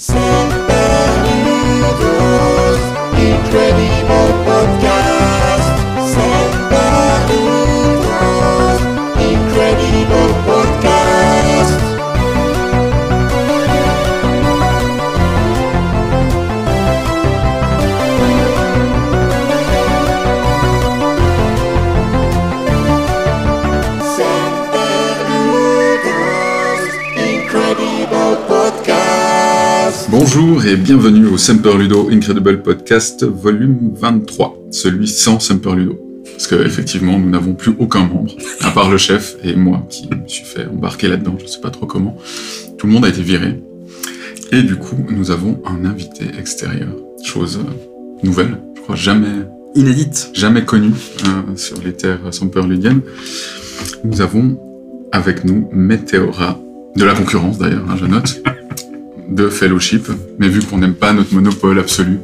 Say Bonjour et bienvenue au Semper Ludo Incredible Podcast volume 23, celui sans Semper Ludo. Parce que effectivement, nous n'avons plus aucun membre, à part le chef et moi qui me suis fait embarquer là-dedans, je sais pas trop comment. Tout le monde a été viré. Et du coup, nous avons un invité extérieur, chose euh, nouvelle, je crois jamais Inédite. jamais connu euh, sur les terres semperludiennes. Nous avons avec nous Météora, de la concurrence d'ailleurs, hein, je note, de Fellowship, mais vu qu'on n'aime pas notre monopole absolu,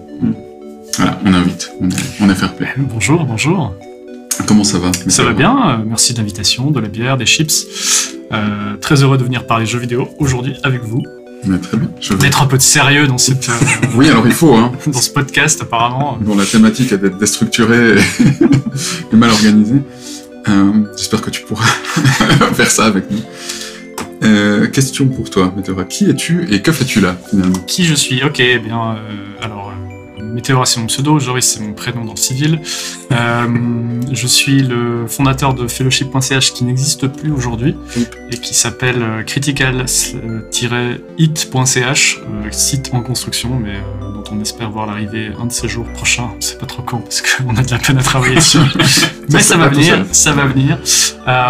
voilà, on invite, on est, on est fair play. Bonjour, bonjour. Comment ça va Ça va bien, euh, merci de l'invitation, de la bière, des chips. Euh, très heureux de venir parler jeux vidéo aujourd'hui avec vous. Mais Très bien. Je... D'être un peu de sérieux dans, cette, euh, Oui, alors il faut, hein. dans ce podcast apparemment. Bon, la thématique est d'être déstructurée et, et mal organisée. J'espère que tu pourras faire ça avec nous. Euh, question pour toi, Météora. Qui es-tu et que fais-tu là, finalement? Qui je suis? Ok, eh bien, euh, alors, euh, Météora c'est mon pseudo, Joris c'est mon prénom dans le civil. Euh, je suis le fondateur de Fellowship.ch qui n'existe plus aujourd'hui et qui s'appelle critical-hit.ch, site en construction, mais dont on espère voir l'arrivée un de ces jours prochains. On sait pas trop quand parce qu'on a de la peine à travailler dessus. mais ça va venir, ça va venir.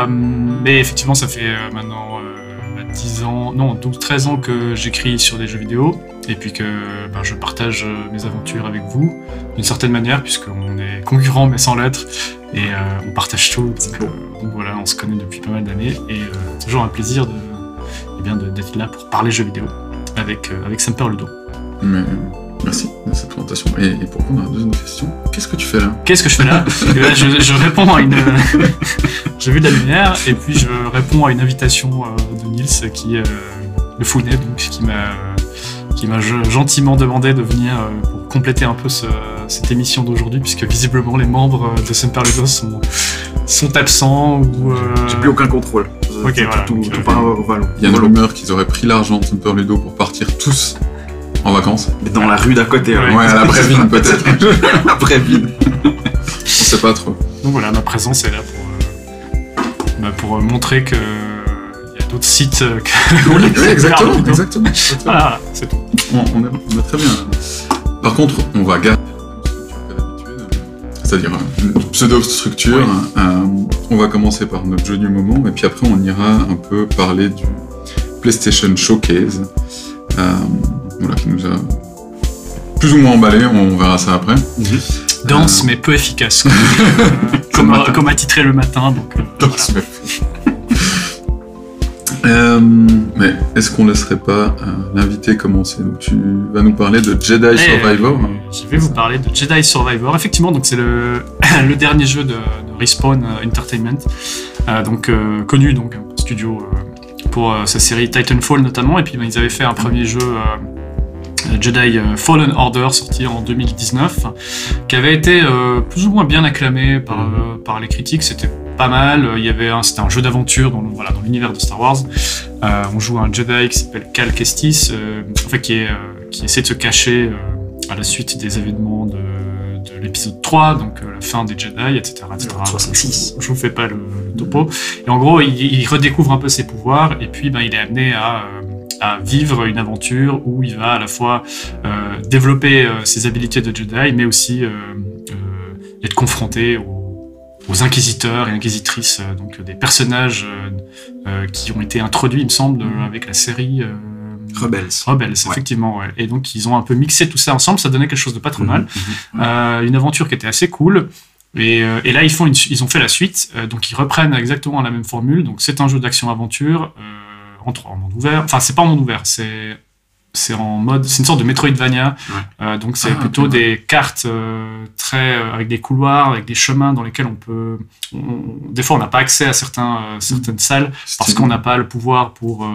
Mais effectivement, ça fait maintenant 10 ans, non, 12-13 ans que j'écris sur des jeux vidéo et puis que ben, je partage euh, mes aventures avec vous d'une certaine manière puisqu'on est concurrents mais sans l'être et euh, on partage tout. Donc, euh, donc voilà, on se connaît depuis pas mal d'années et euh, toujours un plaisir de, eh bien, de- d'être là pour parler jeux vidéo avec, avec Semper Ludo. Merci de cette présentation. Et, et pour répondre à la deuxième question, qu'est-ce que tu fais là Qu'est-ce que je fais là Eh ben, je, je réponds à une. J'ai vu de la lumière et puis je réponds à une invitation euh, de Nils qui euh, le Founet donc qui m'a qui m'a ge- gentiment demandé de venir euh, pour compléter un peu ce- cette émission d'aujourd'hui puisque visiblement les membres de Semperludo sont sont absents ou euh, J'ai plus aucun contrôle. Ok, tout, voilà, tout, donc, tout euh, part au vallon. Il y a une rumeur qu'ils auraient pris l'argent de Semper Ludo pour partir tous en vacances. Mais Dans la rue d'à côté. Ouais. Ouais, à la Bréville peut-être. Après vide. On sait pas trop. donc voilà ma présence est là pour euh, bah, pour euh, montrer que il y a d'autres sites euh, que Oui, exactement, Ludo. exactement. Voilà, c'est tout. On, on est, on est très bien. là. Par contre, on va garder la c'est-à-dire une pseudo-structure. Euh, on va commencer par notre jeu du moment, et puis après on ira un peu parler du PlayStation Showcase, euh, voilà, qui nous a plus ou moins emballé, on verra ça après. dense Euh, mais peu efficace comme, comme, matin. comme a titré le matin donc euh, Dans ce même. Euh, mais est-ce qu'on laisserait pas euh, l'invité commencer? Donc tu vas nous parler de Jedi Et, Survivor. je vais vous parler de Jedi Survivor. Effectivement, donc c'est le, le dernier jeu de, de Respawn euh, Entertainment, donc connu donc studio pour sa série Titanfall notamment. Et puis ben, ils avaient fait un premier jeu. Euh, Jedi euh, Fallen Order sorti en 2019 qui avait été euh, plus ou moins bien acclamé par, euh, par les critiques c'était pas mal il y avait un, c'était un jeu d'aventure dans, le- voilà, dans l'univers de Star Wars euh, on joue un Jedi qui s'appelle Cal Kestis, en fait, qui, est, qui essaie de se cacher à la suite des événements de, de l'épisode 3, donc euh, la fin des Jedi, etc. etc. Le 66. Je, je vous fais pas le, le topo. Et en gros, il, il redécouvre un peu ses pouvoirs, et puis ben, il est amené à, euh, à vivre une aventure où il va à la fois euh, développer euh, ses habilités de Jedi, mais aussi euh, être confronté aux, aux inquisiteurs et inquisitrices, donc des personnages qui ont été introduits, il me semble, euh, avec la série Rebels. Rebels, Ouais. effectivement. ouais. Et donc ils ont un peu mixé tout ça ensemble, ça donnait quelque chose de pas trop mal. Mhm. Une aventure qui était assez cool. Et, et là, ils, font une ils ont fait la suite, donc ils reprennent exactement la même formule. Donc c'est un jeu d'action-aventure euh, en trois en monde ouvert. Enfin, c'est pas en monde ouvert, c'est c'est en mode, c'est une sorte de Metroidvania. Euh, donc c'est Ah, plutôt ouais. des cartes euh, très euh, avec des couloirs, avec des chemins dans lesquels on peut. on- des fois, on n'a pas accès à certains, euh, certaines salles parce qu'on n'a pas le pouvoir pour euh,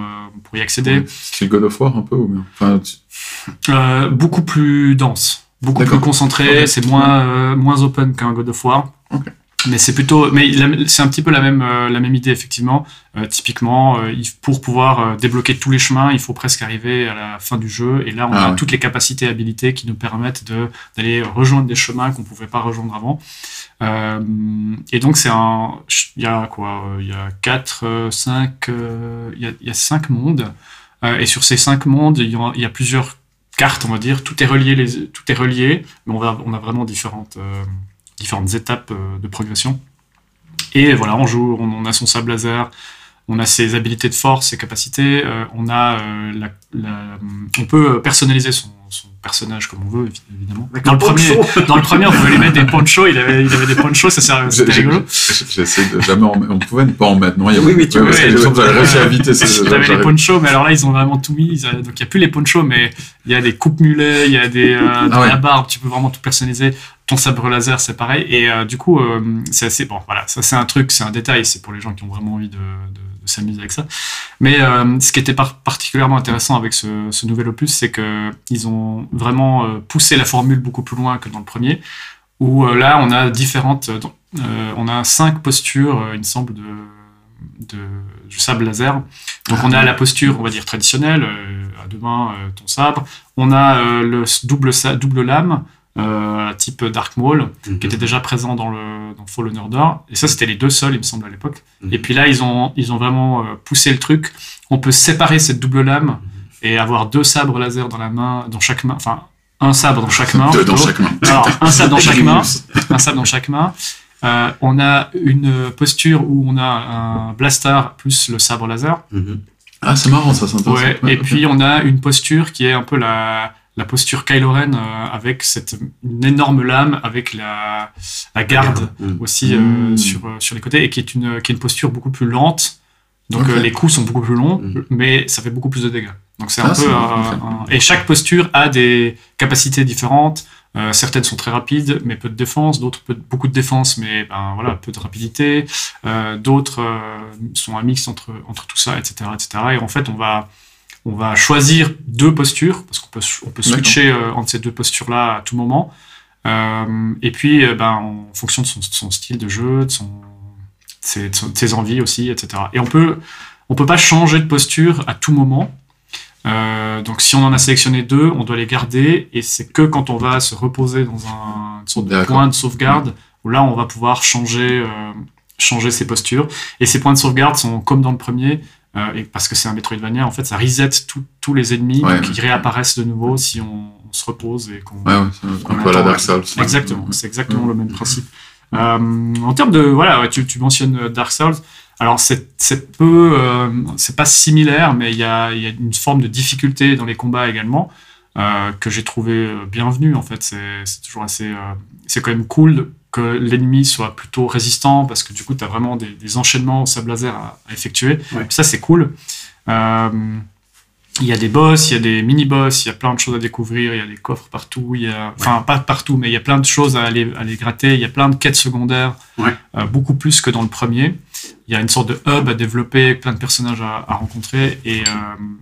pour y accéder. Style God of War un peu ou bien? Enfin, tu- Euh, beaucoup plus dense, beaucoup D'accord. plus concentré. C'est moins euh, moins open qu'un God of War. Ok. Mais c'est plutôt, mais c'est un petit peu la même euh, la même idée effectivement. Euh, typiquement, euh, pour pouvoir débloquer tous les chemins, il faut presque arriver à la fin du jeu. Et là, on Ah a ouais. toutes les capacités, et habilités qui nous permettent de d'aller rejoindre des chemins qu'on pouvait pas rejoindre avant. Et donc c'est un, il y a quoi Il y a quatre, cinq, il y a, il y a cinq mondes. Et sur ces cinq mondes, il y, a, il y a plusieurs cartes, on va dire. Tout est relié, les, tout est relié, mais on, va, on a vraiment différentes, différentes étapes euh, de progression. Et voilà, on joue, on, on a son sable laser, on a ses habilités de force, ses capacités, euh, on a euh, la, la- on peut personnaliser son, son personnage comme on veut, évi- évidemment. Dans le premier, dans le premier, on pouvait lui mettre des ponchos, il avait, il avait des ponchos, ça c'est- c'était rigolo. J'essaie de jamais en mettre. On pouvait ne pas en mettre, non il y a- Oui, oui, tu vois, j'avais réussi à éviter ces. Les ponchos, mais alors là, ils ont vraiment tout mis. A- Donc, il n'y a plus les ponchos, mais il y a des coupes mulets, il y a des, euh, Ah ouais. la barbe, tu peux vraiment tout personnaliser. Ton sabre laser, c'est pareil. Et euh, du coup, euh, c'est assez. Bon, voilà, ça, c'est un truc, c'est un détail, c'est pour les gens qui ont vraiment envie de, s'amuser avec ça. Mais euh, ce qui était par- particulièrement intéressant avec ce, nouvel opus, c'est que ils ont vraiment poussé la formule beaucoup plus loin que dans le premier. Où là, on a différentes. on a cinq postures, il me semble, de, de, du sable laser. Donc on a la posture, on va dire traditionnelle, à deux mains, ton sabre. On a le double, double lame, euh, type Dark Maul, Mhm. qui était déjà présent dans le dans Fallen Order. Et ça, c'était les deux seuls, il me semble, à l'époque. Mhm. Et puis là, ils ont, ils ont vraiment euh, poussé le truc. On peut séparer cette double lame et avoir deux sabres laser dans la main, dans chaque main. Enfin, un sabre dans chaque main. Deux dans chaque main. Alors, un sabre dans chaque main un sabre dans chaque main. Euh, on a une posture où on a un blaster plus le sabre laser. Mhm. Ah, c'est marrant, ça, c'est intéressant. Ouais, Ouais, et puis on a une posture qui est un peu la, la posture Kylo Ren euh, avec cette une énorme lame avec la, la garde Mhm. aussi euh, Mm. sur, euh, sur les côtés et qui est une, qui est une posture beaucoup plus lente. Donc les coups sont beaucoup plus longs, Mm. mais ça fait beaucoup plus de dégâts. Donc c'est Ah, un c'est peu un- un- et chaque posture a des capacités différentes. Euh, certaines sont très rapides, mais peu de défense. D'autres beaucoup de défense, mais ben voilà peu de rapidité. Euh, D'autres euh, sont un mix entre entre tout ça, etc., etc. Et en fait, on va on va choisir deux postures parce qu'on peut on peut switcher euh, entre ces deux postures là à tout moment. Euh, et puis, euh, ben, en fonction de son, son style de jeu, de, son, de ses, de envies aussi, etc. Et on peut, on peut pas changer de posture à tout moment. Euh, donc, si on en a sélectionné deux, on doit les garder, et c'est que quand on va se reposer dans un une sorte de D'accord. point de sauvegarde, où là, on va pouvoir changer, changer ses postures. Et ces points de sauvegarde sont comme dans le premier, euh, et parce que c'est un Metroidvania, en fait, ça reset tous les ennemis, Ouais, donc ils réapparaissent de nouveau si on, on se repose et qu'on Ouais, ouais, un peu à la Dark Souls. Exactement, c'est exactement le même principe. Euh, en termes de voilà, tu, tu mentionnes euh, Dark Souls. Alors c'est peu, euh, c'est pas similaire, mais il y a, il y a une forme de difficulté dans les combats également que j'ai trouvé bienvenue. En fait, c'est toujours assez, c'est quand même cool que l'ennemi soit plutôt résistant parce que du coup tu as vraiment des, des enchaînements au sable laser à, à effectuer. Ouais. Ça c'est cool. Euh, il y a des boss, il y a des mini-boss, il y a plein de choses à découvrir, il y a des coffres partout, il y a, enfin pas partout, mais il y a plein de choses à aller, à aller gratter, il y a plein de quêtes secondaires, Ouais. euh, beaucoup plus que dans le premier. Il y a une sorte de hub à développer, plein de personnages à, à rencontrer, et euh,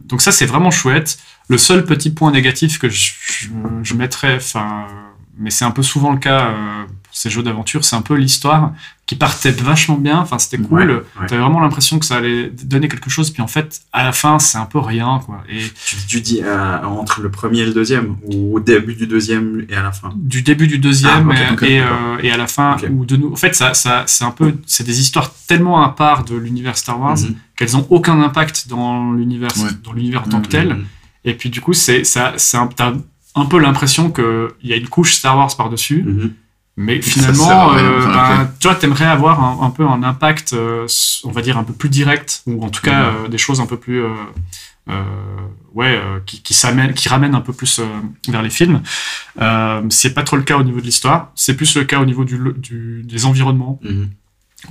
donc ça c'est vraiment chouette. Le seul petit point négatif que je, je, je mettrais, enfin, euh, mais c'est un peu souvent le cas euh, ces jeux d'aventure, c'est un peu l'histoire qui partait vachement bien, enfin c'était cool. Ouais, ouais. T'avais vraiment l'impression que ça allait donner quelque chose, puis en fait, à la fin, c'est un peu rien, quoi. Et Tu, tu dis euh, entre le premier et le deuxième, ou au début du deuxième et à la fin? Du début du deuxième Ah, et, d'accord. euh, et à la fin, ou de nous. En fait, ça, ça, c'est un peu, c'est des histoires tellement à part de l'univers Star Wars Mhm. qu'elles ont aucun impact dans l'univers, Ouais. dans l'univers en tant que Mhm. tel. Et puis du coup, c'est, ça, c'est un, un peu l'impression que il y a une couche Star Wars par dessus. Mhm. Mais finalement, euh, enfin, ben, tu vois, t'aimerais avoir un, un peu un impact, euh, on va dire, un peu plus direct, ou en tout cas Mhm. euh, des choses un peu plus, euh, ouais, qui, qui, s'amènent- qui ramènent un peu plus vers les films. C'est pas trop le cas au niveau de l'histoire, c'est plus le cas au niveau du, du- des environnements. Mhm.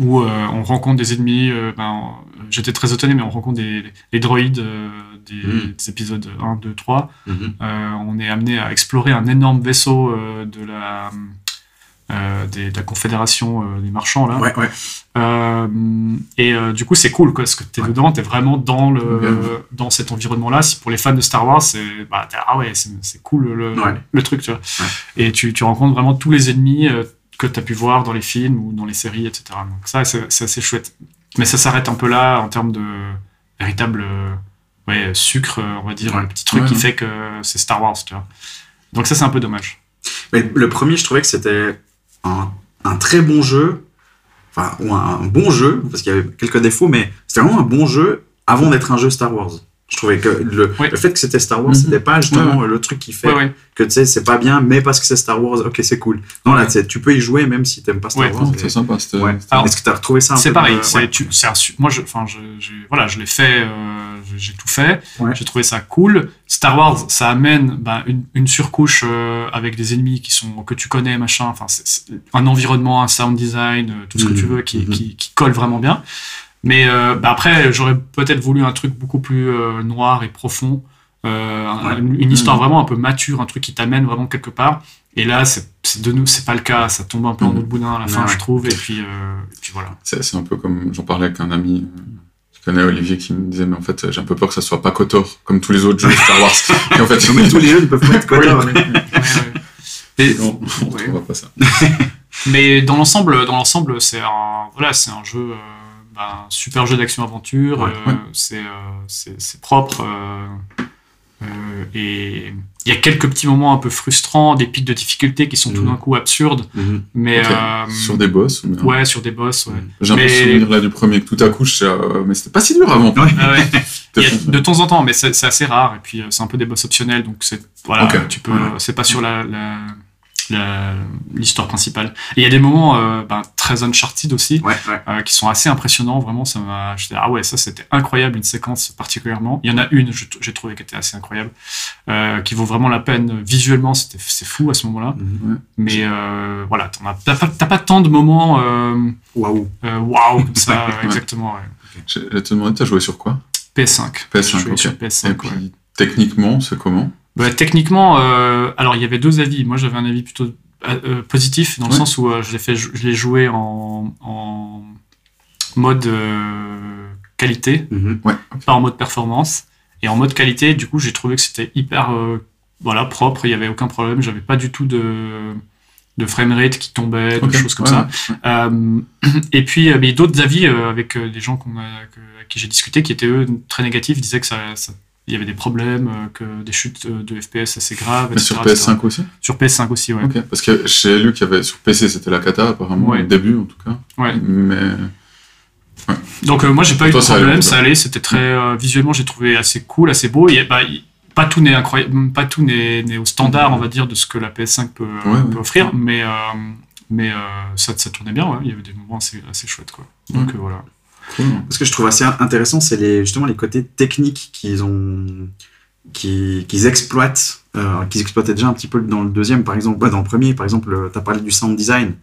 où on rencontre des ennemis. ben, J'étais très étonné, mais on rencontre des, les droïdes euh, des, des épisodes 1, 2, 3. Mhm. Euh, on est amené à explorer un énorme vaisseau euh, de, la, des- de la Confédération euh, des marchands. Là. Ouais, ouais. Euh, et euh, du coup, c'est cool, quoi, parce que t'es Ouais. dedans, t'es vraiment dans, le, dans cet environnement-là. Si pour les fans de Star Wars, c'est bah, ah ouais, c'est cool le, truc, tu vois. Et tu, tu rencontres vraiment tous les ennemis euh, que t'as pu voir dans les films ou dans les séries, etc. Donc ça, c'est c'est assez chouette. Mais ça s'arrête un peu là en termes de véritable euh, ouais, sucre, euh, on va dire, Ouais. le petit truc Ouais, qui fait que c'est Star Wars, tu vois. Donc ça, c'est un peu dommage. Mais le premier, je trouvais que c'était un, très bon jeu, enfin, ou un bon jeu, parce qu'il y avait quelques défauts, mais c'était vraiment un bon jeu avant d'être un jeu Star Wars. Je trouvais que le, le fait que c'était Star Wars, Mhm. c'était pas justement Ouais, le truc qui fait Ouais, ouais. que tu sais, c'est pas bien, mais parce que c'est Star Wars, ok, c'est cool. Non, là, tu sais, tu peux y jouer même si t'aimes pas Star Ouais. Wars. C'est sympa. C'était Ouais. Est-ce que tu as retrouvé ça un C'est peu pareil, dans ouais. tu- c'est un su- moi je, enfin je, j'ai- voilà, je l'ai fait, euh, j'ai- tout fait, Ouais. j'ai trouvé ça cool. Star Wars, ça amène ben, une, une surcouche euh, avec des ennemis qui sont que tu connais, machin. Enfin, un environnement, un sound design, euh, tout ce que Mhm. tu veux, qui, Mhm. qui, qui colle vraiment bien. Mais euh, ben, après, j'aurais peut-être voulu un truc beaucoup plus euh, noir et profond, euh, Ouais. une, une histoire Mhm. vraiment un peu mature, un truc qui t'amène vraiment quelque part. Et là, c'est de nous, c'est pas le cas. Ça tombe un peu en Mhm. autre boudin à la fin, Ouais. je trouve. Et puis, euh, et puis voilà. C'est un peu comme j'en parlais avec un ami qui connaît Olivier qui me disait mais en fait j'ai un peu peur que ça soit pas Kotor comme tous les autres jeux Star Wars. Et en fait Non, mais tous les jeux ne peuvent pas être Kotor. Oui, mais- Ouais, ouais. On pas ça. Mais dans l'ensemble, dans l'ensemble, c'est un voilà, c'est un jeu, euh, un super jeu d'action aventure. Ouais, euh, C'est euh, c'est propre euh, et il y a quelques petits moments un peu frustrants, des pics de difficulté qui sont tout Mhm. d'un coup absurdes, Mhm. mais euh, Sur des boss ou bien- ouais, sur des boss. Ouais. J'ai un peu souvenir là du premier que tout à coup je mais c'était pas si dur avant. Ouais. Ouais. A de temps en temps, mais c'est assez rare. Et puis c'est un peu des boss optionnels, donc c'est voilà, tu peux, Ouais. c'est pas sur la- l'histoire principale. Et il y a des moments euh, ben, très Uncharted aussi. Ouais, ouais. euh, qui sont assez impressionnants. Vraiment, ça m'a. Ah ouais, ça c'était incroyable, une séquence particulièrement. Il y en a une, j'ai trouvé, qui était assez incroyable, euh, qui vaut vraiment la peine visuellement. C'était, c'est fou à ce moment-là. Mhm. Mais euh, voilà, t'en as, t'as, pas, tant de moments Waouh. euh, waouh comme ça, euh, exactement. Ouais. Je je vais te demander, t'as joué sur quoi? PS5. PS5, Je jouais ok. sur Et PS5. puis ouais. techniquement c'est comment? Bah, techniquement, euh, alors il y avait deux avis. Moi, j'avais un avis plutôt euh, euh, positif dans le Ouais. sens où euh, je l'ai fait, je l'ai joué en, en mode euh, qualité, Mhm. Ouais. pas en mode performance. Et en mode qualité, du coup, j'ai trouvé que c'était hyper euh, voilà propre. Il y avait aucun problème. J'avais pas du tout de de framerate qui tombait, Ok. de choses comme Ouais, ça. ouais. Euh, et puis, euh, mais d'autres avis euh, avec euh, des gens qu'on a, que- avec qui j'ai discuté qui étaient eux très négatifs, disaient que ça, ça- il y avait des problèmes, euh, que des chutes euh, de FPS assez graves. Mais etc., sur etc. PS5 aussi Sur PS5 aussi, ouais. Ok. Parce que j'ai lu qu'il y avait sur PC c'était la cata apparemment Ouais. au début en tout cas. Ouais. Mais Donc euh, moi j'ai pas eu de ça problème, ça allait, c'était très euh, visuellement j'ai trouvé assez cool, assez beau. Et, bah, pas tout n'est incroyable, pas tout n'est au standard, on va dire, de ce que la PS5 peut, Ouais, peut ouais. offrir, mais euh, mais ça, ça tournait bien, il y avait des moments assez, assez chouettes quoi. Donc voilà. Ce que je trouve assez intéressant, c'est les, justement les côtés techniques qu'ils ont, qui- qu'ils exploitent, euh, qu'ils exploitaient déjà un petit peu dans le deuxième, par exemple, ouais, dans le premier, par exemple, tu as parlé du sound design.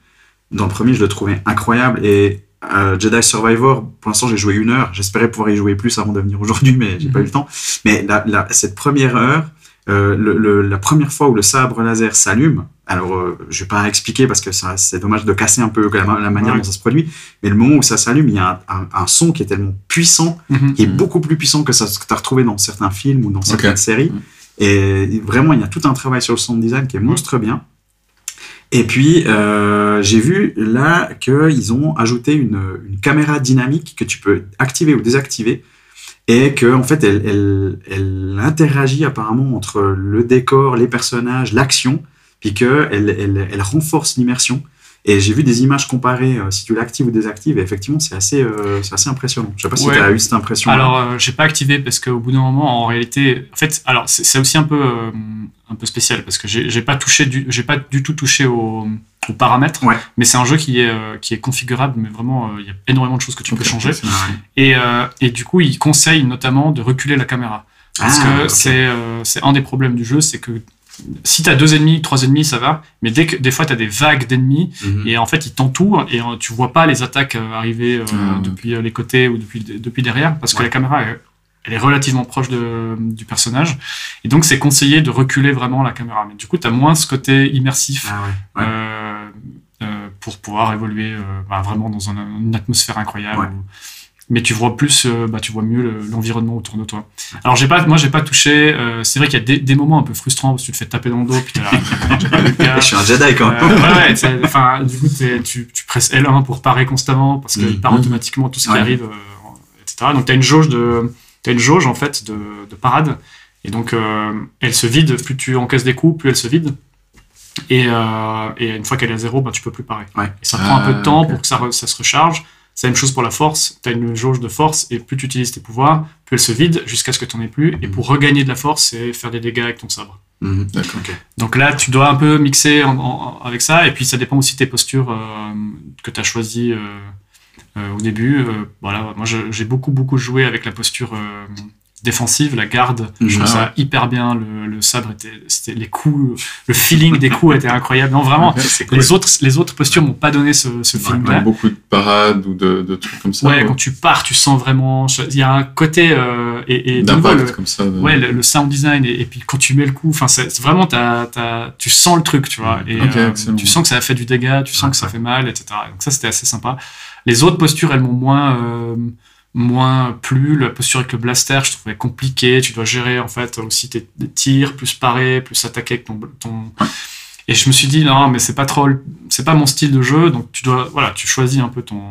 Dans le premier, je le trouvais incroyable et euh, Jedi Survivor, pour l'instant, j'ai joué une heure. J'espérais pouvoir y jouer plus avant de venir aujourd'hui, mais j'ai pas eu le temps. Mais la, la- cette première heure, euh, le- le- la première fois où le sabre laser s'allume, alors euh, je vais pas expliquer parce que c'est dommage de casser un peu la, la manière Ouais. dont ça se produit, mais le moment où ça s'allume, il y a un, un- un son qui est tellement puissant, Mhm. qui est Mhm. beaucoup plus puissant que ça, ce que tu as retrouvé dans certains films ou dans certaines séries. Mhm. Et vraiment, il y a tout un travail sur le sound design qui est monstre bien. Et puis, euh, j'ai vu là qu'ils ont ajouté une, une caméra dynamique que tu peux activer ou désactiver et que en fait, elle, elle, elle interagit apparemment entre le décor, les personnages, l'action, puis qu'elle elle, elle renforce l'immersion. Et j'ai vu des images comparées euh, si tu l'actives ou désactives, et effectivement, c'est assez, euh, c'est assez impressionnant. Je sais pas si Ouais. tu as eu cette impression. Alors, euh, j'ai pas activé parce qu'au bout d'un moment, en réalité, en fait, alors c'est aussi un peu euh, un peu spécial parce que j'ai pas touché du, j'ai pas du tout touché aux, aux paramètres. Ouais. Mais c'est un jeu qui est euh, qui est configurable, mais vraiment, euh, il y a énormément de choses que tu peux changer. Et, euh, et du coup, il conseille notamment de reculer la caméra. Parce Ah, que ok. c'est euh, c'est un des problèmes du jeu, c'est que si t'as deux ennemis, trois ennemis, ça va. Mais dès que des fois t'as des vagues d'ennemis Mhm. et en fait ils t'entourent et euh, tu vois pas les attaques euh, arriver euh, Ah, depuis les côtés ou depuis depuis derrière parce que la caméra elle, elle est relativement proche de, du personnage et donc c'est conseillé de reculer vraiment la caméra. Mais du coup t'as moins ce côté immersif. Ah ouais. Ouais. pour pouvoir évoluer bah, vraiment dans un- une atmosphère incroyable. Où- Mais tu vois plus, euh, bah, tu vois mieux le- l'environnement autour de toi. Alors j'ai pas, moi j'ai pas touché. euh, c'est vrai qu'il y a des, des moments un peu frustrants parce que tu te fais taper dans le dos puis gars. Je suis un Jedi quand même. Euh, ouais, enfin, du coup, tu, tu presses L1 pour parer constamment parce qu'il Mhm. part automatiquement tout ce qui Ouais. arrive, euh, etc. Donc, t'as une jauge de, t'as une jauge en fait de, de parade, et donc elle se vide. Plus tu encaisses des coups, plus elle se vide. Et, et une fois qu'elle est à zéro, bah, tu peux plus parer. Ouais. Et ça prend un peu de Ah, temps pour que ça, re- ça se recharge. C'est la même chose pour la force. Tu as une jauge de force et plus tu utilises tes pouvoirs, plus elle se vide jusqu'à ce que tu n'en aies plus. Et pour regagner de la force, c'est faire des dégâts avec ton sabre. Mhm. D'accord. Donc là, tu dois un peu mixer en- en- avec ça, et puis ça dépend aussi de tes postures euh, que tu as choisies euh, euh, au début. Euh, voilà, moi j'ai beaucoup beaucoup joué avec la posture euh, défensive, la garde. Je Mhm. trouve Ah ça hyper bien. Le, le sabre était, c'était les coups, le feeling des coups était incroyable. Non, vraiment. Cool. Les autres, les autres postures m'ont pas donné ce, ce Ouais, feeling-là. Beaucoup de parades ou de, de trucs comme ça. Ouais, quand tu pars, tu sens vraiment. Il y a un côté euh, et, et D'impact le- comme ça. de- Ouais, le, le sound design et, et puis quand tu mets le coup, enfin c'est vraiment t'as, t'as- tu sens le truc, tu vois, et Ok, euh, tu sens que ça a fait du dégât, tu sens que ça fait mal, etc. Donc ça c'était assez sympa. Les autres postures, elles m'ont moins euh, moins plu. La posture avec le blaster, je trouvais compliqué. Tu dois gérer en fait aussi tes, tes tirs, plus parer, plus attaquer avec ton, ton... Et je me suis dit non, mais c'est pas trop, c'est pas mon style de jeu, donc tu dois, voilà, tu choisis un peu ton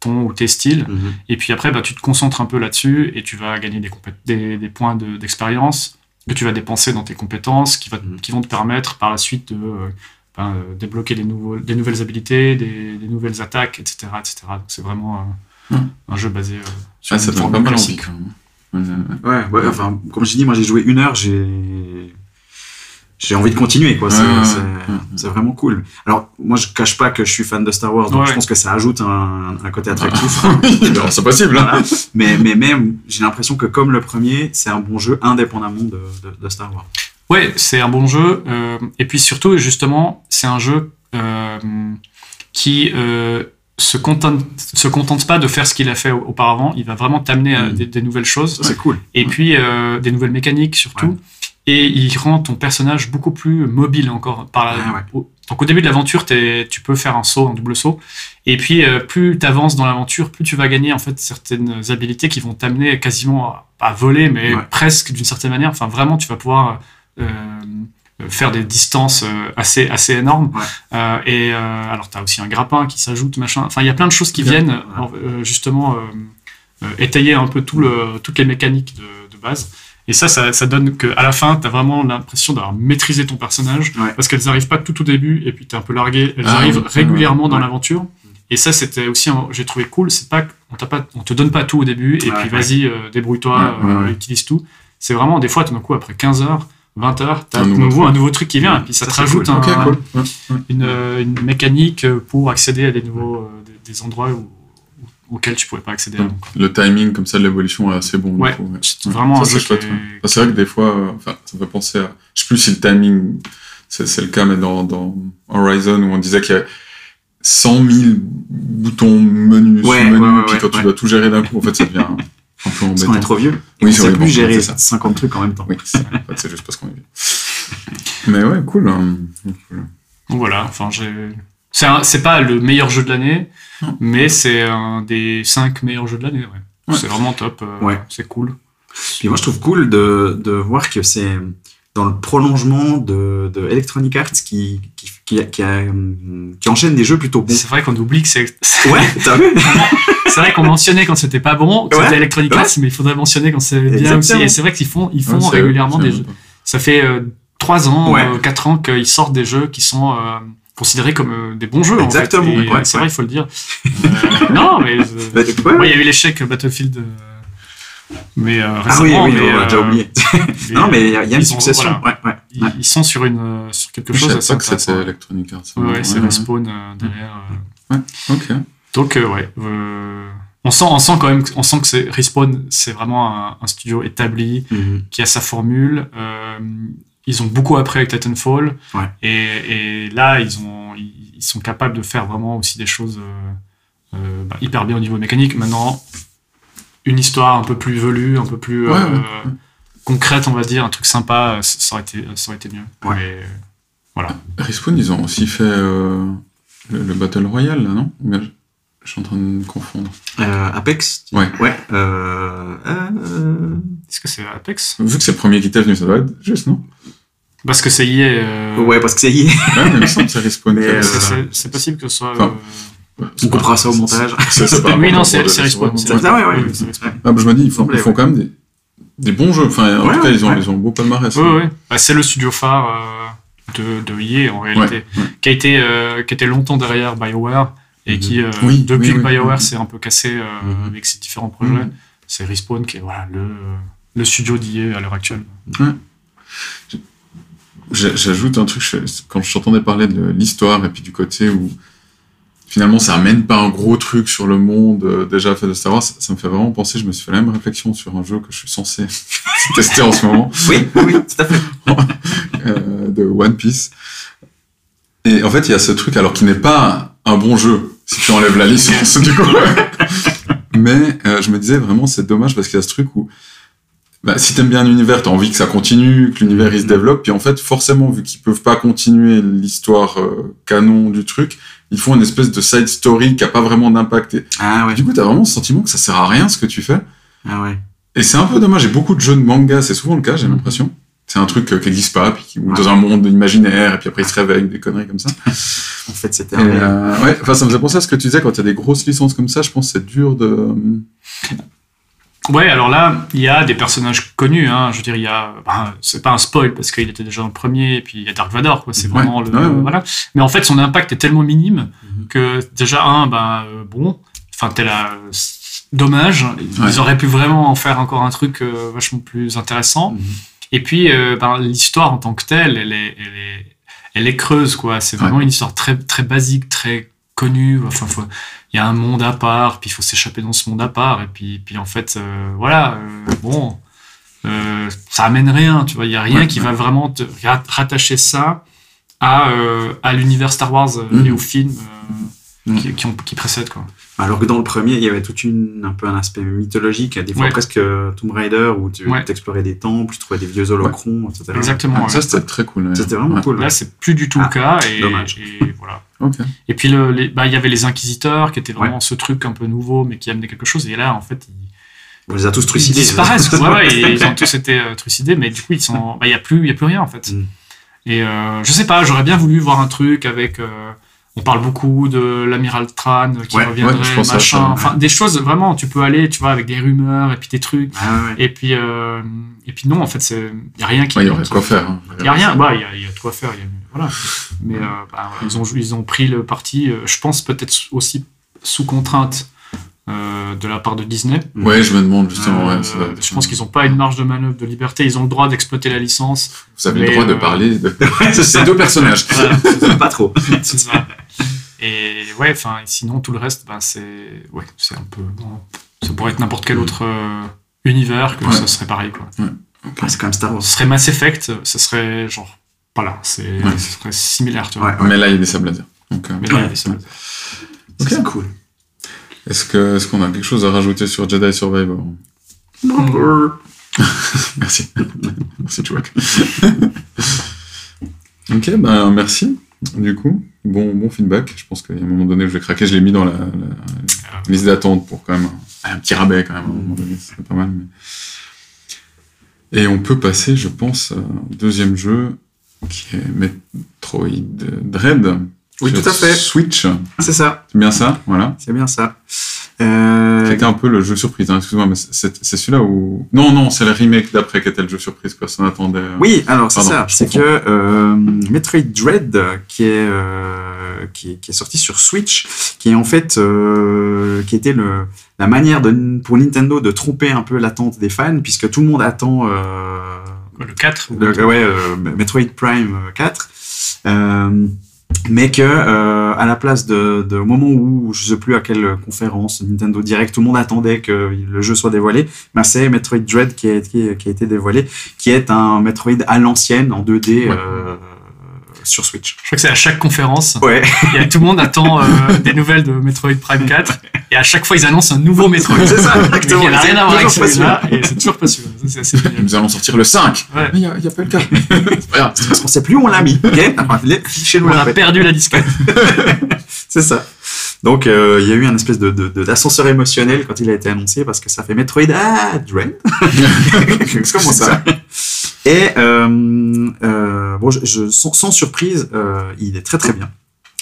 ton ou tes styles. Mhm. Et puis après, bah, tu te concentres un peu là-dessus et tu vas gagner des, compé- des, des points de- d'expérience que tu vas dépenser dans tes compétences qui, va, Mhm. qui vont te permettre par la suite de euh, ben, euh, débloquer des, nouveaux, des nouvelles habilités, des, des nouvelles attaques, etc. etc. Donc c'est vraiment euh, Mhm. un jeu basé euh, sur Ah, ça donne pas mal envie. classique. Ouais, ouais, enfin, comme je dis, moi j'ai joué une heure, j'ai. J'ai envie de continuer, quoi. C'est Ouais, vraiment cool. Alors, moi, je cache pas que je suis fan de Star Wars, donc Ouais. je pense que ça ajoute un, un côté attractif. Alors, c'est possible. hein. Voilà. mais, mais même, j'ai l'impression que comme le premier, c'est un bon jeu indépendamment de, de, de Star Wars. Ouais, c'est un bon jeu. euh, et puis surtout, justement, c'est un jeu euh, qui euh, se contente, se contente pas de faire ce qu'il a fait au- auparavant. Il va vraiment t'amener à Mm. des, des nouvelles choses. C'est cool. Et puis euh, des nouvelles mécaniques surtout. Ouais. Et il rend ton personnage beaucoup plus mobile encore. Par la- Ah ouais. Donc au début de l'aventure, tu peux faire un saut, un double saut. Et puis euh, plus tu avances dans l'aventure, plus tu vas gagner en fait certaines habilités qui vont t'amener quasiment à, voler, mais Ouais. presque d'une certaine manière. Enfin vraiment, tu vas pouvoir euh, faire des distances euh, assez assez énormes. Ouais. Euh, et euh, alors t'as aussi un grappin qui s'ajoute, machin. Enfin il y a plein de choses qui Ouais. viennent euh, justement euh, euh, étayer un peu tout le, toutes les mécaniques de, de base. Et ça, ça, ça donne qu'à la fin, tu as vraiment l'impression d'avoir maîtrisé ton personnage, Ouais. parce qu'elles n'arrivent pas tout au début, et puis tu es un peu largué. Elles Ah, arrivent régulièrement ouais, dans l'aventure. Et ça, c'était aussi, j'ai trouvé cool, c'est pas, on, t'a pas, on te donne pas tout au début, et Ouais, puis vas-y, euh, débrouille-toi, euh, utilise tout. C'est vraiment, des fois, tout d'un coup, après 15 heures, 20 heures, tu as Un un nouveau un nouveau truc qui vient, et puis ça, Ça, te rajoute cool. un, Ok, cool. Ouais, ouais. une, euh, une mécanique pour accéder à des nouveaux euh, des, des endroits où- auxquels tu pouvais pas accéder avant. Le timing comme ça de l'évolution est assez bon. Ouais, c'est Ouais. vraiment Ça, un jeu c'est vrai que des fois, euh, enfin, ça me fait penser à. Je sais plus si le timing, c'est le cas, mais dans, dans Horizon, où on disait qu'il y a 100 000 boutons menus Ouais, ouais, puis quand ouais. tu dois tout gérer d'un coup, en fait, ça devient un peu Parce qu'on est trop vieux. Oui, on c'est sait vrai, plus bon, gérer c'est ça. 50 trucs en même temps. Oui, c'est en fait, c'est juste parce qu'on est vieux. Mais ouais, cool. hein. Cool. Donc voilà, enfin j'ai. C'est pas le meilleur jeu de l'année, mais c'est un des 5 meilleurs jeux de l'année. Ouais. Ouais. C'est vraiment top. euh, Ouais. C'est cool. Puis moi, je trouve cool de, de voir que c'est dans le prolongement de, de Electronic Arts qui, qui, qui, qui, a, qui enchaîne des jeux plutôt bons. C'est vrai qu'on oublie que c'est. Ouais, t'as vu C'est vrai qu'on mentionnait quand c'était pas bon, que Ouais. c'était Electronic Ouais. Arts, mais il faudrait mentionner quand c'est bien Exactement. aussi. Et c'est vrai qu'ils font, ils font Ouais, régulièrement des jeux. Ça fait 3 ans, Ouais. 4 ans qu'ils sortent des jeux qui sont euh, considérés comme euh, des bons jeux. Exactement, En fait. Et, ouais, euh, c'est ouais. vrai, il faut le dire. Euh, non, mais. euh, Bah, ouais, Ouais, ouais. il y a eu l'échec Battlefield. Mais euh, Ah oui, oui, mais, on déjà euh, oublié. mais, non, mais il y a, a une succession. voilà. Ouais, ouais. ils, ils sont sur une sur quelque Je chose savais assez pas que c'était. Electronic Arts. Ouais, ouais, c'est Ouais, Respawn euh, derrière. euh. Ok. Donc ouais, on sent on sent quand même on sent que c'est Respawn, c'est vraiment un, un studio établi Mhm. qui a sa formule. Euh, ils ont beaucoup appris avec Titanfall. Ouais. Et, et là, ils, ont, ils, sont capables de faire vraiment aussi des choses euh, bah, hyper bien au niveau mécanique. Maintenant, une histoire un peu plus velue, un peu plus Ouais, euh, ouais. concrète, on va dire, un truc sympa, euh, ça aurait été, ça aurait été mieux. Ouais. Mais, voilà. Respawn, ils ont aussi fait euh, le, le Battle Royale, là, non? Je, suis en train de me confondre. Euh, Apex Ouais. Ouais. Euh, euh, Est-ce que c'est Apex? Vu que c'est le premier qui t'est venu, ça doit être juste, non? Parce que c'est EA. euh, Ouais, parce que ça y est. Ouais, mais il me semble que c'est Respawn euh, c'est- ça. c'est c'est possible que ce soit. Enfin, euh, c'est On coupera ça au c'est- montage. oui, non, c'est Respawn. Ça, ouais, ouais. Ah, bah, je me dis, ils font, Semblait, ils font ouais. quand même des, des bons jeux. Enfin, en Ouais, tout cas, ils ont, ouais. ils ont un beau palmarès. Oui, oui. Bah, c'est le studio phare euh, de, de EA en réalité, Ouais, ouais. qui a été euh, qui était longtemps derrière BioWare et Mhm. qui euh, Oui, depuis oui, que. BioWare s'est un peu cassé euh, Mhm. avec ses différents projets, Mhm. c'est Respawn qui est voilà le le studio d'EA à l'heure actuelle. J'ajoute un truc, quand je t'entendais parler de l'histoire et puis du côté où finalement ça amène pas un gros truc sur le monde euh, déjà fait de Star Wars, ça, ça me fait vraiment penser, je me suis fait la même réflexion sur un jeu que je suis censé tester en ce moment, Oui, oui, oui, tout à fait. euh, de One Piece. Et en fait, il y a ce truc, alors qui n'est pas un bon jeu, si tu enlèves la licence du coup. Mais euh, je me disais vraiment, c'est dommage parce qu'il y a ce truc où bah, si t'aimes bien l'univers, t'as envie que ça continue, que l'univers il se développe, puis en fait, forcément, vu qu'ils peuvent pas continuer l'histoire euh, canon du truc, ils font une espèce de side story qui a pas vraiment d'impact. Et Ah ouais. du coup, t'as vraiment ce sentiment que ça sert à rien ce que tu fais. Ah ouais. Et c'est un peu dommage. J'ai beaucoup de jeux de manga, c'est souvent le cas, j'ai l'impression. C'est un truc euh, qui n'existe pas, puis qui, dans un monde imaginaire, et puis après il se réveille, des conneries comme ça. En fait, c'était euh, ouais, enfin, ça me faisait penser à ce que tu disais quand il y a des grosses licences comme ça, je pense que c'est dur de. Ouais, alors là, il y a des personnages connus. Hein. Je veux dire, il y a. bah, c'est pas un spoil parce qu'il était déjà dans le premier, et puis il y a Dark Vador, quoi. C'est Ouais, vraiment le. ouais, ouais. Voilà. Mais en fait, son impact est tellement minime Mhm. que déjà, un, ben, euh, bon, enfin, t'es là. euh, Dommage. Ils auraient pu vraiment en faire encore un truc euh, vachement plus intéressant. Mhm. Et puis, euh, ben, l'histoire en tant que telle, elle est, elle est, elle est creuse, quoi. C'est vraiment une histoire très, très basique, très Enfin, il y a un monde à part, puis il faut s'échapper dans ce monde à part. Et puis, puis en fait, euh, voilà, euh, bon, euh, ça amène rien, tu vois. Il y a rien Ouais, qui ouais. va vraiment te ra- rattacher ça à, à l'univers Star Wars Mhm. et aux films Mhm. qui, qui, ont, qui précèdent, quoi. Alors que dans le premier, il y avait toute une, un peu un aspect mythologique, des fois Ouais. presque euh, Tomb Raider, où tu Ouais. explorais des temples, tu trouvais des vieux holocrons, etc. Exactement. Ah, ça, c'était très cool. ouais. C'était vraiment Ouais. cool. Là, c'est plus du tout Ah, le cas. Et, dommage. et voilà. Ok. Et puis, bah, il y avait les Inquisiteurs, qui étaient vraiment ce truc un peu nouveau, mais qui amenait quelque chose. Et là, en fait, ils, On les a tous ils trucidés. disparaissent. ouais, ouais, et ils ont tous été euh, trucidés, mais du coup, ils sont, bah, il y a plus, il y a plus rien en fait. Mm. Et euh, je sais pas, j'aurais bien voulu voir un truc avec. euh, on parle beaucoup de l'amiral Tran qui Ouais, reviendrait, ouais, machin. ça, ouais. Enfin, des choses vraiment. Tu peux aller, tu vois, avec des rumeurs et puis des trucs. Ah ouais. Et puis, euh, et puis non, en fait, c'est, il y a rien qui. Ouais, il y aurait de qui- quoi faire. hein. il y a rien, bah, il y a, il y a de quoi faire. il y a- voilà. Mais euh, bah, ils, ont, ils ont pris le parti, euh, je pense peut-être aussi sous contrainte euh, de la part de Disney. Ouais, je me demande justement. Euh, ouais, ça doit- je pense qu'ils n'ont pas une marge de manœuvre de liberté. Ils ont le droit d'exploiter la licence. Vous avez le droit de euh, parler de ces deux personnages. Voilà, pas trop. c'est ça. Et ouais, enfin, sinon tout le reste, ben, c'est ouais, c'est un peu. bon, ça pourrait être n'importe quel autre euh, univers que Ouais. ça serait pareil quoi. Ah, c'est quand même Star Wars. Ce serait Mass Effect, ce serait genre voilà, c'est Ouais. ce serait similaire, tu vois. Ouais, ouais. Mais là, il y a des sables laser. Donc, euh, Mais là, Ouais. il y a des seuls. Ok. C'est cool. Est-ce que est-ce qu'on a quelque chose à rajouter sur Jedi Survivor? Merci. merci, Chouac. ok, ben merci. Du coup, bon, bon feedback. Je pense qu'à un moment donné, je vais craquer. Je l'ai mis dans la, la- la liste d'attente pour quand même un, un petit rabais quand même. À un moment donné, c'est pas mal. mais- Et on peut passer, je pense, au deuxième jeu qui est Metroid Dread. Oui, tout à fait. Switch. C'est ça. C'est bien ça, voilà. C'est bien ça. Euh, C'était un peu le jeu surprise, hein, excuse-moi, mais c'est c'est celui-là où... Non, non, c'est le remake d'après qui était le jeu surprise, personne n'attendait. euh. Oui, alors c'est Pardon, ça. C'est que euh, Metroid Dread, qui est, euh, qui est qui est sorti sur Switch, qui est en fait euh, qui était le la manière de, pour Nintendo de tromper un peu l'attente des fans, puisque tout le monde attend euh, Quoi, Le 4 ou- le- ouais, euh, Metroid Prime 4. Euh, mais que euh, à la place de, de au moment où je sais plus à quelle conférence Nintendo Direct tout le monde attendait que le jeu soit dévoilé ben c'est Metroid Dread qui a, qui, qui a été dévoilé qui est un Metroid à l'ancienne en 2D Ouais. euh, sur Switch Je crois que c'est à chaque conférence. ouais a, tout le monde attend euh, des nouvelles de Metroid Prime 4. Et à chaque fois, ils annoncent un nouveau Metroid. c'est ça exactement Il n'a rien à voir avec celui-là. Et c'est toujours pas celui-là. C'est assez génial. Nous allons sortir le 5. Ouais. Mais il n'y a, a pas le 4. C'est pas grave. sûr. parce qu'on sait plus où on l'a mis ok Enfin, chez nous On a paix. perdu la disquette. C'est ça. Donc, euh, il y a eu un espèce de, d'ascenseur émotionnel quand il a été annoncé parce que ça fait Metroid ah, Dread. comment ça Et euh, euh, bon, je, je- sans, sans surprise, euh, il est très très bien.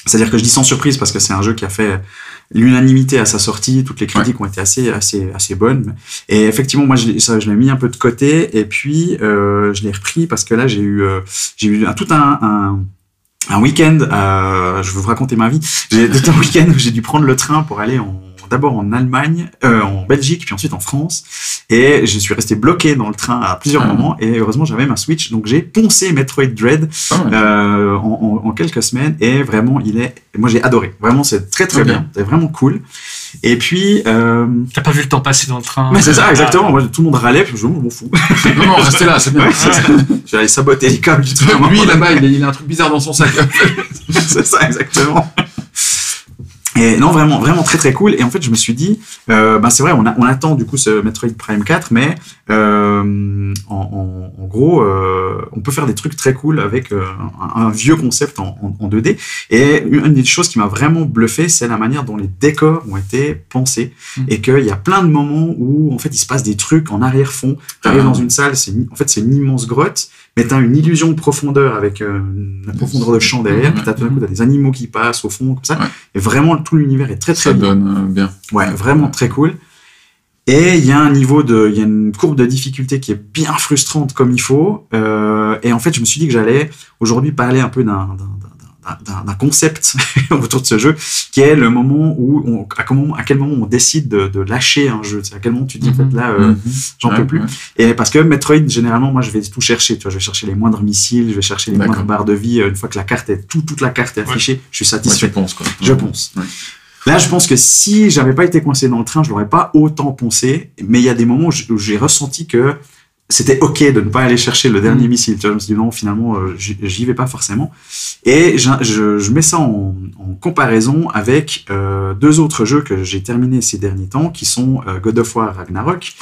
C'est-à-dire que je dis sans surprise parce que c'est un jeu qui a fait l'unanimité à sa sortie, toutes les critiques ont été assez assez assez bonnes. Et effectivement, moi je l'ai ça, je l'ai mis un peu de côté et puis euh, je l'ai repris parce que là j'ai eu euh, j'ai eu un, tout un, un un week-end, euh, je vais vous raconter ma vie. J'ai un week-end où j'ai dû prendre le train pour aller en, d'abord en Allemagne, euh, en Belgique, puis ensuite en France. Et je suis resté bloqué dans le train à plusieurs Ah. moments. Et heureusement, j'avais ma Switch, donc j'ai poncé Metroid Dread mal. euh, en, en- en quelques semaines. Et vraiment, il est, moi j'ai adoré. Vraiment, c'est très très bien, c'est vraiment cool. Et puis, euh, T'as pas vu le temps passer dans le train. mais c'est ça Ah, exactement. Moi, tout le monde râlait, puis je me m'en fous. Non, non, restez là, c'est bien. Ouais. J'allais saboter les câbles du train. Lui, là-bas, il a un truc bizarre dans son sac. c'est ça exactement. Et non, vraiment, vraiment très très cool. Et en fait, je me suis dit, euh, ben c'est vrai, on, a, on attend du coup ce Metroid Prime 4, mais euh, en, en, en gros, euh, on peut faire des trucs très cool avec euh, un, un vieux concept en, en, en 2D. Et une des choses qui m'a vraiment bluffé, c'est la manière dont les décors ont été pensés Mm. et qu'il y a plein de moments où en fait il se passe des trucs en arrière-fond. Tu arrives Ah. dans une salle, c'est en fait c'est une immense grotte, mais tu as une illusion de profondeur avec euh, la profondeur de champ derrière. Ouais. Puis t'as tout d'un coup t'as des animaux qui passent au fond comme ça. Ouais. Et vraiment tout l'univers est très très Ça bien. donne euh, bien. Ouais, vraiment très cool. Et il y a un niveau de, il y a une courbe de difficulté qui est bien frustrante comme il faut. Euh, et en fait, je me suis dit que j'allais aujourd'hui parler un peu d'un, d'un, concept autour de ce jeu, qui est le moment où, on, à, comment, à quel moment on décide de, de lâcher un jeu. C'est à quel moment tu dis en fait là, euh, Mhm. j'en Ouais, peux plus. ouais. Et parce que Metroid, généralement, moi, je vais tout chercher. Tu vois, je vais chercher les moindres missiles, je vais chercher les moindres barres de vie. Une fois que la carte est tout, toute la carte est affichée, je suis Ouais, satisfait. tu penses, quoi. Je pense. Ouais. Là, je pense que si j'avais pas été coincé dans le train, je l'aurais pas autant poncé. Mais il y a des moments où j'ai ressenti que c'était ok de ne pas aller chercher le dernier Mm. missile. Tu vois, je me suis dit non, finalement, euh, j'y vais pas forcément. Et je, je mets ça en, en comparaison avec euh, deux autres jeux que j'ai terminés ces derniers temps, qui sont euh, God of War Ragnarok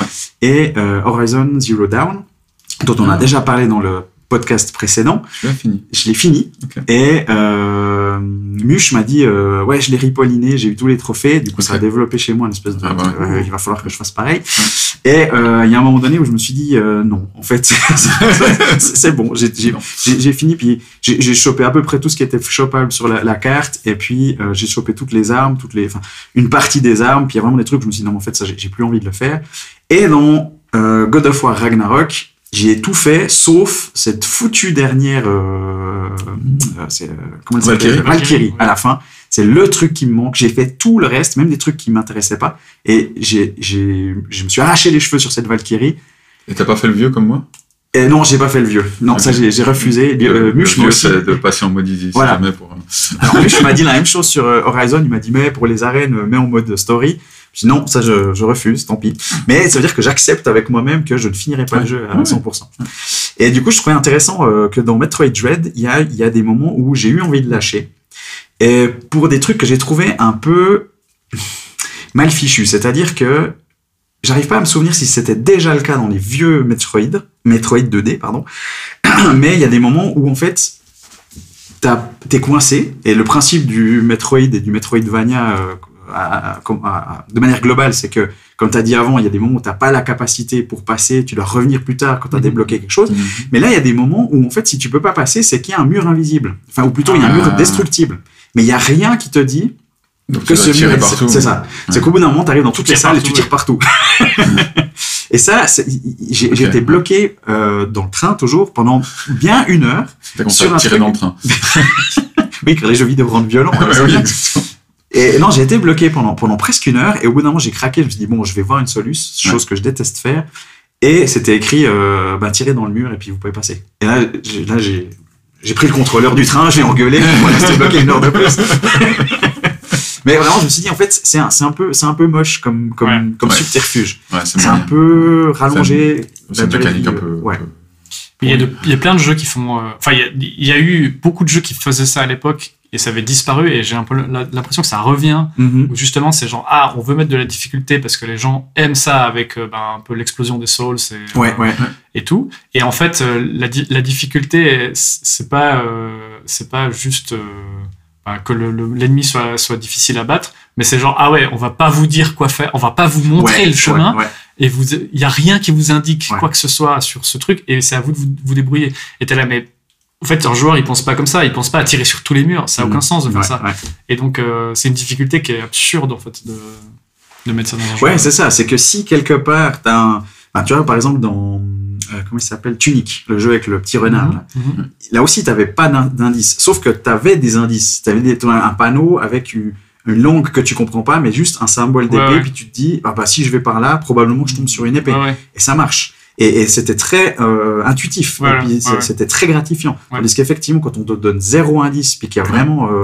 et euh, Horizon Zero Dawn, dont on a Ah. déjà parlé dans le podcast précédent Tu l'as fini. je l'ai fini. Et euh, Mush m'a dit euh, ouais je l'ai ripolliné, j'ai eu tous les trophées. Du coup ça a développé chez moi une espèce de Ah bah euh, il va falloir que je fasse pareil. Et euh, il y a un moment donné où je me suis dit non en fait c'est bon j'ai fini puis j'ai chopé à peu près tout ce qui était chopable sur la, la carte et puis j'ai chopé toutes les armes toutes les une partie des armes puis il y a vraiment des trucs où je me suis dit non mais en fait ça j'ai plus envie de le faire. Et dans God of War Ragnarok J'y ai tout fait, sauf cette foutue dernière. Euh, euh, euh, comment elle s'appelle? Valkyrie. Valkyrie, à la fin. C'est le truc qui me manque. J'ai fait tout le reste, même des trucs qui m'intéressaient pas. Et j'ai, j'ai, je me suis arraché les cheveux sur cette Valkyrie. Et t'as pas fait le vieux comme moi? Et non, j'ai pas fait le vieux. Non, ça, j'ai, j'ai refusé. Le, Euh, Mush vieux, aussi. c'est de passer en mode easy, si Voilà. jamais pour... Alors, Mush m'a dit la même chose sur Horizon. Il m'a dit, mais pour les arènes, mets en mode story. Je dis non, ça je, je refuse, tant pis. Mais ça veut dire que j'accepte avec moi-même que je ne finirai pas Ouais. le jeu à Ouais. 100%. Et du coup, je trouvais intéressant euh, que dans Metroid Dread, il y a, y a des moments où j'ai eu envie de lâcher. Et pour des trucs que j'ai trouvé un peu mal fichus. C'est-à-dire que j'arrive pas à me souvenir si c'était déjà le cas dans les vieux Metroid, Metroid 2D, pardon. Mais il y a des moments où en fait, t'es coincé. Et le principe du Metroid et du Metroidvania, euh, à- à- comme- à- à- de manière globale, c'est que, comme tu as dit avant, il y a des moments où t'as pas la capacité pour passer, tu dois revenir plus tard quand tu as Mhm. débloqué quelque chose. Mais là, il y a des moments où, en fait, si tu peux pas passer, c'est qu'il y a un mur invisible. Enfin, ou plutôt, il y a un mur Ah. destructible. Mais il y a rien qui te dit Donc que tu ce mur, partout. c'est ça. C'est qu'au bout d'un moment, tu arrives dans toutes les salles et tu tires partout. et ça, c'est- j'ai été bloqué euh, dans le train toujours pendant bien une heure. Sur à un tirer truc- dans le train. Oui, car les jeux vidéo rendent violents. hein, oui. Et non, j'ai été bloqué pendant, pendant presque une heure. Et au bout d'un moment, j'ai craqué. Je me suis dit, bon, je vais voir une solution, chose que je déteste faire. Et c'était écrit, euh, bah, tirez dans le mur et puis vous pouvez passer. Et là, j'ai, là, j'ai, j'ai pris le contrôleur du train, j'ai engueulé, va rester bloqué une heure de plus. Mais vraiment, je me suis dit, en fait, c'est un, c'est un peu, c'est un peu moche comme, comme, Ouais. comme Ouais. subterfuge. Ouais, c'est un peu rallongé. C'est une mécanique un vie, peu. Ouais. un peu- Il y, a de- il y a plein de jeux qui font. euh, Enfin, il y a- il y, a eu beaucoup de jeux qui faisaient ça à l'époque et ça avait disparu. Et j'ai un peu l'impression que ça revient. Mhm. Où justement, c'est genre, ah, on veut mettre de la difficulté parce que les gens aiment ça avec euh, ben, un peu l'explosion des souls et, Ouais, euh, ouais. et tout. Et en fait, euh, la, di- la difficulté, c'est pas, euh, c'est pas juste euh, ben, que le- le- l'ennemi soit, soit difficile à battre, mais c'est genre, ah ouais, on va pas vous dire quoi faire, on va pas vous montrer Ouais, le chemin et vous il y a rien qui vous indique quoi que ce soit sur ce truc et c'est à vous de vous, vous débrouiller et t'es là mais en fait un joueur il pense pas comme ça il pense pas à tirer sur tous les murs ça a aucun Mhm. sens de faire Ouais, ça ouais. et donc euh, c'est une difficulté qui est absurde en fait de, de mettre ça dans un jeu Ouais, c'est ça. C'est que si quelque part, t'as un. tu vois, par exemple, dans. euh, comment il s'appelle Tunic, le jeu avec le petit renard. là. Mhm. Là aussi, t'avais pas d'in- d'indice. Sauf que t'avais des indices. T'avais des- t'as un panneau avec une, une langue que tu comprends pas, mais juste un symbole d'épée. Ouais. Puis tu te dis, ah bah si je vais par là, probablement je tombe sur une épée. Et ça marche. Et, et c'était très euh, intuitif. Voilà, et puis c'est- ouais, ouais. c'était très gratifiant. Ouais. Tandis qu'effectivement, quand on te donne zéro indice, puis qu'il y a vraiment. euh,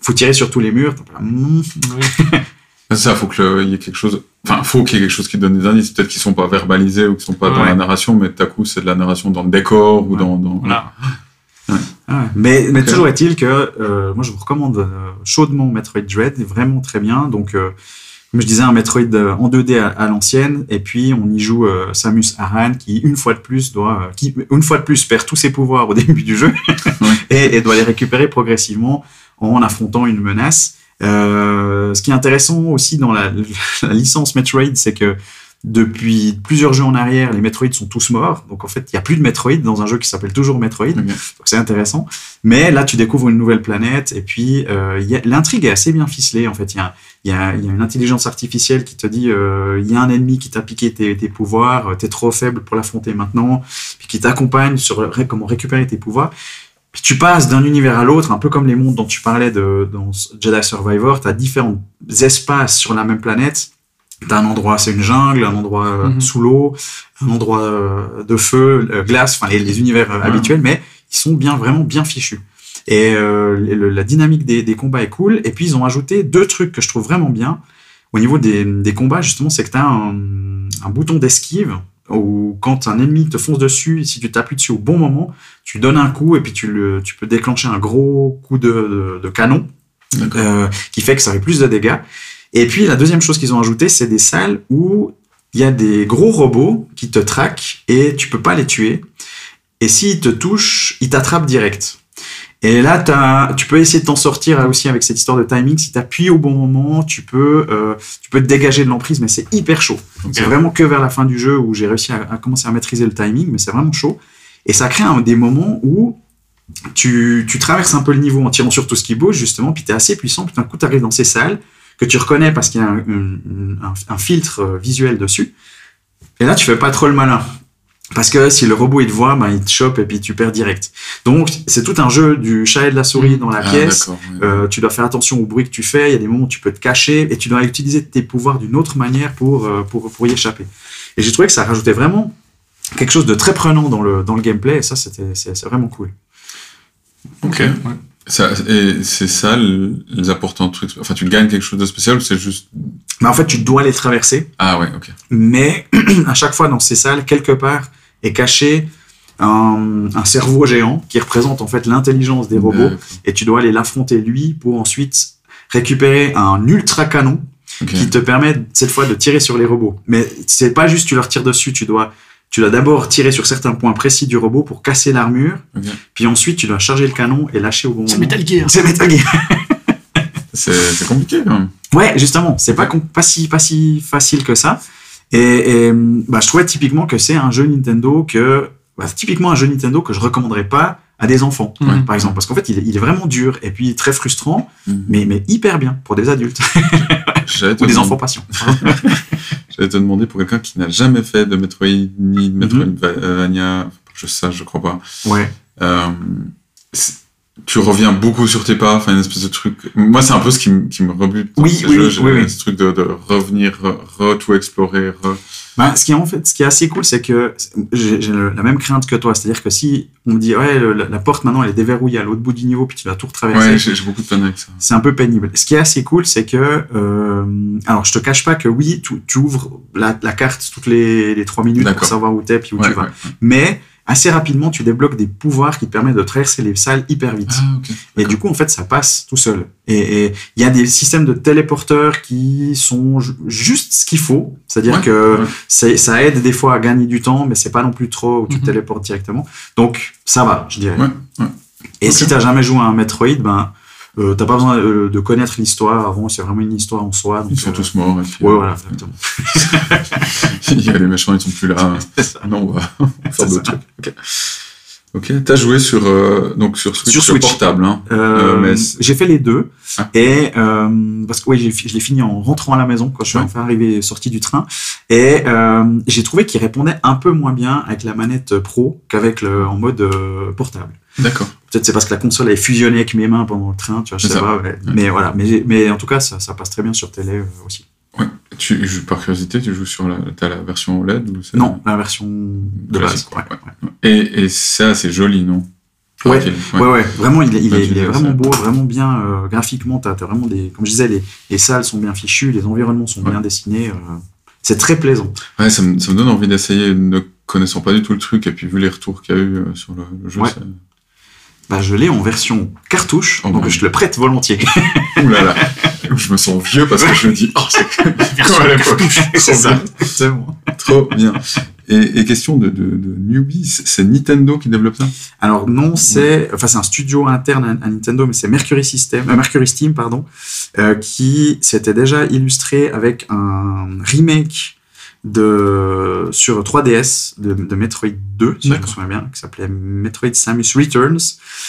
faut tirer sur tous les murs, Ouais. C'est ça, faut qu'il y ait quelque chose. Enfin, faut qu'il y ait quelque chose qui donne des indices. Peut-être qu'ils sont pas verbalisés ou qu'ils sont pas dans la narration, mais tout à coup, c'est de la narration dans le décor ou Ouais. dans. dans... Voilà. Ah ouais. Mais, toujours est-il que euh, moi je vous recommande euh, chaudement Metroid Dread, il est vraiment très bien. Donc, euh, comme je disais, un Metroid euh, en 2D à, à l'ancienne, et puis on y joue euh, Samus Aran qui une fois de plus doit, euh, qui une fois de plus perd tous ses pouvoirs au début du jeu et, et doit les récupérer progressivement en affrontant une menace. Euh, ce qui est intéressant aussi dans la, la licence Metroid, c'est que depuis plusieurs jeux en arrière, les Metroid sont tous morts. Donc en fait, il n'y a plus de Metroid dans un jeu qui s'appelle toujours Metroid. Donc c'est intéressant. Mais là, tu découvres une nouvelle planète et puis euh, l'intrigue est assez bien ficelée. En fait, il y a, il y, a, il y a une intelligence artificielle qui te dit euh, il y a un ennemi qui t'a piqué tes, tes pouvoirs, euh, t'es trop faible pour l'affronter maintenant, puis qui t'accompagne sur comment récupérer tes pouvoirs. Puis tu passes d'un univers à l'autre, un peu comme les mondes dont tu parlais de, dans Jedi Survivor. Tu as différents espaces sur la même planète. T'as un endroit, c'est une jungle, un endroit euh, Mhm. sous l'eau, un endroit euh, de feu, euh, glace, enfin les, les univers Ouais. habituels, mais ils sont bien vraiment bien fichus. Et le- la dynamique des, des combats est cool. Et puis ils ont ajouté deux trucs que je trouve vraiment bien au niveau des, des combats justement, c'est que tu as un, un bouton d'esquive où quand un ennemi te fonce dessus, si tu t'appuies dessus au bon moment, tu donnes un coup et puis tu, le, tu peux déclencher un gros coup de, de, de canon qui fait que ça fait plus de dégâts. Et puis la deuxième chose qu'ils ont ajouté, c'est des salles où il y a des gros robots qui te traquent et tu peux pas les tuer. Et s'ils te touchent, ils t'attrapent direct. Et là, tu peux essayer de t'en sortir là aussi avec cette histoire de timing. Si tu appuies au bon moment, tu peux, euh, tu peux te dégager de l'emprise, mais c'est hyper chaud. C'est vraiment que vers la fin du jeu où j'ai réussi à, à commencer à maîtriser le timing, mais c'est vraiment chaud. Et ça crée un- des moments où tu, tu traverses un peu le niveau en tirant sur tout ce qui bouge, justement, puis tu es assez puissant, puis d'un coup, tu arrives dans ces salles que tu reconnais parce qu'il y a un, un- un- un filtre euh, visuel dessus. Et là, tu fais pas trop le malin. Parce que si le robot il te voit, ben, il te chope et puis tu perds direct. Donc, c'est tout un jeu du chat et de la souris dans la Ah, pièce. Euh, tu dois faire attention au bruit que tu fais. Il y a des moments où tu peux te cacher et tu dois utiliser tes pouvoirs d'une autre manière pour, euh, pour, pour y échapper. Et j'ai trouvé que ça rajoutait vraiment quelque chose de très prenant dans le, dans le gameplay et ça, c'était, vraiment cool. Ok. Ouais. Ça, et c'est ça, le- les apportants truc. Enfin, tu gagnes quelque chose de spécial ou c'est juste. Mais en fait, tu dois les traverser, Ah ouais, ok. mais à chaque fois dans ces salles, quelque part est caché un, un cerveau géant qui représente en fait l'intelligence des robots et tu dois aller l'affronter lui pour ensuite récupérer un ultra canon qui te permet cette fois de tirer sur les robots. Mais c'est pas juste tu leur tires dessus, tu dois tu dois d'abord tirer sur certains points précis du robot pour casser l'armure, puis ensuite tu dois charger le canon et lâcher au bon C'est moment. Metal Gear. C'est Metal Gear. C'est c'est compliqué quand même. Ouais, justement, c'est pas pas si pas si facile que ça. Et, et, bah, je trouvais typiquement que c'est un jeu Nintendo que bah, c'est typiquement un jeu Nintendo que je recommanderais pas à des enfants, par exemple, parce qu'en fait il est, il est vraiment dur et puis très frustrant, Mhm. mais mais hyper bien pour des adultes ou des enfants patients. J'allais te demander pour quelqu'un qui n'a jamais fait de Metroid ni de Mhm. Metroidvania, je sais, je crois pas. Ouais. Euh, tu reviens beaucoup sur tes pas, enfin une espèce de truc. Moi, c'est un peu ce qui, me- qui me rebute. dans Oui, ces oui, jeux, oui, j'ai oui, oui. Ce truc de, de revenir, re, re- tout explorer, re- Bah, ce qui est en fait, ce qui est assez cool, c'est que j'ai la même crainte que toi. C'est-à-dire que si on me dit, ouais, le- la, la porte maintenant elle est déverrouillée à l'autre bout du niveau, puis tu vas tout retraverser. Ouais, j'ai beaucoup de peine avec ça. c'est un peu pénible. Ce qui est assez cool, c'est que, euh, alors je te cache pas que oui, tu, tu ouvres la, la carte toutes les, les trois minutes pour savoir où t'es puis où Ouais, tu vas. ouais. Mais assez rapidement, tu débloques des pouvoirs qui te permettent de traverser les salles hyper vite. Ah. Et du coup, en fait, ça passe tout seul. Et il y a des systèmes de téléporteurs qui sont ju- juste ce qu'il faut. C'est-à-dire Ouais, que ouais. ça aide des fois à gagner du temps, mais c'est pas non plus trop où tu te Mhm. téléportes directement. Donc, ça va, je dirais. Ouais. Et si t'as jamais joué à un Metroid, ben, euh, t'as pas besoin euh, de connaître l'histoire avant. C'est vraiment une histoire en soi. Donc, Ils sont euh, tous morts. et puis, Ouais, euh, voilà, exactement. Il y a les méchants, ils sont plus là. Ça. Non, on va faire d'autres trucs. Ok. Ok, t'as joué sur, euh, donc sur Switch, Sur sur Switch. portable, hein. J'ai fait les deux Ah. et euh, parce que fi- je l'ai fini en rentrant à la maison quand je suis Ouais. enfin arrivé sorti du train et euh, j'ai trouvé qu'il répondait un peu moins bien avec la manette pro qu'avec le en mode portable. D'accord. Peut-être c'est parce que la console est fusionnée avec mes mains pendant le train, tu vois, je sais ça. pas. ouais. Mais voilà, mais, en tout cas, ça, ça passe très bien sur télé euh, aussi. Tu, je- par curiosité, tu joues sur la, t'as la version OLED ou Non, la version de base. Ouais, ouais. ouais. Et, et c'est joli, non? Ouais, Ouais, ouais, vraiment, il est, il Ouais, est, tu il est disais vraiment ça. beau, vraiment bien euh, graphiquement. T'as as vraiment des, comme je disais, les, les salles sont bien fichues, les environnements sont Ouais. bien dessinés. euh, c'est très plaisant. Ouais, ça me, ça me donne envie d'essayer, ne connaissant pas du tout le truc, et puis vu les retours qu'il y a eu sur le, le jeu, Ouais. c'est- Bah, je l'ai en version cartouche, Oh, donc bon. je te le prête volontiers. Ouh là là, je me sens vieux parce que je me dis, oh, c'est comme à l'époque. c'est Trop ça. Trop bien. Et, et question de, de, de newbie, c'est c'est Nintendo qui développe ça? Alors non, c'est, enfin c'est un studio interne à, à Nintendo, mais c'est Mercury System, euh, Mercury Steam, pardon, euh, qui s'était déjà illustré avec un remake de sur 3DS de, de Metroid 2, si je me souviens bien, qui s'appelait Metroid Samus Returns.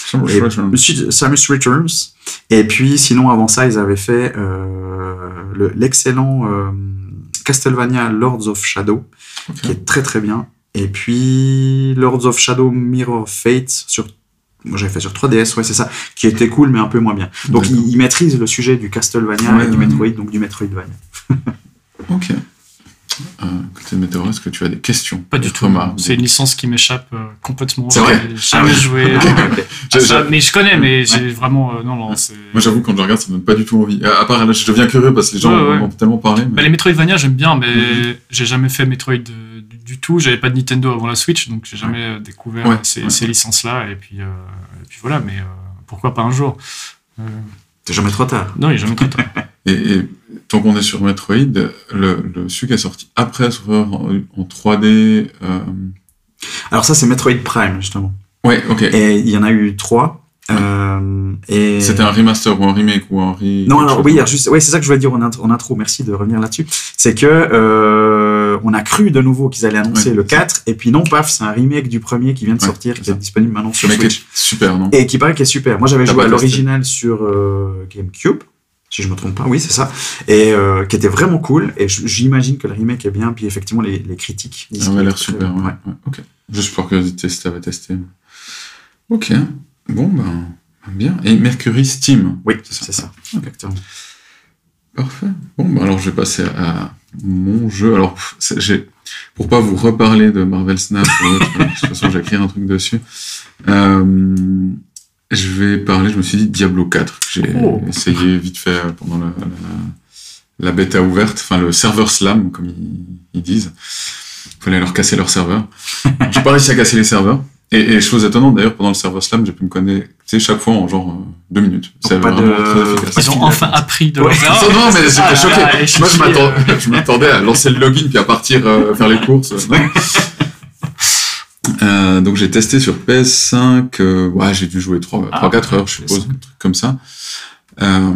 Samus Et- Returns. Samus Returns. Et puis, sinon, avant ça, ils avaient fait euh, le- l'excellent euh, Castlevania Lords of Shadow, qui est très très bien. Et puis, Lords of Shadow Mirror of Fate sur. Moi, j'avais fait sur 3DS, ouais, c'est ça, qui était cool, mais un peu moins bien. Donc, ils, maîtrisent le sujet du Castlevania Ouais, et du ouais, Metroid, donc du Metroidvania. Ok. Euh, côté Météo, est-ce que tu as des questions Pas du tout. C'est une licence qui m'échappe euh, complètement. C'est vrai J'ai jamais joué. J'ai- ça, j'ai- mais je connais, mais j'ai vraiment. euh, non. Moi, j'avoue, quand je regarde, ça me donne pas du tout envie. À à part, là, je deviens curieux parce que les gens Ouais, ouais. m'ont tellement parlé. Bah, les Metroidvania, j'aime bien, mais Mhm. j'ai jamais fait Metroid du, du tout. J'avais pas de Nintendo avant la Switch, donc j'ai jamais découvert Ouais, ces, ouais. ces licences-là. Et puis, euh, et puis voilà, mais euh, pourquoi pas un jour? Euh, C'est jamais trop tard. Non, il est jamais trop tard. Et, et tant qu'on est sur Metroid, le, le celui qui est sorti après en, en 3D. Euh... Alors, ça, c'est Metroid Prime, justement. Ouais, ok. Et il y en a eu trois. Euh, et... C'était un remaster ou un remake ou un re. Non, alors oui, alors, juste, ouais, c'est ça que je voulais dire en, int- en intro. Merci de revenir là-dessus. C'est que euh, on a cru de nouveau qu'ils allaient annoncer Ouais. le 4, et puis non, paf, c'est un remake du premier qui vient de sortir, qui est disponible maintenant sur mec est Switch, super, non? Et qui paraît qu'il est super. Moi, j'avais joué à l'original sur euh, GameCube, si je me trompe pas. Oui, c'est ça, et euh, qui était vraiment cool. Et j'imagine que le remake est bien. Puis effectivement, les, les critiques. disent Ça est l'air super, ouais. ouais, Ok. Juste pour curiosité, si t'avais testé. Ok. Bon, ben, bien. Et Mercury Steam. Oui, C'est ça. c'est ça. Ok. Exactement. Parfait. Bon, bah alors je vais passer à mon jeu. Alors, j'ai, pour pas vous reparler de Marvel Snap de toute façon, j'ai écrit un truc dessus. Euh, je vais parler, je me suis dit Diablo 4, que j'ai Oh. essayé vite fait pendant la, la, la bêta ouverte, enfin le serveur slam, comme ils, ils disent. Il fallait leur casser leur serveur. j'ai pas réussi à casser les serveurs. Et, et chose étonnante, d'ailleurs, pendant le serveur slam, j'ai pu me connecter chaque fois en genre euh, deux minutes. C'est pas de- vraiment très efficace. Ils ont enfin appris de Ouais. Non, non, mais j'étais Ah, choqué. là, et Moi, je chier, m'attendais, euh, je m'attendais à lancer le login puis à partir euh, faire les courses. Euh, donc j'ai testé sur PS5. euh, ouais, j'ai dû jouer 3-4 Ah, heures, je suppose, PS5. un truc comme ça. Euh,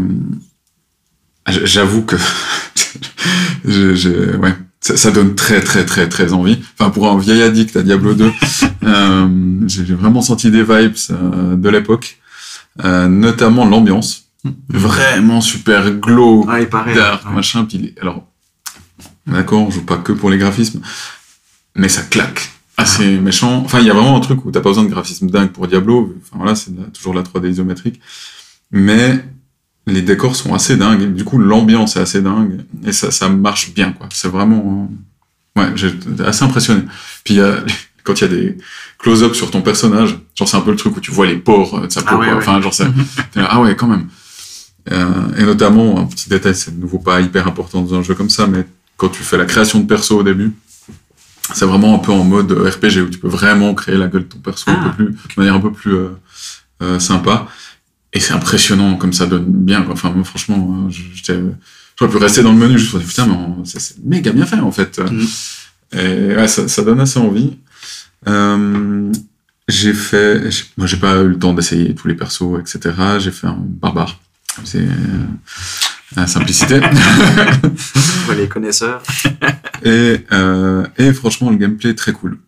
J'avoue que ouais, ça, ça donne très très très très envie. Enfin, pour un vieil addict à Diablo 2, euh, j'ai vraiment senti des vibes euh, de l'époque, euh, notamment l'ambiance. Vraiment super glow, Ah, dark, ouais. machin. Puis, alors, d'accord, on joue pas que pour les graphismes, mais ça claque. Assez méchant. Enfin, il y a vraiment un truc où t'as pas besoin de graphisme dingue pour Diablo. Enfin, voilà, c'est toujours la 3D isométrique. Mais les décors sont assez dingues. Du coup, l'ambiance est assez dingue. Et ça, ça marche bien, quoi. C'est vraiment, euh, Ouais, j'étais assez impressionné. Puis il y a, quand il y a des close-up sur ton personnage, genre c'est un peu le truc où tu vois les pores euh, de sa peau, Ah ouais. Enfin, genre c'est, ah ouais, quand même. Euh, et notamment, un petit détail, c'est de nouveau pas hyper important dans un jeu comme ça, mais quand tu fais la création de perso au début, c'est vraiment un peu en mode RPG où tu peux vraiment créer la gueule de ton perso un Ah, peu plus, de manière un peu plus euh, euh, sympa. Et c'est impressionnant comme ça donne bien. Quoi. Enfin, moi, franchement, j'étais, j'aurais pu rester dans le menu juste pour dire putain, mais c'est méga bien fait en fait. Mhm. Et ouais, ça, ça donne assez envie. Euh, j'ai fait, moi, j'ai pas eu le temps d'essayer tous les persos, etc. J'ai fait un barbare. C'est euh, la simplicité. Pour les connaisseurs. Et, euh, et franchement, le gameplay est très cool.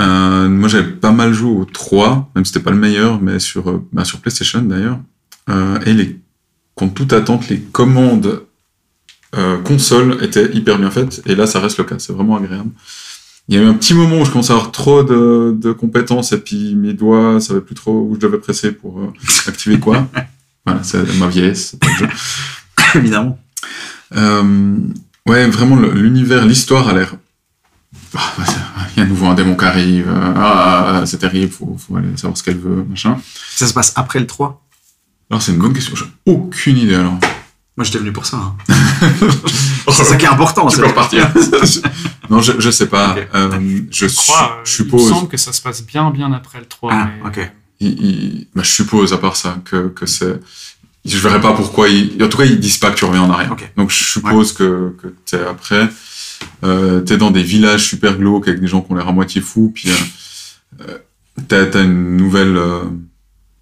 Euh, moi, j'avais pas mal joué au 3, même si c'était pas le meilleur, mais sur, euh, bah, sur PlayStation d'ailleurs. Euh, et les, contre toute attente, les commandes euh, console étaient hyper bien faites. Et là, ça reste le cas. C'est vraiment agréable. Il y a eu un petit moment où je commençais à avoir trop de, de compétences et puis mes doigts savaient plus trop où je devais presser pour activer quoi. voilà, c'est ma vieillesse. Évidemment. Ouais, vraiment, l'univers, l'histoire a l'air. Ah, bah, Il y a à nouveau un démon qui arrive. euh, Ah, c'est terrible, faut, faut aller savoir ce qu'elle veut, machin. Ça se passe après le 3. Alors, c'est une bonne question. J'ai aucune idée alors. Moi, j'étais venu pour ça. hein. c'est ça qui est important. Tu c'est- peux repartir. non, je, je sais pas. Euh, je, Je crois, euh, je il me suppose. semble que ça se passe bien, bien après le 3. Ah, mais- ok. il- il- bah, je suppose, à part ça, que, que c'est. Je verrais pas pourquoi ils. En tout cas, ils disent pas que tu reviens en arrière. Donc, je suppose que, que t'es après. Euh, t'es dans des villages super glauques avec des gens qui ont l'air à moitié fous, puis euh, euh, t'as, t'as une nouvelle. euh,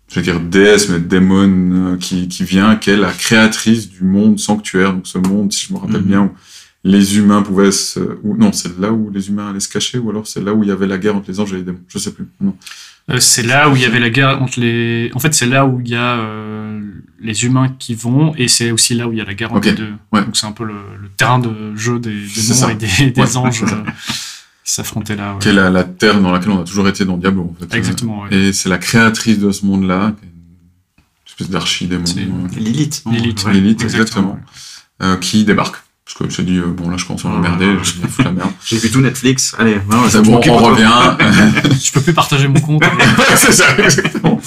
je veux dire déesse, mais démon euh, qui, qui vient, qui est la créatrice du monde sanctuaire. Donc, ce monde, si je me rappelle Mhm. bien, où les humains pouvaient se. Ou, non, c'est là où les humains allaient se cacher, ou alors c'est là où il y avait la guerre entre les anges et les démons. Je sais plus. Non. Euh, c'est là où il y avait la guerre entre les. En fait, c'est là où il y a euh, les humains qui vont, et c'est aussi là où il y a la guerre entre Ok. les deux. Ouais. Donc c'est un peu le, le terrain de jeu des ça. et des, des Ouais, anges euh, qui s'affrontaient là. ouais. qui est la, la terre dans laquelle on a toujours été dans Diablo, en fait. Exactement. ouais. Et c'est la créatrice de ce monde-là, une espèce d'archi-démon, euh, Lilith. Lilith, Ouais. Lilith, exactement, exactement, euh, qui débarque. Parce que je me suis dit, euh, bon, là, je commence à m'emmerder, je vais foutre la merde. J'ai vu tout Netflix. Allez, non, C'est bon, on revient. Je peux plus partager mon compte. c'est ça, exactement.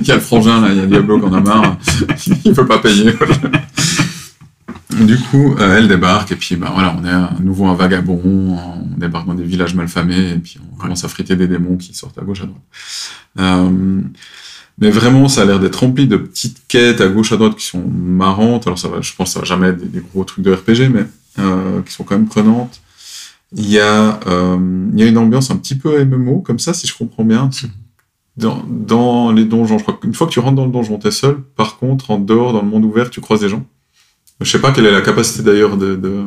Il y a le frangin, là, il y a Diablo qui en a marre. Il peut pas payer. Du coup, euh, elle débarque, et puis, bah, voilà, on est à nouveau un vagabond, on débarque dans des villages malfamés, et puis on commence à friter des démons qui sortent à gauche, à droite. Euh, mais vraiment, ça a l'air d'être rempli de petites quêtes à gauche, à droite qui sont marrantes. Alors, ça va, je pense que ça va jamais être des, des gros trucs de RPG, mais euh, qui sont quand même prenantes. Il y, a, euh, il y a une ambiance un petit peu MMO, comme ça, si je comprends bien. Dans, dans les donjons, je crois qu'une fois que tu rentres dans le donjon, t'es seul. Par contre, en dehors, dans le monde ouvert, tu croises des gens. Je sais pas quelle est la capacité d'ailleurs de, de...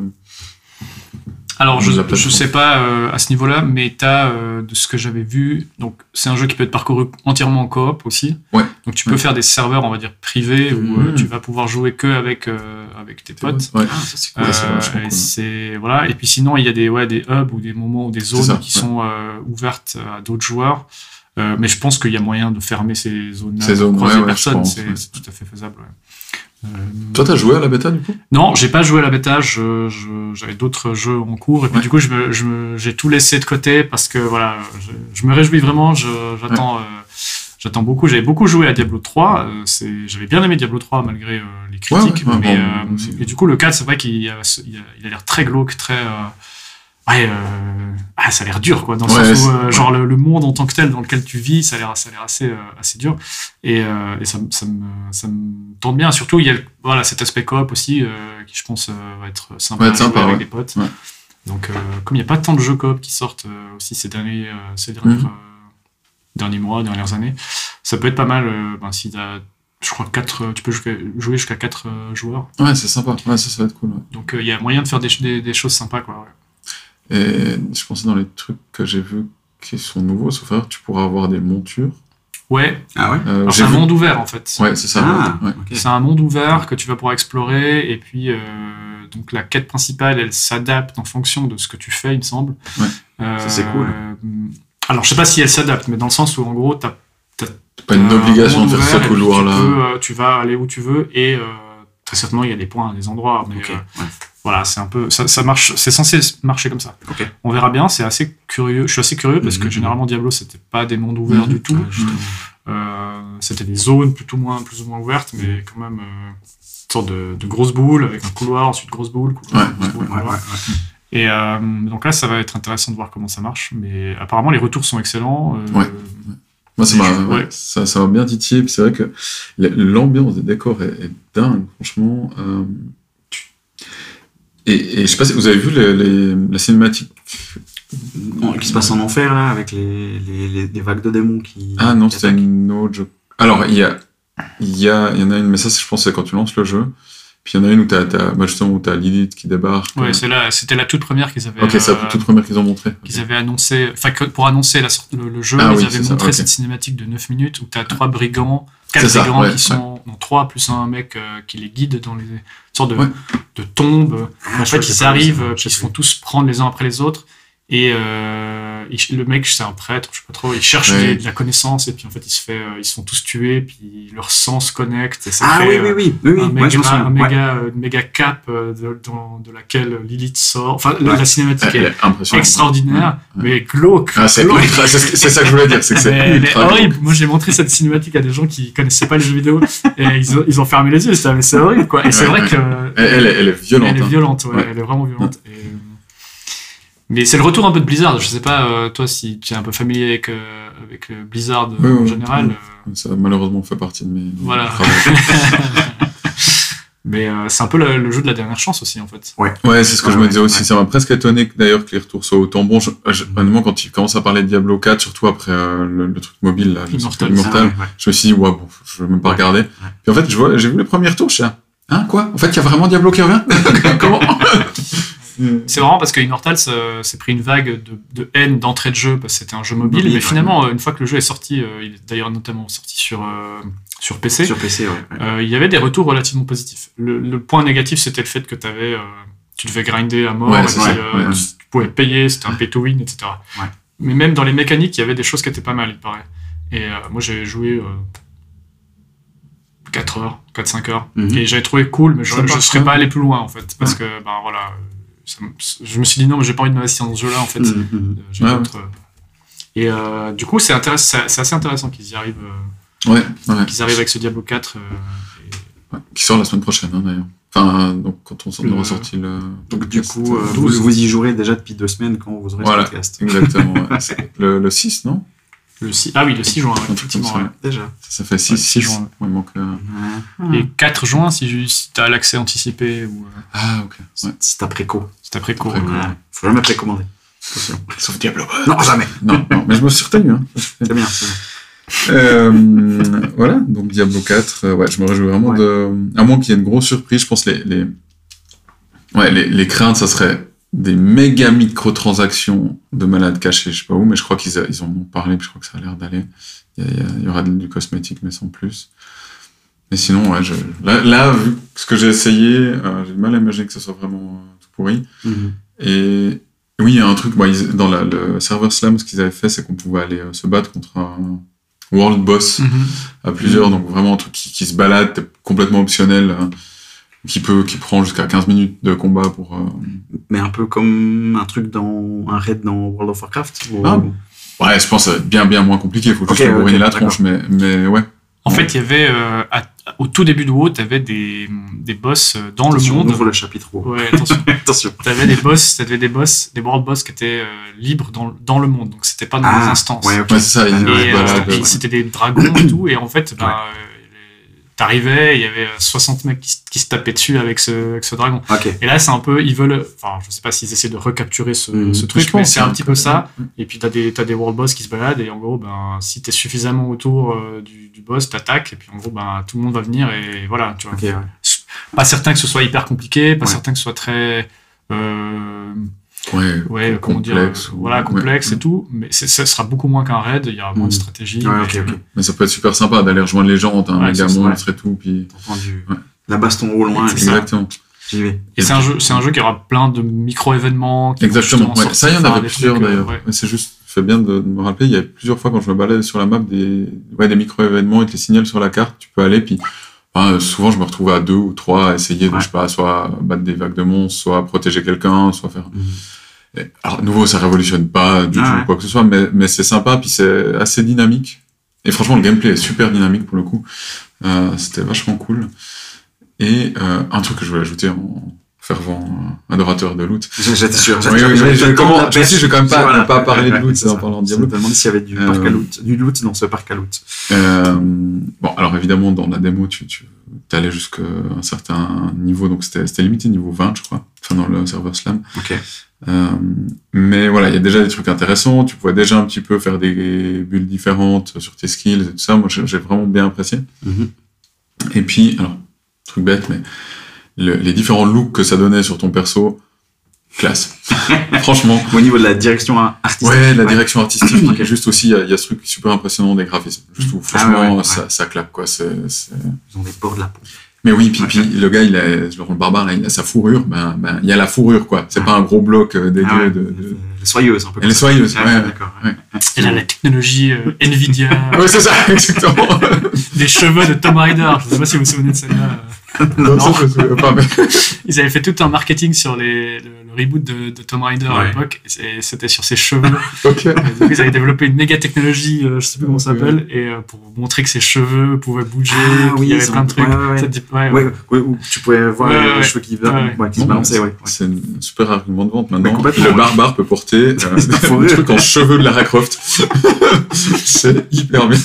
Alors, je, plateforme. sais pas euh, à ce niveau-là, mais t'as, euh, de ce que j'avais vu, donc c'est un jeu qui peut être parcouru entièrement en coop aussi. Ouais. Donc tu peux Ouais. faire des serveurs, on va dire, privés, où euh, Mhm. tu vas pouvoir jouer que avec, euh, avec tes potes. Ouais. Ah, ça, c'est cool. Ouais, c'est Euh, vachement et cool. c'est voilà. Et puis sinon, il y a des ouais des hubs ou des moments ou des zones ça, qui ouais. sont euh, ouvertes à d'autres joueurs. Euh, mais je pense qu'il y a moyen de fermer ces zones-là, Ces pour zones, croiser ouais, ouais, personne. c'est tout à fait faisable. Toi, t'as joué à la bêta, du coup? Non, j'ai pas joué à la bêta. je- je- J'avais d'autres jeux en cours et puis Ouais. du coup, je me- je me- j'ai tout laissé de côté parce que voilà, je, me réjouis vraiment. J'attends. euh, J'attends beaucoup. J'avais beaucoup joué à Diablo 3. euh, c'est- J'avais bien aimé Diablo 3 malgré euh, les critiques. ouais, mais, bon, aussi. et du coup, le 4, c'est vrai qu'il a, il a, il a l'air très glauque, très. Ouais, euh, ah, ça a l'air dur, quoi. Dans le Ouais, sens où, c'est- euh, genre, le, le monde en tant que tel dans lequel tu vis, ça a l'air, ça a l'air assez, euh, assez dur. Et, euh, et ça, me- ça, me, ça me tente bien. Surtout, il y a voilà, cet aspect coop aussi, qui je pense va être sympa, à avec des potes. Donc, comme il n'y a pas tant de jeux coop qui sortent aussi ces derniers, ces dernières, Mhm. derniers mois, dernières années, ça peut être pas mal ben, si t'as, je crois, quatre, tu peux jouer jusqu'à 4 joueurs. Ouais, c'est sympa. Ouais, ça, ça va être cool. ouais. Donc, euh, il y a moyen de faire des, des, des choses sympas, quoi. ouais. Et je pensais dans les trucs que j'ai vus qui sont nouveaux, sauf erreur, tu pourras avoir des montures. Ouais, Ah ouais Euh, c'est un vu- monde ouvert en fait. Ouais, c'est ça. Ah, ouais. C'est un monde ouvert que tu vas pouvoir explorer et puis euh, donc la quête principale elle s'adapte en fonction de ce que tu fais il me semble. Ouais. Euh, Ça, c'est cool. Alors je sais pas si elle s'adapte mais dans le sens où en gros t'as pas une obligation de faire ce et puis couloir-là. Tu, peux, euh, tu vas aller où tu veux et euh, très certainement il y a des points, des endroits mais euh, ouais. Voilà, c'est un peu, ça, ça marche, c'est censé marcher comme ça. On verra bien. C'est assez curieux. Je suis assez curieux parce que Mhm. généralement Diablo c'était pas des mondes ouverts Mhm. du tout. Euh, c'était des zones plutôt moins, plus ou moins ouvertes, mais quand même euh, une sorte de, de grosse boule avec un couloir, ensuite grosse boule, couloir, Ouais, grosse ouais, boule, Ouais, ouais, couloir. ouais. Et euh, donc là, ça va être intéressant de voir comment ça marche. Mais apparemment, les retours sont excellents. euh, Ouais. Moi, ça m'a ouais, ça, ça bien titillé. C'est vrai que la- l'ambiance des décors est, est dingue, franchement. Euh, et, et je sais pas si vous avez vu les, les- la cinématique. Bon, Qui se passe en enfer, là, avec les, les, les, vagues de démons qui. Ah non, c'était une autre. Alors, il y a, il y, a, il y en a une, mais ça, je pense, c'est quand tu lances le jeu. Puis il y en a une où t'as, t'as, bah, justement, où t'as Lilith qui débarque. Ouais, c'est là, c'était la toute première qu'ils avaient, Ok, c'est euh, la toute première qu'ils ont montré. qu'ils avaient annoncé. Enfin, pour annoncer la le, le jeu, Ah ils oui, avaient ça, montré cette cinématique de 9 minutes où tu as trois brigands, quatre C'est ça, brigands ouais, qui sont. Non, trois plus un mec euh, qui les guide dans les sortes de, Ouais. de tombes. Ah, en fait, ils arrivent, euh, ils se font tous prendre les uns après les autres. Et euh, il- le mec, c'est un prêtre, je sais pas trop, il cherche Ouais. des- de la connaissance, et puis en fait, il se fait, euh, ils se font tous tuer, puis leur sang se connecte. Et ça Ah crée, oui, oui, euh, oui, oui, oui. un ouais, méga, souviens. un Ouais. méga, euh, une méga euh, de, dans- de laquelle Lilith sort. Enfin, la- Ouais. la cinématique est est extraordinaire, Ouais. mais glauque. Ah, c'est, ça que je voulais dire, c'est que c'est horrible. Moi, j'ai montré cette cinématique à des gens qui connaissaient pas les jeux vidéo et ils ont, ils ont fermé les yeux. Mais c'est horrible, quoi. Et c'est Ouais, vrai ouais. que Elle, elle est, violente. elle est hein. violente, ouais, Ouais. Elle est vraiment violente. Et, euh, Mais c'est le retour un peu de Blizzard. Je sais pas, euh, toi, si tu es un peu familier avec, euh, avec euh, Blizzard Oui, en oui, général. oui. Ça a malheureusement fait partie de mes. Voilà. travaux. Mais euh, c'est un peu le, le jeu de la dernière chance aussi, en fait. Ouais, c'est ce que Ouais, je me ouais, disais aussi. ouais. Ça m'a presque étonné que, d'ailleurs que les retours soient autant bons. Je, je- honnêtement, quand il commence à parler de Diablo 4, surtout après euh, le, le truc mobile, là, Immortal. Ah, ouais, ouais. je me suis dit, ouais, bon, je vais même pas Ouais. regarder. Puis en fait, je vois, j'ai vu les premiers retours, je suis là, hein, quoi? En fait, il y a vraiment Diablo qui revient? Comment? C'est marrant parce que Immortal ça- s'est pris une vague de, de haine d'entrée de jeu parce que c'était un jeu mobile, mais finalement, euh, une fois que le jeu est sorti, euh, il est d'ailleurs notamment sorti sur, euh, sur PC, Sur PC, ouais. ouais. euh, il y avait des retours relativement positifs. Le, le point négatif, c'était le fait que t'avais, euh, tu devais grinder à mort, Ouais, et puis, euh, tu, tu pouvais payer, c'était un pay to win, etc. Mais même dans les mécaniques, il y avait des choses qui étaient pas mal, il paraît. Et euh, moi, j'ai joué euh, 4 heures, 4-5 heures. Mhm. Et j'avais trouvé cool, mais je, je serais pas allé plus loin, en fait. Parce que, ben voilà, euh, ça je me suis dit non, mais j'ai pas envie de m'investir dans ce jeu-là, en fait. Mhm, mhm. Euh, Ouais, d'autres, euh, Et euh, du coup, c'est intéressant, c'est c'est assez intéressant qu'ils y arrivent, euh, Ouais, ouais. qu'ils arrivent avec ce Diablo 4. euh, et- Ouais, Qui sort la semaine prochaine, hein, d'ailleurs. Enfin, donc quand on sort- Le- aura sorti le. Donc, du coup, euh, vous, vous y jouerez déjà depuis deux semaines quand vous aurez Voilà. ce podcast. Exactement, ouais. Le, le 6, non? Le 6, ah oui, le 6 juin, ouais, effectivement. ça, ouais. Déjà. Ça, ça fait 6, Ouais, 6. six juin. il manque. euh, Et 4 juin, si, si t'as l'accès anticipé ou euh, Ah, ok. Ouais. C'est après co. c'est après cours. Après-co. euh, Ouais. Faut jamais précommander. Attention. Sauf Diablo. Non, jamais. Non, non, mais je me suis retenu. Hein. C'est bien. c'est bien. Euh, voilà, donc Diablo 4, euh, ouais, je me réjouis vraiment Ouais. de. À moins qu'il y ait une grosse surprise, je pense les, les... Ouais, les, les craintes, ça serait des méga microtransactions de malades cachés, je sais pas où, mais je crois qu'ils ils en ont parlé, puis je crois que ça a l'air d'aller. Il y, aura du cosmétique, mais sans plus. Mais sinon, ouais, je... là, là, vu ce que j'ai essayé, euh, j'ai du mal à imaginer que ce soit vraiment euh, tout pourri. Mhm. Et oui, il y a un truc, moi, ils- dans la- le server Slam, ce qu'ils avaient fait, c'est qu'on pouvait aller euh, se battre contre un World Boss Mhm. à plusieurs, donc vraiment un truc qui, qui se balade, complètement optionnel, euh, qui peut, qui prend jusqu'à 15 minutes de combat pour. euh, Mais un peu comme un truc dans un raid dans World of Warcraft. ou- Ah, Ouais, je pense que ça va être bien, bien moins compliqué, il faut juste Ok, lui bourriner ok, la tronche, mais, mais ouais. En fait, il y avait, euh, à- au tout début de WoW, t'avais des, des boss euh, dans Attention, le on monde. ouvre le chapitre. haut. Ouais, attention. Attention. T'avais des boss, t'avais des boss, des world boss qui étaient euh, libres dans, dans le monde, donc c'était pas dans les Ah, instances. ouais, ok. Ouais, c'est ça, c'était des dragons et tout, et en fait, Ouais. les- t'arrivais, il y avait euh, 60 mecs qui, se- qui se tapaient dessus avec ce, avec ce dragon. Ok. Et là, c'est un peu, ils veulent, enfin, je sais pas s'ils essaient de recapturer ce, ce Je truc, pense, mais c'est un hein. petit peu ça. Et puis t'as des, t'as des world boss qui se baladent, et en gros, ben, si t'es suffisamment autour euh, du, du boss, t'attaques, et puis en gros, ben, tout le monde va venir, et voilà, tu vois. Ouais. Pas certain que ce soit hyper compliqué, pas Ouais. certain que ce soit très, euh, Ouais, ouais, comment dire, complexe euh, ou- voilà, complexe ouais. et tout, mais ça sera beaucoup moins qu'un raid, il y aura moins de Mhm. stratégie. Ouais, mais- ok, ok. Mais ça peut être super sympa d'aller rejoindre les gens, t'as un méga monstre et tout, puis. Du... Ouais. La baston au loin. Et Exactement. J'y vais. Et c'est un jeu, c'est un jeu qui aura plein de micro-événements. Exactement. ça, il y en avait plusieurs euh, d'ailleurs. C'est juste, fait bien de, de me rappeler, il y a plusieurs fois quand je me baladais sur la map des, ouais, des micro-événements et te les signale sur la carte, tu peux aller, puis Enfin, souvent, je me retrouvais à deux ou trois à essayer de, Ouais. je sais pas, soit battre des vagues de monstres, soit protéger quelqu'un, soit faire. Mhm. Et, alors, à nouveau, ça révolutionne pas du Ah tout ouais. quoi que ce soit, mais, mais c'est sympa, puis c'est assez dynamique. Et franchement, le gameplay est super dynamique pour le coup. Euh, C'était vachement cool. Et euh, un truc que je voulais ajouter en fervent euh, adorateur de loot. J'étais sûr. Oui, oui, oui, je, comment, je dit, je vais quand même pas, Voilà. pas parler de loot en parlant de Je Diablo. me demandais s'il y avait du Euh, parc à loot, du loot dans ce parc à loot. Euh, bon, alors évidemment, dans la démo, tu, tu allais jusqu'à un certain niveau, donc c'était limité niveau 20, je crois, enfin dans le serveur Slam. Ok. Euh, mais voilà, il y a déjà des trucs intéressants, tu pouvais déjà un petit peu faire des bulles différentes sur tes skills et tout ça, moi j'ai j'ai vraiment bien apprécié. Mhm. Et puis, alors, truc bête, mais le- les différents looks que ça donnait sur ton perso, classe. Franchement. Au niveau de la direction artistique. Ouais, la direction artistique. Juste aussi, il y, y a ce truc super impressionnant des graphismes. Juste où, Ah franchement, ouais, ouais, ça, ça claque, quoi. C'est, c'est- Ils ont des bords de la peau. Mais oui, puis, Ok. puis le gars, il a, genre le barbare, là, il a sa fourrure. Ben, ben, il y a la fourrure, quoi. C'est Ah. pas un gros bloc euh, dédié Ah de, de- Les soyeuses, un peu. Elle est soyeuse, ouais. D'accord. ouais. Elle a la technologie euh, Nvidia, Ouais, c'est ça, exactement. des cheveux de Tom Raider. Je sais pas si vous vous souvenez de celle-là. non, ça, je me souviens pas, mais- Ils avaient fait tout un marketing sur les, le, le reboot de, de Tom Raider à l'époque. et C'était sur ses cheveux. ils avaient développé une méga technologie, euh, je sais plus comment ça s'appelle, et euh, pour montrer que ses cheveux pouvaient bouger, Ah oui, y avait plein de trucs. ouais, ouais, ouais. Ça te dit- ouais, ouais. Ouais, ouais, où tu pouvais voir Ouais, les ouais, cheveux qui, ouais, ouais. ouais, qui se balançaient. c'est- un super argument de vente maintenant. Le barbare peut porter euh, fourrure. des trucs en cheveux de Lara Croft. c'est hyper bien.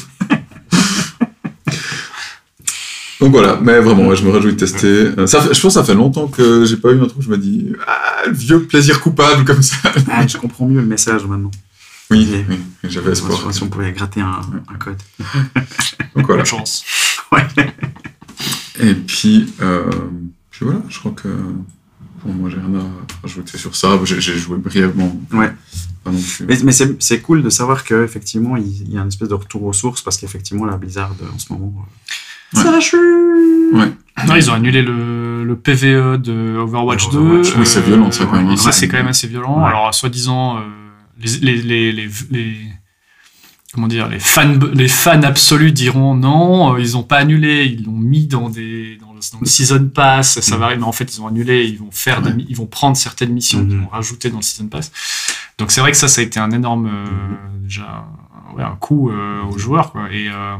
Donc voilà, mais vraiment, ouais, je me réjouis de tester. Euh, Ça fait- je pense que ça fait longtemps que j'ai pas eu un truc où je me dis ah, le vieux plaisir coupable comme ça. Ah, je comprends mieux le message maintenant. Oui, Et- oui, j'avais espoir. Si on pouvait gratter un, un code. Donc voilà. Bonne chance. Et puis, euh, puis voilà, je crois que bon, moi j'ai rien à rajouter sur ça. J'ai joué brièvement. Ouais. Pas non plus. Mais, mais c'est cool de savoir qu'effectivement, il, il y a une espèce de retour aux sources parce qu'effectivement, la Blizzard euh, en ce moment. euh, Ouais. Ça chute Ouais. Non, ils ont annulé le, le PVE de Overwatch De 2. Overwatch. Oui, c'est violent, ça, quand même, ça, Ouais. c'est quand même assez violent. Ouais. Alors, soi-disant, euh, les, les, les, les, les- comment dire, les fans, les fans absolus diront non, euh, ils ont pas annulé, ils l'ont mis dans des, dans le season pass, ça Mhm. varie, mais en fait, ils ont annulé, ils vont faire Ouais. ils vont prendre certaines missions Mhm. qu'ils vont rajouter dans le season pass. Donc, c'est vrai que ça, ça a été un énorme, euh, Mhm. déjà, ouais, un coup euh, aux joueurs, quoi. Et, euh,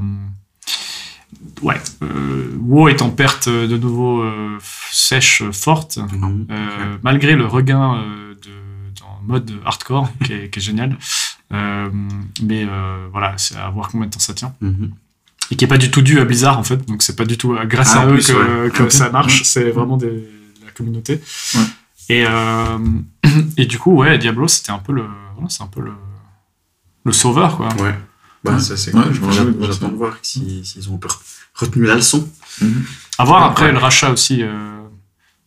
ouais, euh, WoW est en perte de nouveau euh, sèche forte, euh, malgré le regain de, dans mode hardcore qui est, qui est génial. Mais voilà, c'est à voir combien de temps ça tient. Et qui est pas du tout dû à Blizzard en fait, donc c'est pas du tout euh, grâce Ah, à eux plus, que, ouais. que Ok. ça marche, c'est vraiment des, de la communauté. Ouais. Et, euh, et du coup, ouais, Diablo, c'était un peu le, voilà, c'est un peu le, le sauveur quoi. Ouais. Bah, Ouais. ça, c'est Ouais, cool. de voir voir si- s'ils ont un peu retenu la leçon. Mhm. À voir Ouais. après le rachat aussi euh,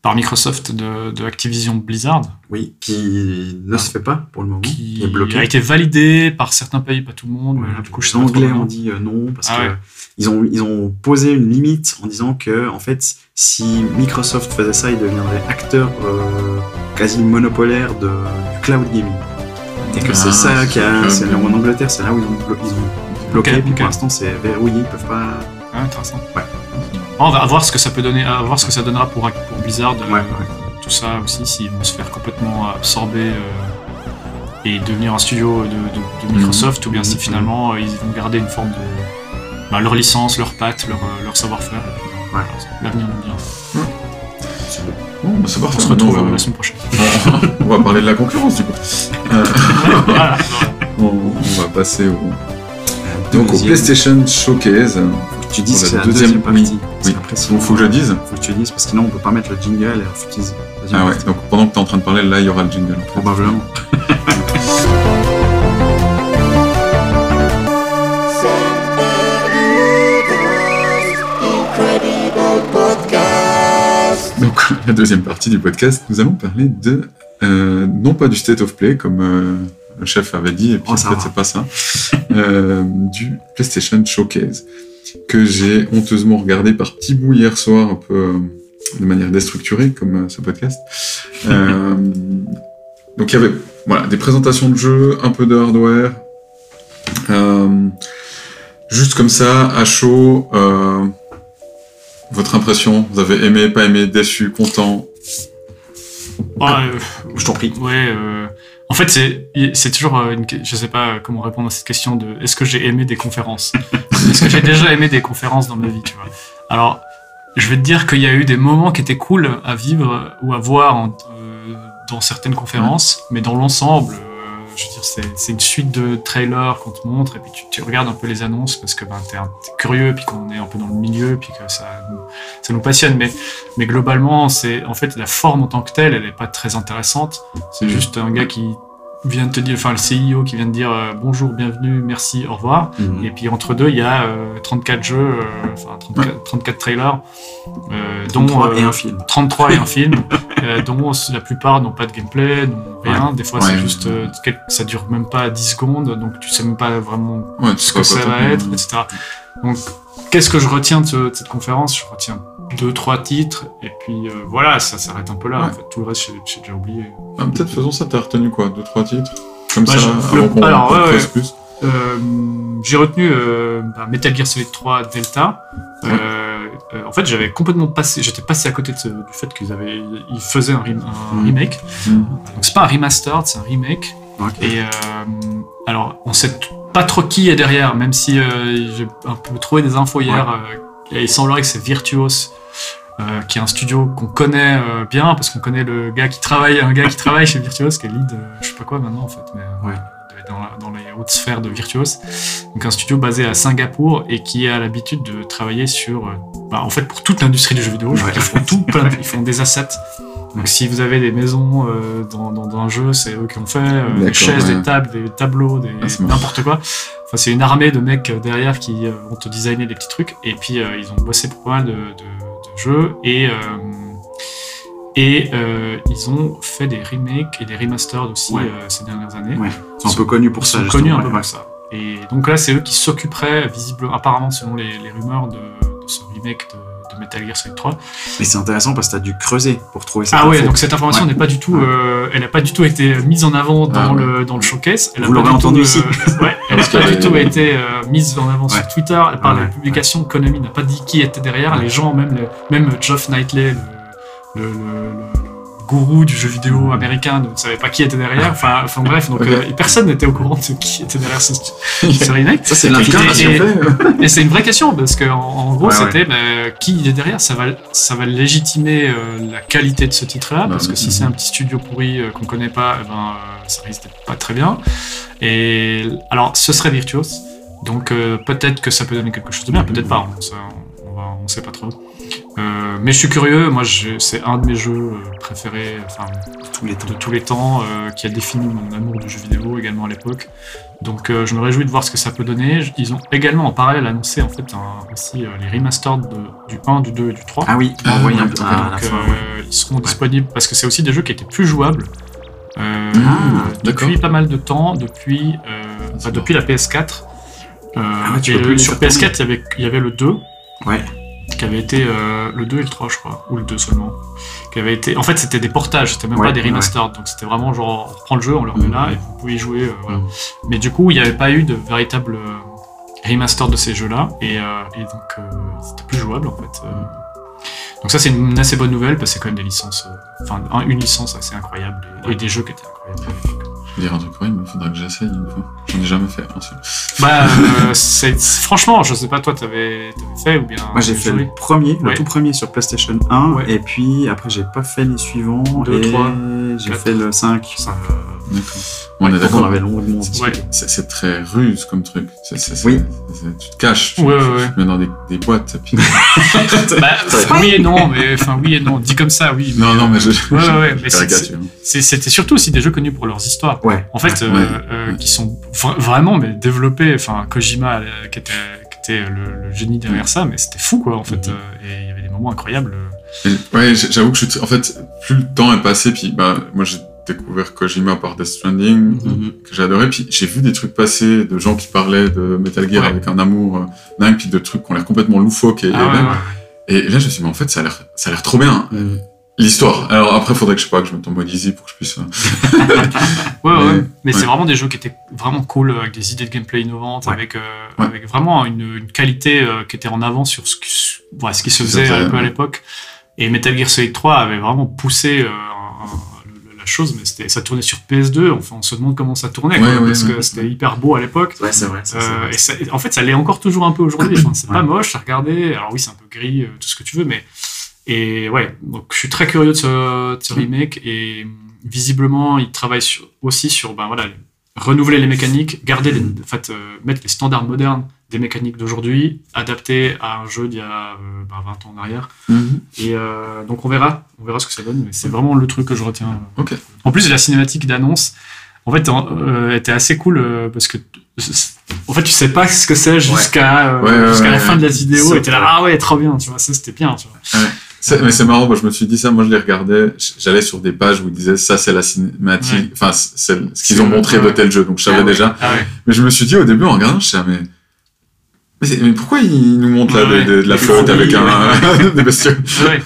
par Microsoft de, de Activision Blizzard. Oui, qui ne se fait pas pour le moment. qui Qui est bloqué. a été validé par certains pays, pas tout le monde. Ouais, mais du coup, les Anglais ont dit euh, non parce Ah que ouais. ils ont ils ont posé une limite en disant que en fait si Microsoft faisait ça, il deviendrait acteur euh, quasi monopolaire de, du cloud gaming. Et que Ah, c'est ça qui a c'est c'est en Angleterre, c'est là où ils ont, ils ont bloqué. Ok, puis ok. pour l'instant, c'est verrouillé, ils peuvent pas. Ah, intéressant. Ouais. On va voir ce que ça peut donner, à voir ce que ça donnera pour, pour Blizzard, euh, Ouais, ouais. tout ça aussi, s'ils vont se faire complètement absorber euh, et devenir un studio de, de- de Microsoft, ou bien si Mhm. finalement euh, ils vont garder une forme de bah, leur licence, leur patte, leur, euh, leur savoir-faire. euh, Ouais. L'avenir nous dira. Bon, bah. On se retrouve on euh, va- la semaine prochaine. on va parler de la concurrence du coup. Euh, voilà, on, on va passer au, donc, au. PlayStation Showcase. Tu pour que c'est la deuxième, deuxième- partie. oui, oui. sinon, faut que je le dise. Faut que tu le dises parce que sinon on peut pas mettre le jingle et deuxième Ah ouais, partie. donc pendant que tu es en train de parler, là, il y aura le jingle. en fait. Probablement. Donc, la deuxième partie du podcast, nous allons parler de, euh, non pas du State of Play, comme euh, le chef avait dit, et puis Oh, en fait, c'est pas ça, euh, du PlayStation Showcase, que j'ai honteusement regardé par petit bout hier soir, un peu euh, de manière déstructurée, comme euh, ce podcast. Euh, donc, il y avait voilà, des présentations de jeux, un peu de hardware, euh, juste comme ça, à chaud. euh, Votre impression? Vous avez aimé, pas aimé, déçu, content? Ouais, euh, Je t'en prie. ouais, euh, en fait, c'est toujours euh, une. Je sais pas comment répondre à cette question de est-ce que j'ai aimé des conférences? Est-ce que j'ai déjà aimé des conférences dans ma vie, tu vois? Alors, je vais te dire qu'il y a eu des moments qui étaient cool à vivre ou à voir en- euh, dans certaines conférences, mais dans l'ensemble, euh, je veux dire, c'est une suite de trailers qu'on te montre et puis tu, tu regardes un peu les annonces parce que ben, t'es curieux puis qu'on est un peu dans le milieu puis que ça nous, ça nous passionne. Mais, mais globalement, c'est en fait la forme en tant que telle, elle est pas très intéressante. C'est Mm. juste un gars qui vient de te dire, enfin le CIO qui vient de dire euh, bonjour, bienvenue, merci, au revoir. Mhm. Et puis entre deux, il y a euh, 34 jeux, euh, enfin 34, 34 trailers, euh, dont 33 euh, et un film. 33 et un film, euh, dont la plupart n'ont pas de gameplay, n'ont rien. Des fois, Ouais. c'est juste, euh, quel- ça dure même pas 10 secondes, donc tu sais même pas vraiment Ouais, ce que ça va être, etc. Donc, qu'est-ce que je retiens de, ce- de cette conférence? Je retiens deux, trois titres, et puis euh, voilà, ça s'arrête un peu là. Ouais. En fait, tout le reste, j'ai- déjà oublié. Ah, Peut-être faisons ça, t'as retenu quoi Deux, trois titres? Comme Bah, ça, je- avant alors, ouais, plus. Euh, j'ai retenu euh, bah, Metal Gear Solid 3 Delta. Euh, en fait, j'avais complètement passé, j'étais passé à côté de ce- du fait qu'ils avaient, ils faisaient un, rem- un Mhm. remake. Mhm. Donc c'est pas un remastered, c'est un remake. Et alors, on sait pas trop qui est derrière, même si euh, j'ai un peu trouvé des infos hier. euh, et il semblerait que c'est Virtuos, euh, qui est un studio qu'on connaît euh, bien, parce qu'on connaît le gars qui travaille, un gars qui travaille chez Virtuos, qui est lead, euh, je sais pas quoi maintenant en fait, mais Ouais. dans, les hautes sphères de Virtuos. Donc un studio basé à Singapour et qui a l'habitude de travailler sur, bah, en fait, pour toute l'industrie du jeu vidéo. Ouais. qu'ils font tout, plein ils font des assets. Donc si vous avez des maisons euh, dans, dans, dans un jeu, c'est eux qui ont fait euh, des chaises, ouais. des tables, des tableaux, des Ah, n'importe quoi. Enfin, c'est une armée de mecs euh, derrière qui euh, vont te designer des petits trucs. Et puis ils ont bossé pour pas mal de, de, de jeux et et ils ont fait des remakes et des remasters aussi Ouais. ces dernières années. Ouais. Ils sont un peu connus pour Ils ça. sont connus un peu pour ça. Et donc là, c'est eux qui s'occuperaient, visiblement, apparemment, selon les, les rumeurs, de, de ce remake de Metal Gear Solid 3. Mais c'est intéressant parce que t'as dû creuser pour trouver cette Ah ouais, info. donc cette information Ouais. n'est pas du tout, Ouais. euh, elle n'a pas du tout été mise en avant dans, Ah ouais. le, dans le showcase. Elle Vous l'aurez entendu euh, ici. ouais, elle n'a pas du tout été euh, mise en avant Ouais. sur Twitter. Par Ouais, la publication, Konami n'a pas dit qui était derrière. Les gens, même, les- même Geoff Knightley, le, le, le- le- le gourou du jeu vidéo américain, ne savait pas qui était derrière. Enfin, enfin bref, donc euh, personne n'était au courant de qui était derrière ce, ce remake. Ça, c'est Et- l'infiltration. et-. Et c'est une vraie question parce que en, en gros Ouais, c'était bah, qui est derrière, ça va ça va légitimer euh, la qualité de ce titre-là Bah, parce que si c'est un petit studio pourri euh, qu'on connaît pas, eh ben ça risque d'être pas très bien. Et alors ce serait Virtuos, donc peut-être que ça peut donner quelque chose de bien, peut-être pas, on, on sait pas trop. Euh, mais je suis curieux, moi c'est un de mes jeux euh, préférés, enfin Tous les temps. de tous les temps, euh, qui a défini mon amour du jeu vidéo également à l'époque. Donc euh, je me réjouis de voir ce que ça peut donner. Ils ont également en parallèle annoncé en fait un- aussi euh, les remasters de- du 1, du 2 et du 3. Ah oui, Ah, envoyé ouais, un euh, ouais. ils seront disponibles parce que c'est aussi des jeux qui étaient plus jouables euh, Ah, depuis pas mal de temps, depuis, euh, bah, depuis la PS4. Euh, Ah ouais, tu et sur faire PS4, il y avait, il y avait le 2 Ouais. Qui avait été euh, le 2 et le 3 je crois ou le 2 seulement qui avait été en fait c'était des portages c'était même Ouais, pas des ouais, remasters donc c'était vraiment genre on reprend le jeu on le remet là Mhm. et vous pouvez y jouer euh, voilà. Mhm. mais du coup il n'y avait pas eu de véritable euh, remaster de ces jeux là et, euh, et donc c'était plus jouable en fait euh. donc ça c'est une assez bonne nouvelle parce que c'est quand même des licences enfin un- une licence assez incroyable et, et des jeux qui étaient incroyables dire un truc horrible, mais il faudra que j'essaye une fois. J'en ai jamais fait, un seul. bah euh, c'est franchement je sais pas toi t'avais t'avais fait ou bien Moi j'ai fait joué le premier, le Ouais. tout premier sur PlayStation 1, Ouais. et puis après j'ai pas fait les suivants, Deux, et trois, j'ai quatre. fait le 5. Ça, D'accord. On est on d'accord. avait longuement discuté. Ouais. C'est c'est très ruse comme truc. C'est- c'est- c'est- Oui. c'est- Tu te caches. Tu, Ouais, ouais, ouais. tu te mets dans des, des boîtes. et puis- Bah, oui et non, mais enfin oui et non. Dit comme ça, oui. non, non, mais je. Ouais, ouais, ouais, mais je c'est- caricature. c'est- C'était surtout aussi des jeux connus pour leurs histoires. Ouais. En fait, Ouais, euh, euh, qui sont vra- vraiment mais développés. Enfin, Kojima, euh, qui était, qui était le, le génie derrière ça, mais c'était fou quoi. En fait, Mhm. et il y avait des moments incroyables. Et- Ouais, j'avoue que je suis. En fait, plus le temps est passé, puis bah, moi j'ai découvert Kojima par Death Stranding, Mhm. que j'ai adoré, puis j'ai vu des trucs passer de gens qui parlaient de Metal Gear Ouais. avec un amour dingue, puis de trucs qui ont l'air complètement loufoques. Et, Ah et- ouais. et là, je me suis dit, mais en fait, ça a l'air, trop bien. Mhm. L'histoire. Alors après, faudrait que je sais pas que je mette en mode easy pour que je puisse. euh, Ouais, ouais. Mais- Mais c'est vraiment des jeux qui étaient vraiment cool, avec des idées de gameplay innovantes, Ouais. avec, euh, Ouais. avec vraiment une, une qualité euh, qui était en avant sur ce qui, ouais, ce qui se faisait un peu à l'époque. Et Metal Gear Solid 3 avait vraiment poussé euh, un- un- le- la chose, mais c'était, ça tournait sur PS2. Enfin, on se demande comment ça tournait, quoi, Ouais, ouais, parce ouais. que c'était hyper beau à l'époque. Ouais, c'est vrai. ça, Euh, et ça- en fait, ça l'est encore toujours un peu aujourd'hui. Enfin, c'est pas Ouais. moche à regarder. Alors oui, c'est un peu gris, euh, tout ce que tu veux, mais et ouais. Donc je suis très curieux de ce, de ce remake et visiblement, il travaille sur- aussi sur ben voilà, renouveler les mécaniques, garder les, en fait, euh, mettre les standards modernes des mécaniques d'aujourd'hui, adaptés à un jeu d'il y a euh, ben, 20 ans en arrière. Et euh, donc on verra, on verra ce que ça donne. Mais c'est vraiment le truc que je retiens. Ok. En plus, la cinématique d'annonce, en fait, euh, était assez cool euh, parce que en fait, tu sais pas ce que c'est jusqu'à euh, Ouais, ouais, jusqu'à la fin de la vidéo et t'es là, ah ouais, trop bien, tu vois, ça c'était bien, tu vois. C'est- mais c'est marrant, moi je me suis dit ça, moi je les regardais, j'allais sur des pages où ils disaient ça c'est la cinématique, Ouais. enfin c'est ce qu'ils ont montré de tel jeu, donc je savais Ah ouais. déjà. Ah ouais. Mais je me suis dit au début en regardant, je sais mais, mais, pourquoi ils nous montrent là Ouais, de, de- de la flotte avec un des bestioles? Ouais.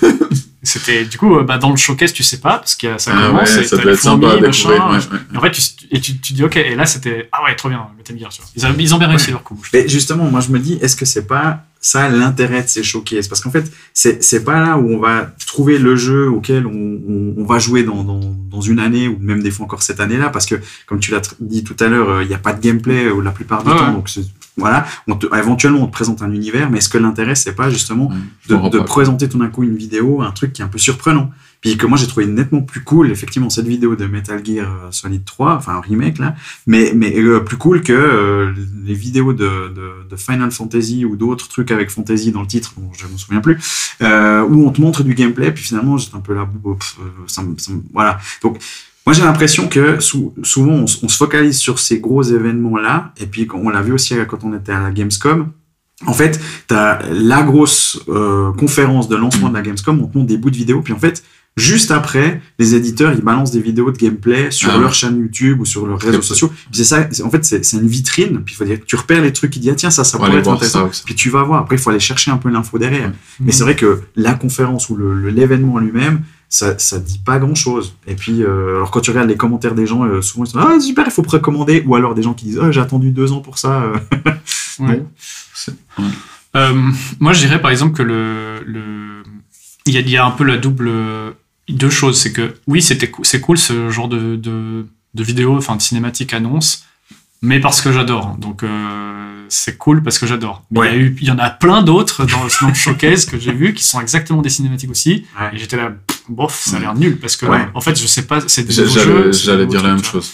C'était du coup bah, dans le showcase, tu sais pas parce que ça Ah commence ouais, et ça doit être sympa à découvrir. machin. ouais, ouais. Et en fait, tu, et tu, tu dis ok, et là c'était ah ouais, trop bien, Metal Gear, tu vois. Ils, ont- ils ont bien réussi leur coup. Mais justement, moi je me dis, est-ce que c'est pas ça l'intérêt de ces showcases Parce qu'en fait, c'est c'est pas là où on va trouver le jeu auquel on, on, on va jouer dans, dans, dans une année ou même des fois encore cette année-là, parce que comme tu l'as dit tout à l'heure, euh, il n'y a pas de gameplay euh, la plupart du temps, ouais. donc voilà, on te, éventuellement on te présente un univers, mais est-ce que l'intérêt c'est pas justement je de, comprends de pas. présenter tout d'un coup une vidéo, un truc qui est un peu surprenant? Puis que moi j'ai trouvé nettement plus cool, effectivement, cette vidéo de Metal Gear euh, Solid 3, enfin un remake là, mais, mais euh, plus cool que euh, les vidéos de, de, de Final Fantasy ou d'autres trucs avec Fantasy dans le titre, dont je me souviens plus, euh, où on te montre du gameplay, puis finalement j'étais un peu là, bon, pff, euh, ça ça voilà. Donc moi j'ai l'impression que sou- souvent on, se focalise sur ces gros événements là, et puis on l'a vu aussi euh, quand on était à la Gamescom. En fait, tu as la grosse euh, conférence de lancement de la Gamescom, on te montre des bouts de vidéos, puis en fait, juste après, les éditeurs, ils balancent des vidéos de gameplay sur Ah leur chaîne YouTube ou sur leurs réseaux Très sociaux. Puis c'est ça, c'est- en fait, c'est c'est une vitrine, puis il faut dire, tu repères les trucs qui disent, ah, tiens, ça, ça pourrait être intéressant. ça. Puis tu vas voir, après, il faut aller chercher un peu l'info derrière. Ouais. Mais c'est vrai que la conférence ou le- le- l'événement lui-même, ça, ça dit pas grand chose. Et puis, euh, alors quand tu regardes les commentaires des gens, euh, souvent ils sont Ah, super, il faut précommander. Ou alors des gens qui disent Ah, j'ai attendu deux ans pour ça. euh. Ouais. Bon. Euh, moi, je dirais par exemple que le, le... Il, y a, il y a un peu la double. Deux choses. C'est que oui, c'était c'est cool ce genre de, de, de vidéo, enfin de cinématique annonce, mais parce que j'adore. Donc euh, c'est cool parce que j'adore. Mais il y a eu- il y en a plein d'autres dans, dans le showcase que j'ai vu qui sont exactement des cinématiques aussi. Ouais. Et j'étais là, bof, ça a l'air nul parce que en fait, je sais pas, c'est J'allais dire la même chose.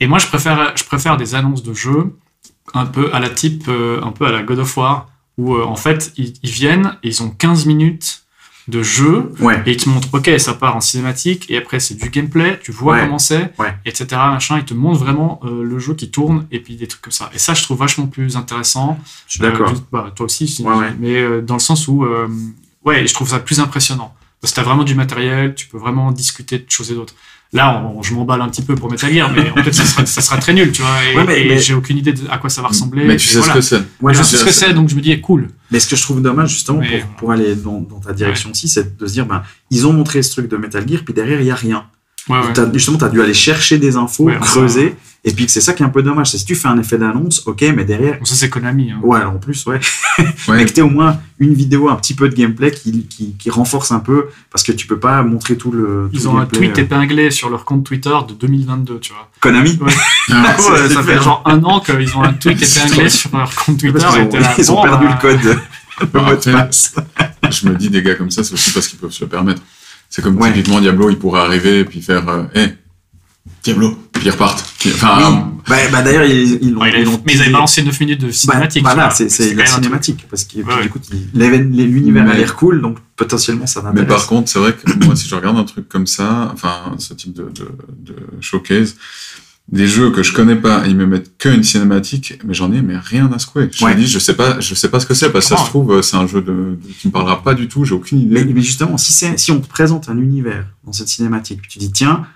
et moi, je préfère, je préfère des annonces de jeux un peu à la type, euh, un peu à la God of War, où euh, en fait, ils, ils viennent et ils ont 15 minutes de jeu Ouais. et ils te montrent, ok, ça part en cinématique et après c'est du gameplay, tu vois Ouais. comment c'est, Ouais. etc. Machin, ils te montrent vraiment euh, le jeu qui tourne et puis des trucs comme ça. Et ça, je trouve vachement plus intéressant. Je suis d'accord. Euh, bah, toi aussi, mais euh, dans le sens où, ouais, je trouve ça plus impressionnant. Parce que t'as vraiment du matériel, tu peux vraiment discuter de choses et d'autres. Là, on- je m'emballe un petit peu pour Metal Gear, mais en fait, ça sera, ça sera très nul, tu vois. Et, Ouais, mais- et mais- j'ai aucune idée de à quoi ça va ressembler. Mais tu et sais voilà. ce que c'est. Ouais, je sais ce que c'est, donc je me dis, eh, cool. Mais ce que je trouve dommage, justement, Mais- pour, pour aller dans, dans ta direction aussi, c'est de se dire ben, ils ont montré ce truc de Metal Gear, puis derrière, il n'y a rien. Ouais, ouais. T'as- justement, tu as dû aller chercher des infos, Ouais, enfin, creuser, et puis que c'est ça qui est un peu dommage. C'est si tu fais un effet d'annonce, ok, mais derrière, Bon, ça, c'est Konami. hein. ouais, alors en plus, ouais, Ouais. mais que t'aies au moins une vidéo, un petit peu de gameplay qui, qui, qui renforce un peu, parce que tu peux pas montrer tout le. tout Ils le ont un tweet euh. épinglé sur leur compte Twitter de 2022, tu vois. Konami Ouais. Ah, Ouais, ça ça fait genre un an qu'ils ont un tweet épinglé sur leur compte Twitter. Ont, là, ils ont bon, perdu bah, le code, le Bah, mot de après, passe. je me dis des gars comme ça, c'est aussi parce qu'ils peuvent se le permettre. C'est comme Ouais. typiquement Diablo, il pourrait arriver et puis faire, euh, hé, Diablo, puis ils repartent. Puis- Enfin, Oui. Bah, bah, d'ailleurs, ils, ils l'ont. Ouais, il ils l'ont mais ils avaient balancé 9 minutes de Bah, cinématique. voilà, tu vois. c'est c'est la cinématique. Parce que Ouais. du coup, l'univers a Mais- l'air cool, donc potentiellement ça Mais m'intéresse. par contre, c'est vrai que moi, si je regarde un truc comme ça, enfin, ce type de, de, de showcase, des jeux que je connais pas, ils me mettent qu'une cinématique, mais j'en ai mais rien à secouer. Je Ouais. me dis, je sais pas, je sais pas ce que c'est, parce que ça se comprends. trouve, c'est un jeu de, qui me parlera pas du tout, j'ai aucune idée. Mais, mais justement, si, c'est- si on te présente un univers dans cette cinématique, tu dis, tiens,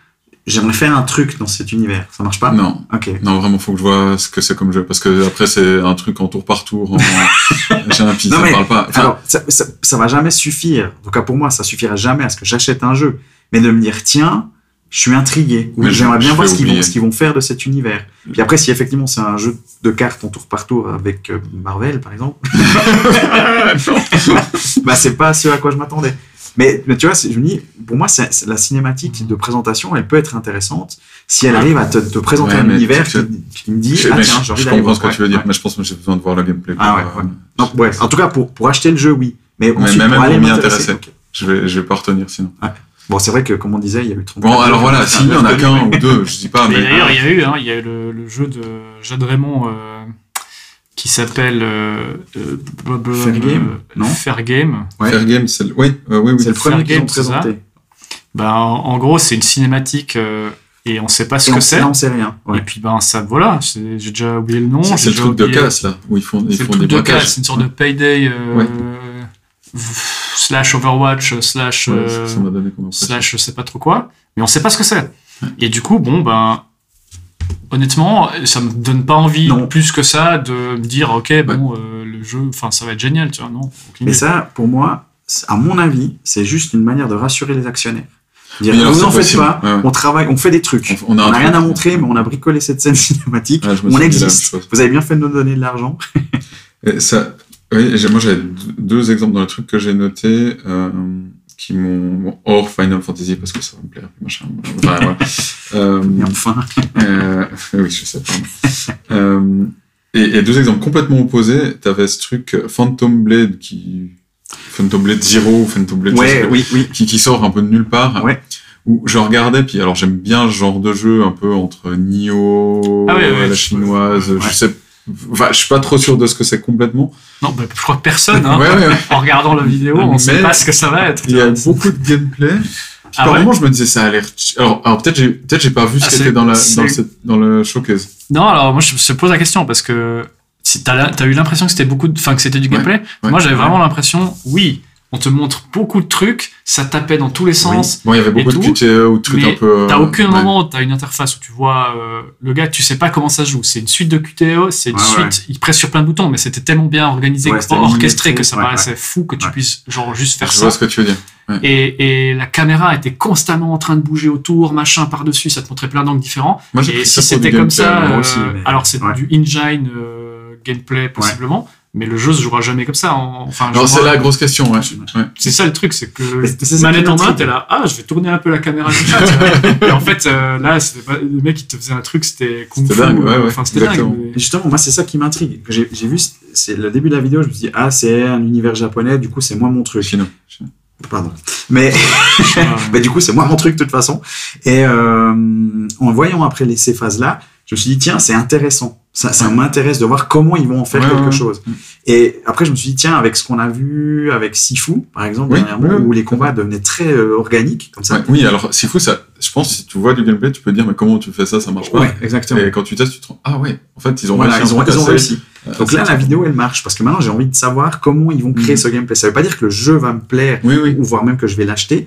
j'aimerais faire un truc dans cet univers. Ça marche pas? Non, Ok. non, vraiment, faut que je vois ce que c'est comme jeu. Parce que après, c'est un truc en tour par tour. En... J'ai un pis, Non, ça mais- me parle pas. Enfin, Alors, ça, ça, ça va jamais suffire. En tout cas, pour moi, ça suffira jamais à ce que j'achète un jeu. Mais de me dire, tiens, je suis intrigué. Oui, j'aimerais bien voir ce qu'ils, vont, oublier. ce qu'ils vont faire de cet univers. Puis après, si effectivement c'est un jeu de cartes en tour par tour avec euh, Marvel, par exemple, bah, c'est pas ce à quoi je m'attendais. Mais, mais tu vois, c'est- je me dis, pour moi, c'est, c'est la cinématique de présentation, elle peut être intéressante si elle arrive à te, te présenter Ouais, un univers tu- qui, qui me dit, je, ah tiens, je- j'ai envie je comprends ce que Ouais, tu veux dire, ouais. mais je pense que j'ai besoin de voir le gameplay. Ah pour, euh, Non, ouais. En tout cas, pour, pour acheter le jeu, oui. Mais Mais ensuite, même pour aller m'y intéresser. Je vais, je vais pas retenir sinon. Bon, c'est vrai que, comme on disait, il y a eu 30 Bon, alors voilà, s'il y en a qu'un ou deux, je dis pas, Mais mais. d'ailleurs, il y a eu, hein, il y a eu le, le jeu de Jade Raymond euh, qui s'appelle euh, euh, b- Fair Game, euh, non Fair Game. Ouais. Fair Game, c'est le... Oui, euh, oui, oui. C'est le premier qu'ils ont présenté. Ben, en, en gros, c'est une cinématique euh, et on sait pas ce Et que c'est. on sait rien. Ouais. Et puis ben ça, voilà, j'ai déjà oublié le nom. C'est- le truc de casse, là, où ils font, ils C'est le font truc des de braquages. casse, c'est une sorte de payday euh, Ouais. Slash Overwatch slash Ouais, euh, ça donné slash je sais pas trop quoi, mais on sait pas ce que c'est. Et du coup, bon ben honnêtement, ça me donne pas envie Non. plus que ça de me dire ok bon euh, le jeu, enfin ça va être génial, tu vois non. Mais idée. ça, pour moi, c'est- à mon avis, c'est juste une manière de rassurer les actionnaires. Dire, Oui, alors, vous en faites possible. pas, Ouais, on travaille, on fait des trucs. On, on a On un n'a rien à montrer, mais on a bricolé cette scène cinématique. Ouais, on existe. Vous avez bien fait de nous donner de l'argent. Ça, oui, j'ai- moi j'avais deux- exemples dans les trucs que j'ai notés euh, qui m'ont bon, hors Final Fantasy parce que ça va me plaire, machin. Enfin, voilà. Euh, Et enfin, euh, oui, je sais pas. euh, et, et deux exemples complètement opposés. T'avais ce truc euh, Phantom Blade qui Phantom Blade Zero Phantom Blade ouais, pas, oui, oui. qui, qui sort un peu de nulle part. Ouais. Où je regardais, puis alors j'aime bien ce genre de jeu un peu entre Nioh, Ah ouais, ouais, la chinoise, je sais. Enfin, je suis pas trop sûr de ce que c'est complètement. Non, bah, je crois que personne, hein, Ouais, ouais, ouais. en regardant la vidéo, on Mais- sait pas ce que ça va être. Il y a beaucoup de gameplay. Puis Ah par moment, je me disais, ça a l'air. Alors, alors peut-être j'ai peut-être j'ai pas vu ce Ah, qui était dans, la, c'est- dans, le, dans le showcase. Non, alors moi je je pose la question parce que si t'as t'as eu l'impression que c'était beaucoup, de, enfin que c'était du gameplay. moi j'avais vraiment l'impression, oui, on te montre beaucoup de trucs, ça tapait dans tous les sens. Bon, il y avait beaucoup de QTE ou de trucs mais un peu. T'as euh, aucun ouais. moment où t'as une interface où tu vois euh, le gars, tu sais pas comment ça se joue. C'est une suite de QTE, c'est une Ouais, suite, il presse sur plein de boutons, mais c'était tellement bien organisé, orchestré que ça paraissait fou que tu Ouais. puisses genre juste faire Je ça. vois ce que tu veux dire. Et, et la caméra était constamment en train de bouger autour, machin par-dessus, ça te montrait plein d'angles différents. Moi, j'ai Et si c'était comme gameplay, ça, euh, aussi, mais- alors c'est ouais. du engine euh, gameplay possiblement, mais le jeu se jouera jamais comme ça. en- Enfin, Alors, je c'est la grosse question, ouais. ouais. c'est ça le truc, c'est que qui manette en main, t'es là, ah, je vais tourner un peu la caméra. Et en fait, euh, là, c'était pas le mec qui te faisait un truc, c'était. C'était dingue, ouais, euh, ouais, Enfin, c'était dingue. mais- Et justement, moi, c'est ça qui m'intrigue. J'ai j'ai vu, c'est le début de la vidéo, je me suis dit, ah, c'est un univers japonais, du coup, c'est moins mon truc. Chino. Pardon. Mais, Ouais. mais du coup, c'est moins mon truc de toute façon. Et euh, en voyant après les, ces phases-là, je me suis dit, tiens, c'est intéressant. Ça, ça m'intéresse de voir comment ils vont en faire Ouais, quelque ouais. chose. Mm. Et après, je me suis dit, tiens, avec ce qu'on a vu avec Sifu, par exemple, Oui, dernièrement, oui, oui. où les combats devenaient très euh, organiques, comme ça. Ouais, oui, alors, fou, ça. Je pense, si tu vois du gameplay, tu peux dire, mais comment tu fais ça, ça marche pas. Exactement. Et quand tu testes, tu te rends, ah ouais, en fait, ils ont Voilà, réussi. ils ont, ils réussi. euh, Donc là, assez- la vidéo, elle marche, parce que maintenant, j'ai envie de savoir comment ils vont créer Mhm. ce gameplay. Ça veut pas dire que le jeu va me plaire, Oui, oui. ou voire même que je vais l'acheter,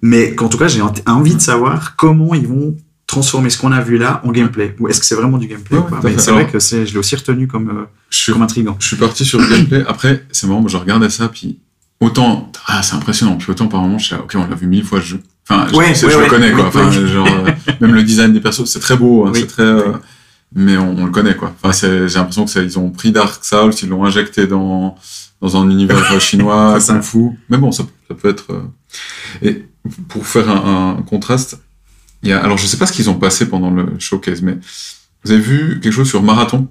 mais qu'en tout cas, j'ai envie de savoir comment ils vont transformer ce qu'on a vu là en gameplay. Ou est-ce que c'est vraiment du gameplay Ouais, ou c'est vrai que c'est, je l'ai aussi retenu comme, euh, Je suis comme intriguant. je suis parti sur le gameplay. Après, c'est marrant, moi, je regardais ça, puis autant, ah, c'est impressionnant, puis autant par moment, je suis là, ok, on l'a vu mille fois jeu. Enfin, je, Ouais, c'est- ouais, je le connais, quoi. oui, Enfin, oui. genre, même le design des persos, c'est très beau, hein, Oui. c'est très, euh, mais on, on le connaît, quoi. Enfin, j'ai l'impression que ils ont pris Dark Souls, ils l'ont injecté dans, dans un univers euh, chinois, kung fu. Mais bon, ça, ça peut être, euh, et pour faire un, un contraste, il y a, alors je sais pas ce qu'ils ont passé pendant le showcase, mais vous avez vu quelque chose sur Marathon?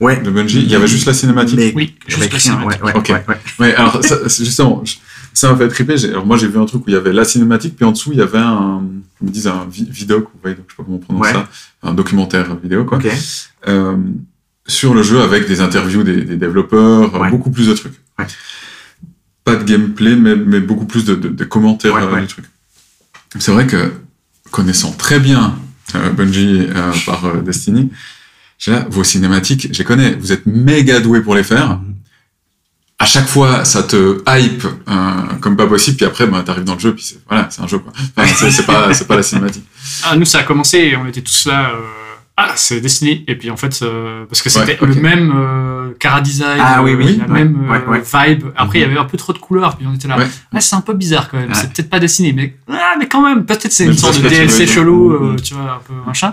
Ouais. de Bungie? Il y avait juste la cinématique? Mais Oui, je juste la ouais, cinématique. ouais, Ok. ouais, ouais. Ouais, alors ça, c'est justement, je- ça m'a fait triper. J'ai- Alors moi j'ai vu un truc où il y avait la cinématique, puis en dessous il y avait un, ils me disent un vi- vidoc, ou vidoc, je sais pas comment on prononce Ouais. ça, un documentaire vidéo quoi, Ok. euh, sur le jeu avec des interviews des, des développeurs, Ouais. beaucoup plus de trucs. Ouais. Pas de gameplay, mais, mais beaucoup plus de, de- de commentaires Ouais, euh, ouais. du truc. C'est vrai que connaissant très bien euh, Bungie euh, par euh, Destiny, là, vos cinématiques, je les connais, vous êtes méga doués pour les faire à chaque fois, ça te hype euh, comme pas possible, puis après, bah, t'arrives dans le jeu, puis voilà, c'est un jeu, quoi. Enfin, c'est, pas, pas la cinématique. Ah, nous, ça a commencé on était tous là. euh, ah, c'est Destiny. Et puis en fait, euh, parce que c'était Ouais, le même euh, cara design, Ah oui, oui, la même euh, ouais, ouais. vibe. Après, il y avait un peu trop de couleurs. Puis on était là. Ouais. Ah, c'est un peu bizarre quand même. C'est peut-être pas Destiny, mais ah, mais quand même, peut-être c'est une sorte de DLC chelou, euh, Mhm. tu vois, un peu machin.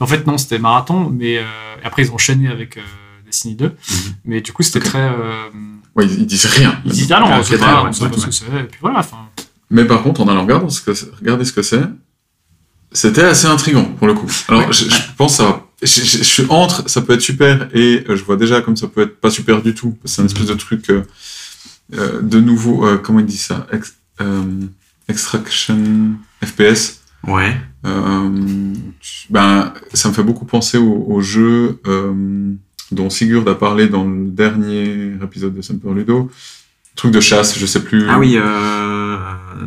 En fait, non, c'était Marathon, mais euh, après ils ont enchaîné avec euh, Destiny 2. Mais du coup, c'était Ok. très. euh, Ouais, ils, disent rien. ils disent ah non, pas, on sait ouais, pas ce que c'est. Et puis voilà. Enfin, Mais par contre, ce que c'est, regarder ce que c'est, c'était assez intriguant pour le coup. Alors, Ouais. je, je pense ça va. Je, je- je suis entre, ça peut être super et euh, je vois déjà comme ça peut être pas super du tout. C'est un espèce de truc euh, euh, de nouveau. euh, comment il dit ça? Ex- euh, Extraction FPS. Ouais. Euh, ben, ça me fait beaucoup penser au, au jeu euh, dont Sigurd a parlé dans le dernier épisode de Semper Ludo. Truc de chasse, je sais plus. Ah oui, euh,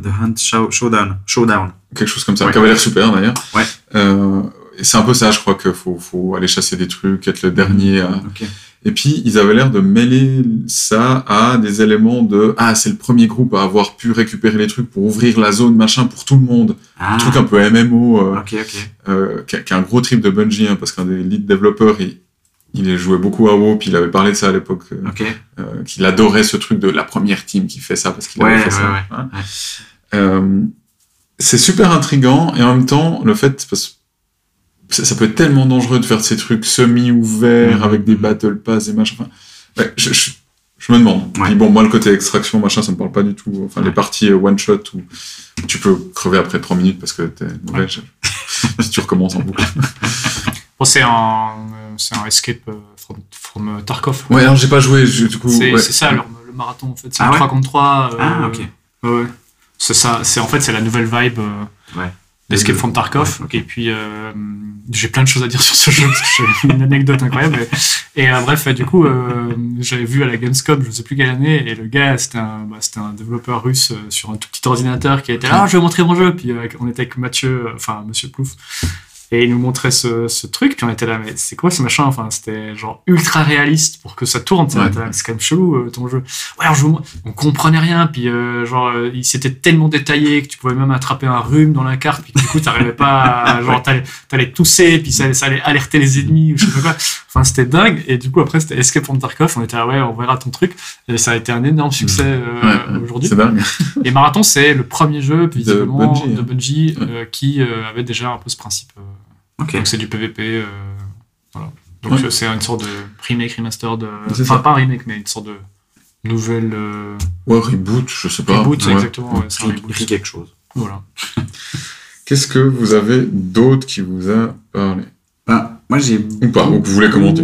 The Hunt Show- Showdown. Showdown. Quelque chose comme ça, Ouais. l'air super d'ailleurs. Ouais. Euh, c'est un peu ça, je crois qu'il faut, faut aller chasser des trucs, être le dernier. à- Ok. Et puis, ils avaient l'air de mêler ça à des éléments de Ah, c'est le premier groupe à avoir pu récupérer les trucs pour ouvrir la zone, machin, pour tout le monde. Ah. Un truc un peu MMO, euh, Ok, ok. euh, qui, a, qui a un gros trip de Bungie, hein, parce qu'un des lead développeurs, il, il jouait beaucoup à WoW, puis il avait parlé de ça à l'époque, euh, euh, qu'il adorait ce truc de la première team qui fait ça, parce qu'il Ouais, avait fait ouais, ça. ouais. hein. C'est super intrigant et en même temps, le fait, parce ça, ça peut être tellement dangereux de faire ces trucs semi-ouverts Mhm. avec des battle pass et machin. Enfin, ouais, je, je, je me demande. Ouais. Bon, moi, le côté extraction, machin, ça me parle pas du tout. Enfin, les parties euh, one shot où tu peux crever après 3 minutes parce que t'es mauvais. si tu recommences en boucle. bon, c'est un, euh, c'est un escape euh, from, from Tarkov. Ouais, alors j'ai pas joué, je- du coup. C'est ça le, le marathon en fait. C'est Ah un ouais 3 contre 3. euh, Ah, ok. Ouais. C'est ça. C'est en fait c'est la nouvelle vibe. euh, Ouais. d'Escape from Tarkov. ouais, ok. Et puis euh, j'ai plein de choses à dire sur ce jeu parce que j'ai une anecdote incroyable. Et, et, euh, bref, du coup, j'avais vu à la Gamescom, je sais plus quelle année, et le gars c'était un, bah, c'était un développeur russe sur un tout petit ordinateur qui était là, ah, je vais montrer mon jeu. Puis on était avec Mathieu, enfin Monsieur Plouf. Et il nous montrait ce, ce truc, puis on était là, mais c'est quoi ce machin? Enfin, c'était genre ultra réaliste pour que ça tourne. Ouais. on C'est quand même chelou euh, ton jeu. Ouais, vous montre. on comprenait rien, puis euh, genre euh, il s'était tellement détaillé que tu pouvais même attraper un rhume dans la carte, puis du coup t'arrivais pas, à, genre t'allais, t'allais tousser, puis ça, allait- ça allait alerter les ennemis ou je sais pas quoi. Enfin c'était dingue. Et du coup après c'était Escape from Tarkov, on était là ouais on verra ton truc. Et ça a été un énorme succès euh, Ouais, aujourd'hui. C'est dingue. Et Marathon, c'est le premier jeu, puis De visiblement, Bungie, de hein. Bungie, euh, qui euh, avait déjà un peu ce principe. Donc c'est du PVP. euh, voilà. Donc Ouais. euh, c'est une sorte de remake, remaster de. Enfin, ça. pas un remake, mais une sorte de nouvelle. euh, Ouais, reboot, je sais pas. reboot, Ouais. exactement. ouais, c'est quelque chose. Voilà. Qu'est-ce que vous avez d'autre qui vous a parlé? Ben, moi, j'ai. Ou pas, ou que vous voulez commenter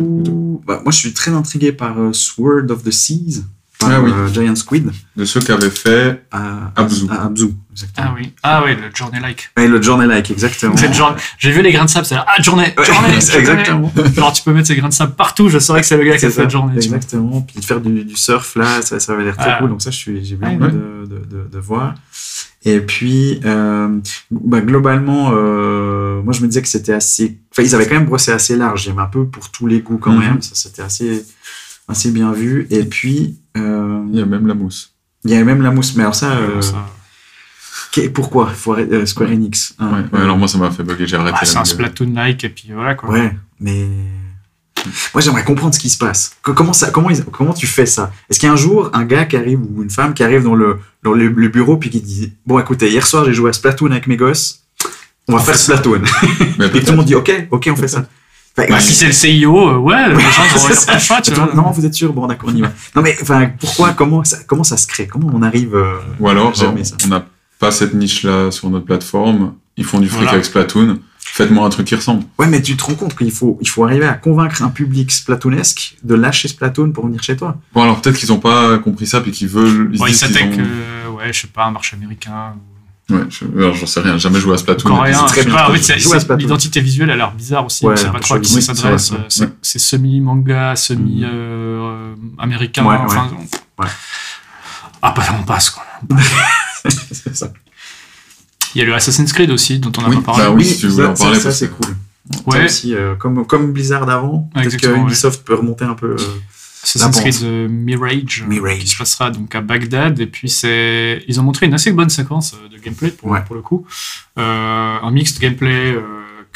Bah, moi, je suis très intrigué par euh, Sword of the Seas, par Ah oui. euh, Giant Squid, De ceux qui avaient fait à Abzu. à Abzu, exactement. Ah oui. Ah oui, le journey-like. Et le Journey-like, exactement. C'est le jour- J'ai vu les grains de sable, c'est là. Ah, journée, Ouais, journée, c'est exactement. Genre, tu peux mettre ces grains de sable partout, je saurais que c'est le gars qui a fait journée. Exactement. Puis de faire du, du surf là, ça, ça avait l'air très Ah. cool. Donc ça, j'ai bien Ouais. envie de, de, de, de voir. Et puis, euh, bah, globalement, euh, moi je me disais que c'était assez. Enfin, ils avaient quand même brossé assez large. J'aime un peu pour tous les goûts quand Mhm. même. Ça, c'était assez, assez bien vu. Et puis, euh, Il y a même la mousse. il y avait même la mousse. Mais alors ça, euh, Ça- pourquoi? Faut arrêter- euh, Square Enix hein. Ouais, ouais, alors moi ça m'a fait bugger, j'ai arrêté. Ah, c'est un. Splatoon-like, et puis voilà quoi. Ouais, mais moi j'aimerais comprendre ce qui se passe. Co- Comment ça, comment, ils- comment tu fais ça? Est-ce qu'il y a un jour un gars qui arrive ou une femme qui arrive dans le, dans le, le bureau puis qui dit bon écoutez hier soir j'ai joué à Splatoon avec mes gosses, on va On faire. Splatoon. Mais Et tout le monde dit ok ok on fait ça. Enfin, Bah, si c'est le CIO, euh, ouais, les gens pas le choix, tu vois. non vous êtes sûr bon d'accord on y va. Non mais enfin pourquoi comment ça comment ça se crée? Comment on arrive euh, Ou alors, euh, ça? on n'a pas cette niche-là sur notre plateforme, ils font du fric Voilà. avec Splatoon, faites-moi un truc qui ressemble. Ouais mais tu te rends compte qu'il faut il faut arriver à convaincre un public Splatoonesque de lâcher Splatoon pour venir chez toi. Bon, alors peut-être qu'ils n'ont pas compris ça, puis qu'ils veulent. Ils Bon, ils s'attaquent, ont- euh, ouais, je sais pas, un marché américain ou Ouais, je... alors, j'en sais rien, jamais joué à Splatoon. coréen. c'est très pas, en fait, l'identité visuelle a l'air bizarre aussi. Ouais, on sait un pas trop à qui ça s'adresse. c'est euh. C'est semi-manga, semi-américain. Ouais, ouais. enfin, Ouais. Ah, pas on passe quoi. c'est ça. Il y a le Assassin's Creed aussi, dont on n'a Oui, pas parlé. bah oui, si tu voulais ça, en parler, ça, c'est cool. Ouais, aussi, euh, comme, comme Blizzard avant, peut-être que Ubisoft peut remonter un peu. euh, Assassin's Creed euh, Mirage, Mirage. qui se passera donc à Bagdad. Et puis c'est, ils ont montré une assez bonne séquence euh, de gameplay pour, Ouais. pour le coup, Euh, un mix de gameplay, euh,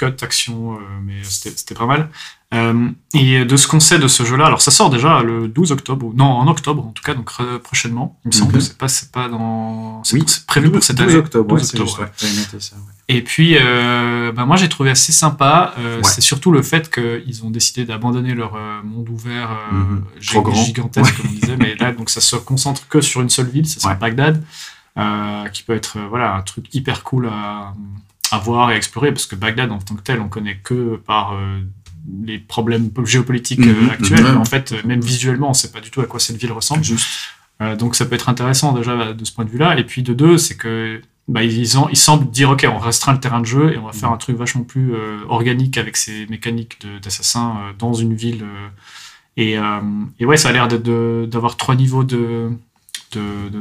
cut, action, euh, mais c'était pas mal. Euh, et de ce qu'on sait de ce jeu-là, alors ça sort déjà le 12 octobre, non en octobre en tout cas, donc prochainement. Il me semble que c'est pas, c'est pas dans, c'est Oui, c'est prévu pour cette 12 année. octobre, ouais, 12 c'est octobre, juste, ouais. ouais. J'avais noté ça, ouais. Et puis, euh, bah, moi, j'ai trouvé assez sympa. euh. C'est surtout le fait qu'ils ont décidé d'abandonner leur monde ouvert euh, Mhm. gig- Trop grand. gigantesque, comme on disait. Mais là, donc, ça se concentre que sur une seule ville, Ouais. Bagdad, euh, qui peut être euh, voilà, un truc hyper cool à, à voir et à explorer, parce que Bagdad, en tant que tel, on connaît que par euh, les problèmes géopolitiques euh, Mhm, actuels. ouais. Mais en fait, euh, même visuellement, on ne sait pas du tout à quoi cette ville ressemble. Juste. Euh, donc ça peut être intéressant déjà de ce point de vue-là. Et puis de deux, c'est que bah, ils, ont, ils semblent dire ok, on restreint le terrain de jeu et on va faire un truc vachement plus euh, organique avec ces mécaniques de- d'assassin euh, dans une ville. euh, et, euh, et ouais, ça a l'air d'avoir trois niveaux de, de, de,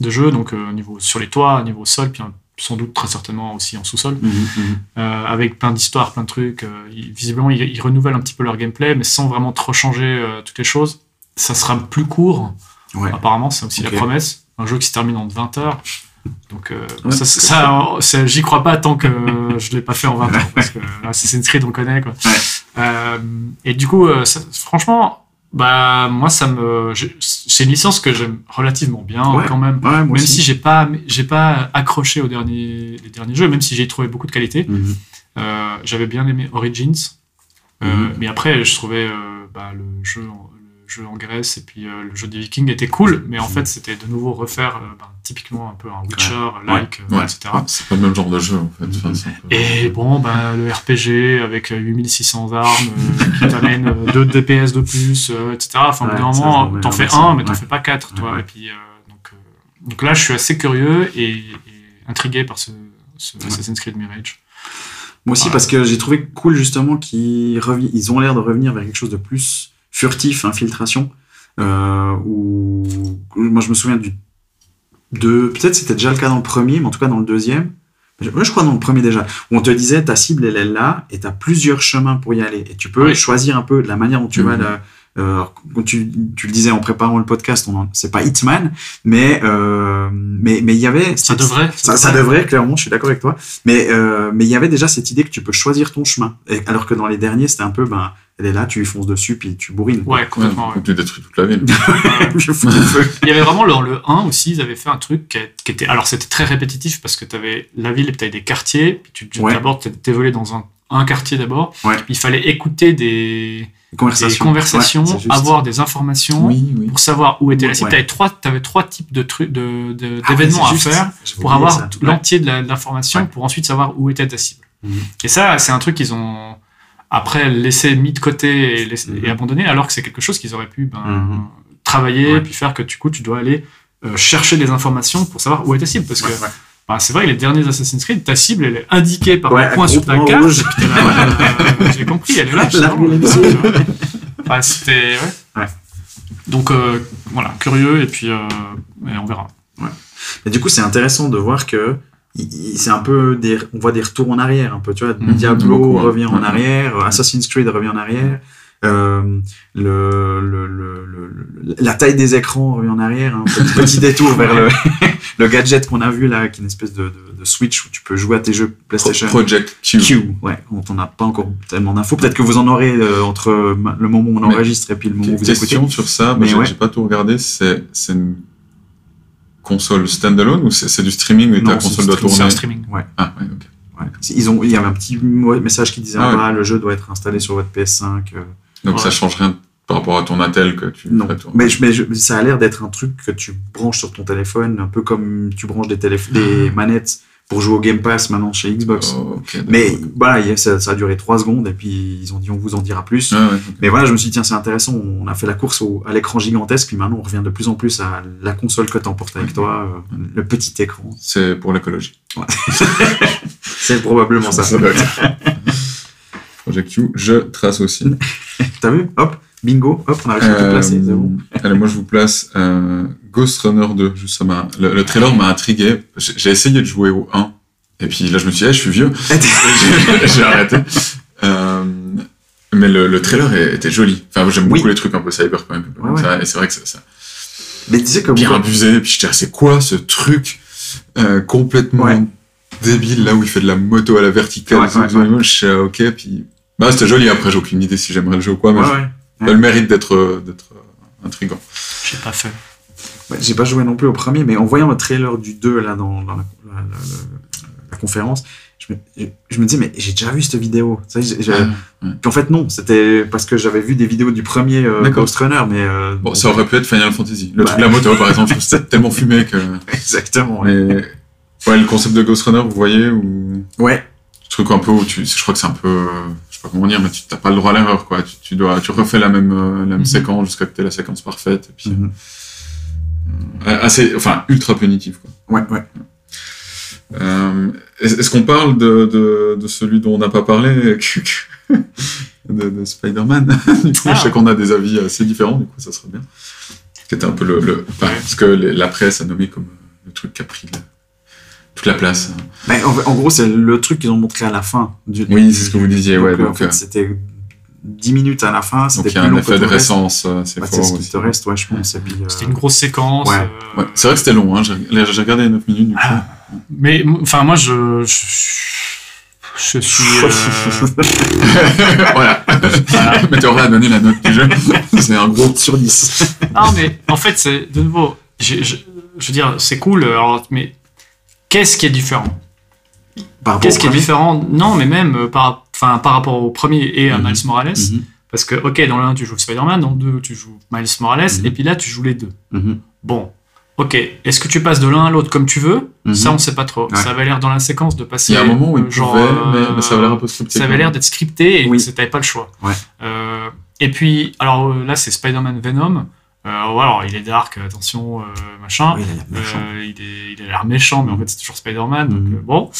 de jeu, donc euh, niveau sur les toits, niveau au sol, puis un- sans doute très certainement aussi en sous-sol Mhm, mhm. euh, avec plein d'histoires, plein de trucs. euh, ils- visiblement, ils, ils renouvellent un petit peu leur gameplay, mais sans vraiment trop changer euh, toutes les choses. Ça sera plus court, Ouais. apparemment, c'est aussi la promesse. Un jeu qui se termine en 20 heures. Donc, euh, Ouais, ça, c'est ça, ça, j'y crois pas tant que je l'ai pas fait en 20 heures, parce que Assassin's Creed, on connaît, quoi. Ouais. Euh, et du coup, euh, ça- franchement, bah, moi, ça me, c'est une licence que j'aime relativement bien, Ouais. quand même. Ouais, Même aussi. si j'ai pas, j'ai pas accroché aux derniers, les derniers jeux, même si j'ai trouvé beaucoup de qualité. Mhm. Euh, j'avais bien aimé Origins, Euh, Mhm. mais après je trouvais euh, bah, le, jeu jeu en Grèce et puis euh, le jeu des Vikings était cool, mais en fait c'était de nouveau refaire euh, bah, typiquement un peu un Witcher-like, Ouais. euh, Ouais. etc. C'est pas le même genre de jeu, en fait. Enfin, peu- Et bon, bah, le RPG avec euh, 8600 armes euh, qui t'amène 2 DPS de plus, euh, etc. Enfin, au bout d'un moment, t'en fais un, mais t'en ouais. fais pas quatre, toi. Ouais. Et puis, euh, donc, euh, donc là, je suis assez curieux et, et intrigué par ce, ce Assassin's Creed Mirage. Moi aussi, parce que j'ai trouvé cool justement qu'ils ils ont l'air de revenir vers quelque chose de plus furtif, infiltration. Euh, où moi je me souviens du de peut-être c'était déjà le cas dans le premier, mais en tout cas dans le deuxième. Je- Moi, je crois dans le premier déjà, où on te disait ta cible elle est là et tu as plusieurs chemins pour y aller et tu peux choisir un peu de la manière dont tu vas Mhm. la, euh, tu, tu le disais en préparant le podcast, c'est pas Hitman, mais euh, mais mais il y avait Ça devrait. ça, ça devrait, clairement, je suis d'accord avec toi. Mais euh, mais il y avait déjà cette idée que tu peux choisir ton chemin. Et, alors que dans les derniers, c'était un peu, ben, elle est là, tu lui fonces dessus, puis tu bourrines. Ouais, complètement. ouais. tu détruis toute la ville. je fous feu. Il y avait vraiment dans le 1 aussi, ils avaient fait un truc qui, qui était. Alors c'était très répétitif parce que tu avais la ville et tu avais des quartiers. Puis tu, tu Ouais. d'abord tu évolué dans un, un quartier d'abord. Ouais. Il fallait écouter des, des Conversation. conversations, Ouais, avoir des informations Oui, oui. pour savoir où était la cible. Ouais. Tu avais trois, t'avais trois types de trucs, de, de- Ah ouais, d'événements à juste. faire pour avoir l'entier de l'information Ouais. pour ensuite savoir où était ta cible. Mhm. Et ça, c'est un truc qu'ils ont après laissé mis de côté et, laissé- Mhm. et abandonné, alors que c'est quelque chose qu'ils auraient pu ben, Mhm. travailler Ouais. puis faire que du coup tu dois aller euh, chercher des informations pour savoir où est ta cible. Parce que Ouais, ben, c'est vrai, les derniers Assassin's Creed, ta cible elle est indiquée par un point sur ta carte. euh, J'ai compris, elle est là. Enfin, c'était ouais. Ouais. Donc euh, voilà, curieux et puis euh, et on verra. Et du coup, c'est intéressant de voir que c'est un peu des, on voit des retours en arrière, un peu, tu vois. Mhm, Diablo beaucoup, ouais. revient en Ouais. arrière, Assassin's Creed revient en arrière. Euh, le, le, le, la taille des écrans revient en arrière, un petit, détour vers le, le gadget qu'on a vu là, qui est une espèce de, de, de Switch où tu peux jouer à tes jeux PlayStation. Project Q. Q, ouais, dont on n'a pas encore tellement d'infos. Peut-être que vous en aurez euh, entre le moment où on enregistre et puis le moment où vous écoutez. Question sur ça, Mais j'ai ouais. pas tout regardé. C'est c'est une console standalone ou c'est du streaming et Non, ta c'est console doit stream- C'est un tourner streaming. Ah, ouais. Ouais. Ils ont, il y avait un petit message qui disait Ah ah, ouais. bah, le jeu doit être installé sur votre PS5. euh. Donc Ouais. ça change rien par rapport à ton Attel que tu Non, tourner. mais, je- mais je- ça a l'air d'être un truc que tu branches sur ton téléphone, un peu comme tu branches des, des manettes pour jouer au Game Pass maintenant chez Xbox. Oh. Mais voilà, ça, ça a duré trois secondes et puis ils ont dit on vous en dira plus. Ah, ouais. Mais voilà, je me suis dit tiens c'est intéressant, on a fait la course au- à l'écran gigantesque, puis maintenant on revient de plus en plus à la console que t'emportes avec toi, euh, le petit écran. C'est pour l'écologie. C'est probablement ça. être. Project Q, je trace aussi. T'as vu? Hop, bingo, hop, on a réussi à tout placer. bon. Euh, allez, moi je vous place euh, Ghost Runner 2. Juste, ça le, le trailer m'a intrigué. J'ai essayé de jouer au 1. Et puis là, je me suis dit, Eh, je suis vieux. J'ai arrêté. Euh, Mais le, le trailer était joli. Enfin, j'aime Oui. beaucoup les trucs un peu cyberpunk. un peu Ouais, comme ouais. ça, et c'est vrai que ça, ça Mais tu sais comme bien abusé. Et puis je disais, c'est quoi ce truc euh, complètement Ouais. débile là où il fait de la moto à la verticale Je sais, ok. Puis bah c'était joli. Après, j'ai aucune idée si j'aimerais le jeu ou quoi, mais Ouais. a le mérite d'être euh, d'être euh, intriguant. J'ai pas fait. Ouais, J'ai pas joué non plus au premier, mais en voyant le trailer du 2 là dans, dans la, la- la- la- la conférence, je me, je, je me dis mais j'ai déjà vu cette vidéo. Ça, Ouais. Puis en fait non, c'était parce que j'avais vu des vidéos du premier euh. Ghost Runner, mais euh, Bon, ça aurait pu être Final Fantasy. Le Bah. truc de la moto, par exemple, c'était tellement fumé que. exactement. Ouais. Mais ouais, le concept de Ghost Runner, vous voyez, ou ouais. truc un peu où tu, je crois que c'est un peu, euh, pas comment dire, mais tu t'as pas le droit à l'erreur, quoi. Tu, tu dois, tu refais la même, euh, la même Mhm. séquence jusqu'à que t'aies la séquence parfaite. Et puis, Mhm. euh, assez, enfin, ultra punitif, quoi. ouais, ouais. Euh, est- Est-ce qu'on parle de, de, de celui dont on n'a pas parlé, de, de Spider-Man? Du coup, Ah. je sais qu'on a des avis assez différents, du coup, ça serait bien. C'était un peu le, le enfin, ce que les- la presse a nommé comme euh, le truc qui a pris le- toute la place. Mais en, en gros, c'est le truc qu'ils ont montré à la fin. Du, Oui, c'est ce que vous disiez, ouais. Donc, euh, en Donc, fait, euh, c'était 10 minutes à la fin, donc c'était il y a plus un long que effet de récence euh, fort c'est ce qui aussi. te reste, ouais, je pense. Et puis, euh, C'était une grosse séquence. Ouais. euh, Ouais, c'est vrai que c'était long, hein. j'ai regardé les 9 minutes du coup. Ah. Mais enfin, moi, je, je, je suis. euh, voilà. Mais tu aurais donné la note du jeu. c'est un gros. sur 10. Ah, mais en fait, c'est de nouveau. je veux dire, c'est cool. Alors, mais qu'est-ce qui est différent Qu'est-ce qui est différent Non, mais même euh, par, enfin, par rapport au premier et à Mhm. Miles Morales. Mhm. Parce que, ok, dans le 1, tu joues Spider-Man, dans le 2, tu joues Miles Morales, Mhm. et puis là, tu joues les deux. Bon, ok, est-ce que tu passes de l'un à l'autre comme tu veux? Ça, on sait pas trop. Ouais. Ça avait l'air dans la séquence de passer. Il y a un moment où il euh, genre, pouvait, euh, mais, mais ça avait l'air un peu scripté. Ça avait l'air d'être scripté et Oui. que t'avais pas le choix. Ouais. Euh, et puis, alors euh, là, c'est Spider-Man Venom. Euh, alors, il est dark, attention, euh, machin. Oui, il a l'air méchant. Euh, il, est, il a l'air méchant, mais en fait, c'est toujours Spider-Man. Donc, Mhm. bon.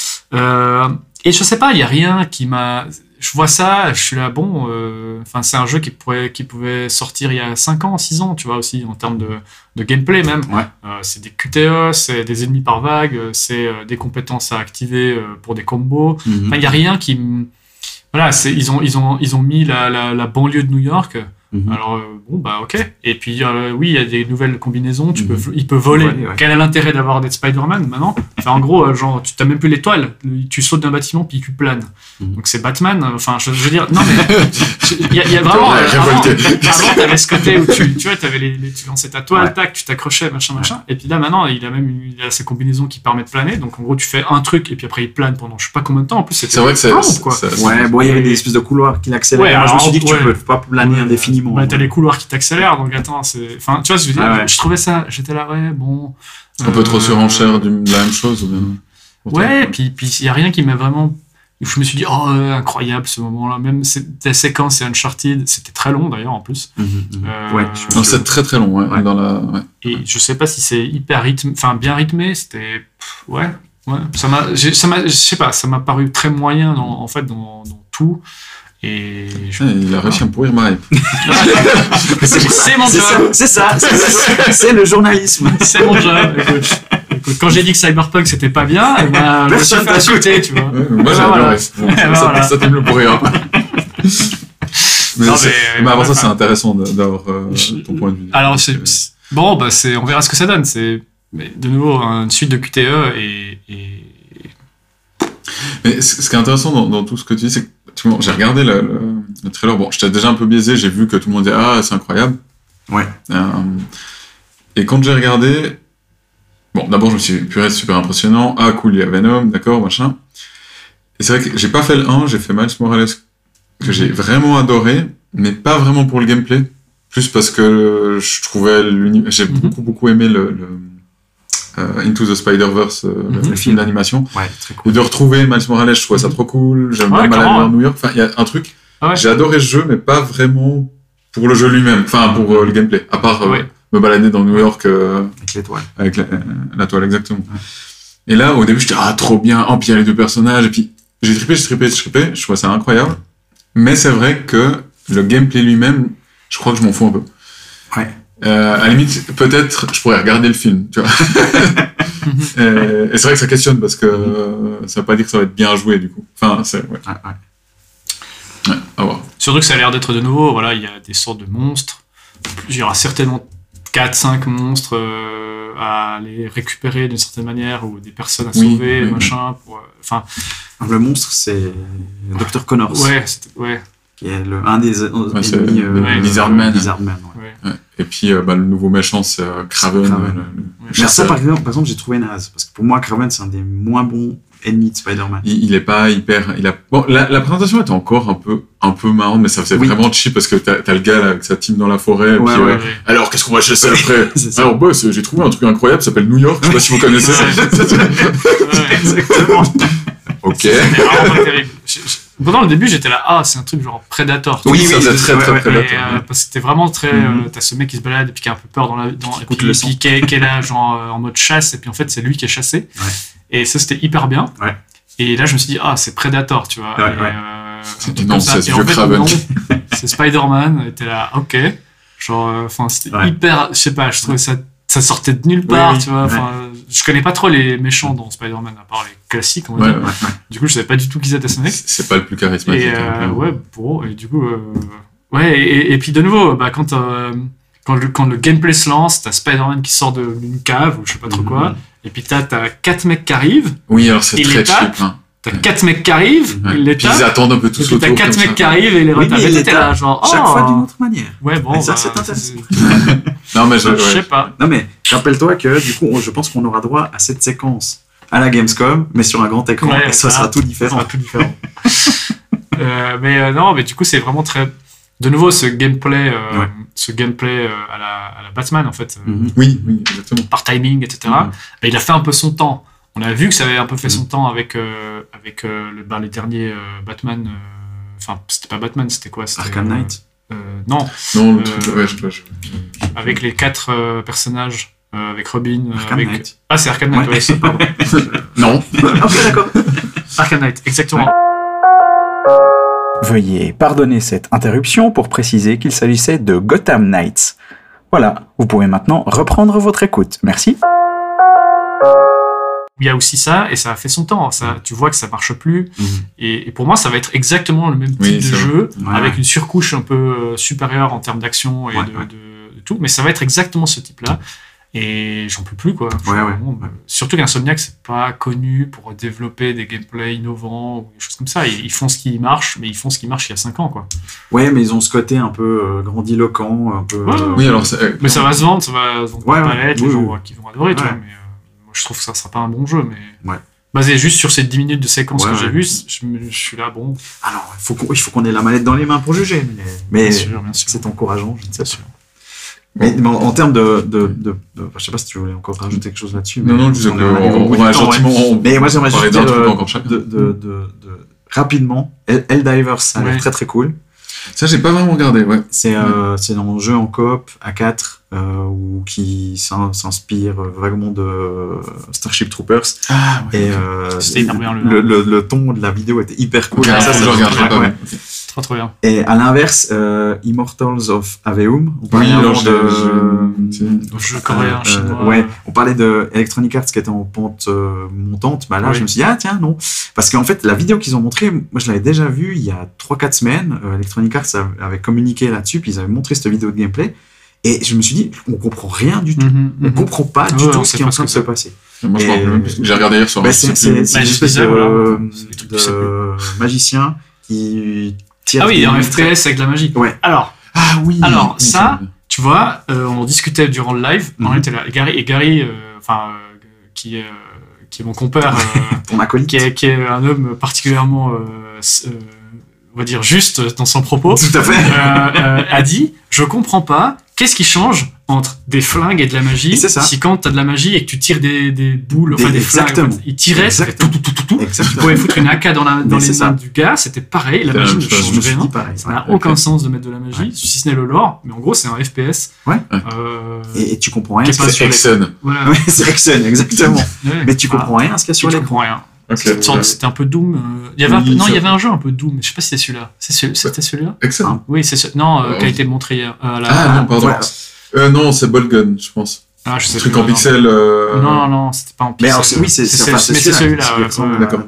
Et je sais pas, il y a rien qui m'a. Je vois ça, je suis là, bon. euh, Enfin, c'est un jeu qui, pourrait, qui pouvait sortir il y a 5 ans, 6 ans, tu vois, aussi, en termes de, de gameplay même. Ouais. Euh, c'est des QTE, c'est des ennemis par vague, c'est euh, des compétences à activer pour des combos. Mhm. Enfin, il n'y a rien qui. Voilà, ils ont, ils, ont, ils ont mis la, la, la banlieue de New York. Mhm. Alors, euh, bon, bah, ok. Et puis, euh, oui, il y a des nouvelles combinaisons. Tu Mhm. peux, il peut voler. Voler, ouais. Quel est l'intérêt d'avoir d'être Spider-Man maintenant? Enfin, en gros, euh, genre, tu t'as même plus l'étoile. Tu sautes d'un bâtiment puis tu planes. Mhm. Donc, c'est Batman. Enfin, je, je veux dire, non, mais. Il y, a- il y a vraiment. Ouais, euh, avant, avant, t'avais ce côté où tu, tu vois, t'avais les, les- tu lançais ta toile, Ouais. tac, tu t'accrochais, machin, machin. Et puis là, maintenant, il a même il a ses combinaisons qui permettent de planer. Donc, en gros, tu fais un truc et puis après, il plane pendant je sais pas combien de temps. En plus, C'est vrai que c'est. Ouais, bon, il y avait des espèces de couloirs qui. Ouais, Moi, je me suis dit que tu ouais. peux pas planer Ouais, Bah, t'as les couloirs qui t'accélèrent, donc attends, c'est. Enfin, tu vois, je veux dire, Ah ouais. je trouvais ça, j'étais là, ouais, bon. Un peu trop euh, surenchère de la même chose ou bien. Ouais, puis puis il y a rien qui m'a vraiment. Je me suis dit, oh, euh, incroyable ce moment-là. Même cette séquence et Uncharted, c'était très long d'ailleurs en plus. Mhm, mhm. Euh, Ouais, c'est très très long, ouais, Ouais. dans la. ouais. Et je sais pas si c'est hyper rythmé, enfin bien rythmé, c'était. Ouais, ouais. Ça m'a, j'ai- ça m'a, je sais pas, ça m'a paru très moyen dans, en fait dans, dans tout. Et je- Ouais, il a réussi à me pourrir ma hype. c'est mon job. c'est ça, c'est le journalisme. C'est mon job. Écoute, écoute, quand j'ai dit que Cyberpunk c'était pas bien, eh ben, je me suis Personne fait t'a insulter, tu vois. Ouais, moi j'ai Ah, voilà. adoré. Bon, ça, Voilà. ça, ça t'aime le pourrir. mais, Non, mais- mais avant ça, enfin, c'est intéressant d'avoir euh, ton point de vue. Alors, bon, bah, c'est, on verra ce que ça donne. C'est, de nouveau, une suite de QTE et, et- Mais ce ce qui est intéressant dans, dans tout ce que tu dis, c'est que tu vois, j'ai regardé le, le, le trailer. Bon, j'étais déjà un peu biaisé. J'ai vu que tout le monde disait ah c'est incroyable. Ouais. Euh, et quand j'ai regardé, bon, d'abord je me suis dit purée super impressionnant. Ah cool, il y a Venom, d'accord, machin. Et c'est vrai que j'ai pas fait le 1, j'ai fait Miles Morales que j'ai vraiment adoré, mais pas vraiment pour le gameplay. Plus parce que je trouvais l'univers. J'ai Mhm. beaucoup beaucoup aimé le, le, Into the Spider-Verse, euh, le- Mhm. le film. d'animation. Ouais, très cool. Et de retrouver Miles Morales, je trouvais ça Mhm. trop cool. J'aime Ouais, bien ouais. à New York. Enfin, il y a un truc. Ah ouais. J'ai adoré ce jeu, mais pas vraiment pour le jeu lui-même. Enfin, pour euh, le gameplay. À part euh, Ouais. me balader dans New York euh, Avec l'étoile. avec la, la toile, exactement. Et là, au début, je dis ah trop bien. Oh, puis il y a les deux personnages. Et puis j'ai trippé, j'ai trippé, j'ai trippé. Je trouvais ça incroyable. Mais c'est vrai que le gameplay lui-même, je crois que je m'en fous un peu. Ouais. Euh, à la limite, peut-être, je pourrais regarder le film, tu vois. Euh, et c'est vrai que ça questionne parce que euh, ça veut pas dire que ça va être bien joué du coup. Enfin, c'est ouais. Ouais, ouais. Ouais, à voir. Surtout que ça a l'air d'être de nouveau, voilà, il y a des sortes de monstres. Il y aura certainement 4-5 monstres euh, à aller récupérer d'une certaine manière, ou des personnes à Oui, sauver, oui, machin. pour, euh, Enfin, Le monstre, c'est Dr. Connors, ouais, c'était- ouais, qui est le, un des euh, ennemis Ouais. Lizardman. Lizardman, ouais. Ouais. Et puis, euh, bah, le nouveau méchant, c'est euh, Kraven. Kraven. euh, le- le Ouais. Mais ça, par exemple, par exemple j'ai trouvé naze. Parce que pour moi, Kraven, c'est un des moins bons ennemis de Spider-Man. Il, il est pas hyper. Il a... Bon, la, la présentation était encore un peu, un peu marrante, mais ça faisait Oui. vraiment cheap parce que t'as as le gars là, avec sa team dans la forêt. et Ouais, puis, ouais, euh, ouais. Alors, qu'est-ce qu'on va chasser après. Alors, boss, j'ai trouvé un truc incroyable, ça s'appelle New York. Je sais pas si vous connaissez. Exactement. ok. C'était vraiment pas terrible. Je- je- Pendant le début, j'étais là, ah, c'est un truc genre Predator. tu Oui, ça faisait oui, très, très, très Et, euh, parce que c'était vraiment très. Mhm. euh, T'as ce mec qui se balade et puis qui a un peu peur dans la. Dans, et coûte puis, le et sang. puis qui, est, qui est là, genre euh, en mode chasse, et puis en fait, c'est lui qui est chassé. Ouais. Et ça, c'était hyper bien. Ouais. Et là, je me suis dit, ah, c'est Predator, tu vois. Ouais, et, ouais. euh, C'est un truc non, comme ça. c'est ce Et en vieux fait, Kraven. non, c'est Spider-Man. Et t'es là, ok. Genre, enfin, c'était Ouais. hyper. Je sais pas, je trouvais ça. Ça sortait de nulle Oui, part, oui, tu vois. ouais. Enfin, je connais pas trop les méchants dans Spider-Man, à part les classiques, on va Ouais, dire. ouais. Ouais, ouais. Du coup, je savais pas du tout qui c'était ce mec. C'est c'est pas le plus charismatique. Et hein, euh, clairement. ouais, bon, et du coup, euh, ouais, et, et puis de nouveau, bah, quand, euh, quand, le, quand le gameplay se lance, t'as Spider-Man qui sort de- d'une cave ou je sais pas trop quoi, Mhm. et puis t'as t'as quatre mecs qui arrivent, Oui, alors c'est très cheap. Hein. t'as Ouais. quatre mecs qui arrivent, Ouais. ils les Puis ils attendent un peu tous autour. t'as quatre comme mecs ça. qui arrivent et les Oui, t'es là, genre, Chaque oh, fois d'une autre manière. Ouais, bon, Et ça, bah, c'est intéressant. Non, mais je, Je sais pas. Non, mais rappelle-toi que du coup, on- je pense qu'on aura droit à cette séquence à la Gamescom, mais sur un grand écran, Ouais, et ça ça- sera tout Ça différent. sera tout différent. Euh, mais euh, non, mais du coup, c'est vraiment très. De nouveau, ce gameplay, euh, Ouais. ce gameplay euh, à, la, à la Batman, en fait. euh, Mhm. Oui, oui, exactement. par timing, etc. Mhm. bah, il a fait un peu son temps. On a vu que ça avait un peu fait son temps avec, euh, avec euh, le, bah, les derniers euh, Batman. euh, Enfin, c'était pas Batman, c'était quoi? Arkham Knight. euh, Non, Non, le Euh, truc, ouais, je avec les quatre euh, personnages, euh, avec Robin. euh, Arkham avec... Knight. Ah, c'est Arkham Knight, Ouais. ouais, c'est- pardon. Non. ok, d'accord. Arkham Knight, exactement. Veuillez pardonner cette interruption pour préciser qu'il s'agissait de Gotham Knights. Voilà, vous pouvez maintenant reprendre votre écoute. Merci. Il y a aussi ça, et ça a fait son temps. Ça, tu vois que ça marche plus. Mhm. Et, et pour moi, ça va être exactement le même type Oui, de jeu, Ouais, avec ouais. une surcouche un peu euh, supérieure en termes d'action et Ouais, de, ouais. de- de tout. Mais ça va être exactement ce type-là. Et j'en peux plus, quoi. Ouais, ouais, Vraiment, ouais. Surtout qu'Insomniac, c'est pas connu pour développer des gameplays innovants ou des choses comme ça. Ils, ils font ce qui marche, mais ils font ce qui marche il y a 5 ans, quoi. Ouais, mais ils ont ce côté un peu euh, grandiloquent, un peu. Ouais, ouais, euh, Oui, alors euh, Mais ça va se vendre, ça va se vendre Ouais, par ouais. palette, les Oui, gens qui vont adorer, tu vois. Mais euh, moi, je trouve que ça sera pas un bon jeu, mais. Ouais. Basé juste sur ces 10 minutes de séquence Ouais, que j'ai ouais. vues, je, suis là, bon, Alors, il faut qu'on il faut qu'on ait la manette dans les mains pour juger. Mais, mais bien sûr, bien sûr. c'est encourageant, je ne sais pas. sûr. Mais, mais en, en termes de, de, de, de- Je sais pas si tu voulais encore rajouter quelque chose là-dessus. Non, mais non, je on temps, ouais. gentiment. on- Mais moi, j'aimerais juste dire de, de, de, de- rapidement, Hell- Helldivers, ça a l'air Ouais. très très cool. Ça, j'ai pas vraiment regardé, ouais. C'est euh, c'est un jeu en coop à 4 euh, ou qui s'in- s'inspire vaguement de euh, Starship Troopers. Ah, Et euh, le le, le, le ton de la vidéo était hyper cool. Ça, ça, ça je j'ai pas. Trop, bien. Et à l'inverse, euh, Immortals of Aveum. On Oui, parlait alors je- de, je- de- Jeu coréen, euh, chinois. ouais, on parlait de Electronic Arts qui était en pente euh, montante. Bah là, Oui. je me suis dit, ah tiens, non. Parce qu'en fait, la vidéo qu'ils ont montrée, moi je l'avais déjà vue il y a 3-4 semaines. Euh, Electronic Arts avait communiqué là-dessus, puis ils avaient montré cette vidéo de gameplay. Et je me suis dit, on comprend rien du tout. Mhm, On mhm. comprend pas Ouais, du on tout ce qui est en train de se passer. Moi, je. J'ai regardé hier soir. Bah, c'est une espèce de, voilà, de magicien qui. Ah oui, en FPS avec de la magie. Ouais. Alors, Ah oui. Alors, ça- tu vois, euh, on en discutait durant le live, on Mhm. était là. Et Gary, et Gary euh, enfin, euh, qui, est, qui est mon compère, Ton acolyte. qui, est, qui est un homme particulièrement, on va dire, juste dans son propos, Tout à fait. a dit Je comprends pas, qu'est-ce qui change entre des flingues et de la magie c'est ça. si quand t'as de la magie et que tu tires des, des boules, enfin Des- des flingues, il tirait, ça fait tout, Exactement. tout, tout, tout, tout. Tu pouvais foutre une AK dans, la, dans les mains ça. du gars, c'était pareil, la la magie ne change me suis rien. dit pareil. Ça n'a Ouais, aucun sens de mettre de la magie, Ouais. si ce n'est le lore, mais en gros, c'est un FPS. Ouais. Euh, Et, et tu comprends rien. Qui est ce pas qu'il y a C'est sur Exxon. voilà. Ouais, c'est Exxon, exactement. Ouais. Mais tu Voilà. comprends rien à ce qu'il y a Tu sur l'écran. comprends rien. Ok, C'était. C'était un peu Doom. euh, Il y avait un peu- Oui, non, il y avait un jeu un peu Doom, mais je sais pas si c'est celui-là. C'était celui-là? Exxon. Oui, c'est ce... Non, euh, Oh. qui a été montré hier. euh, la- Ah non, pardon. Ouais. Euh, non, c'est Bolgun, je pense. Ah, je sais truc en non. pixel. euh, Non, non, non, c'était pas en Mais pixel. alors, c'est- oui, c'est mais celui-là, d'accord.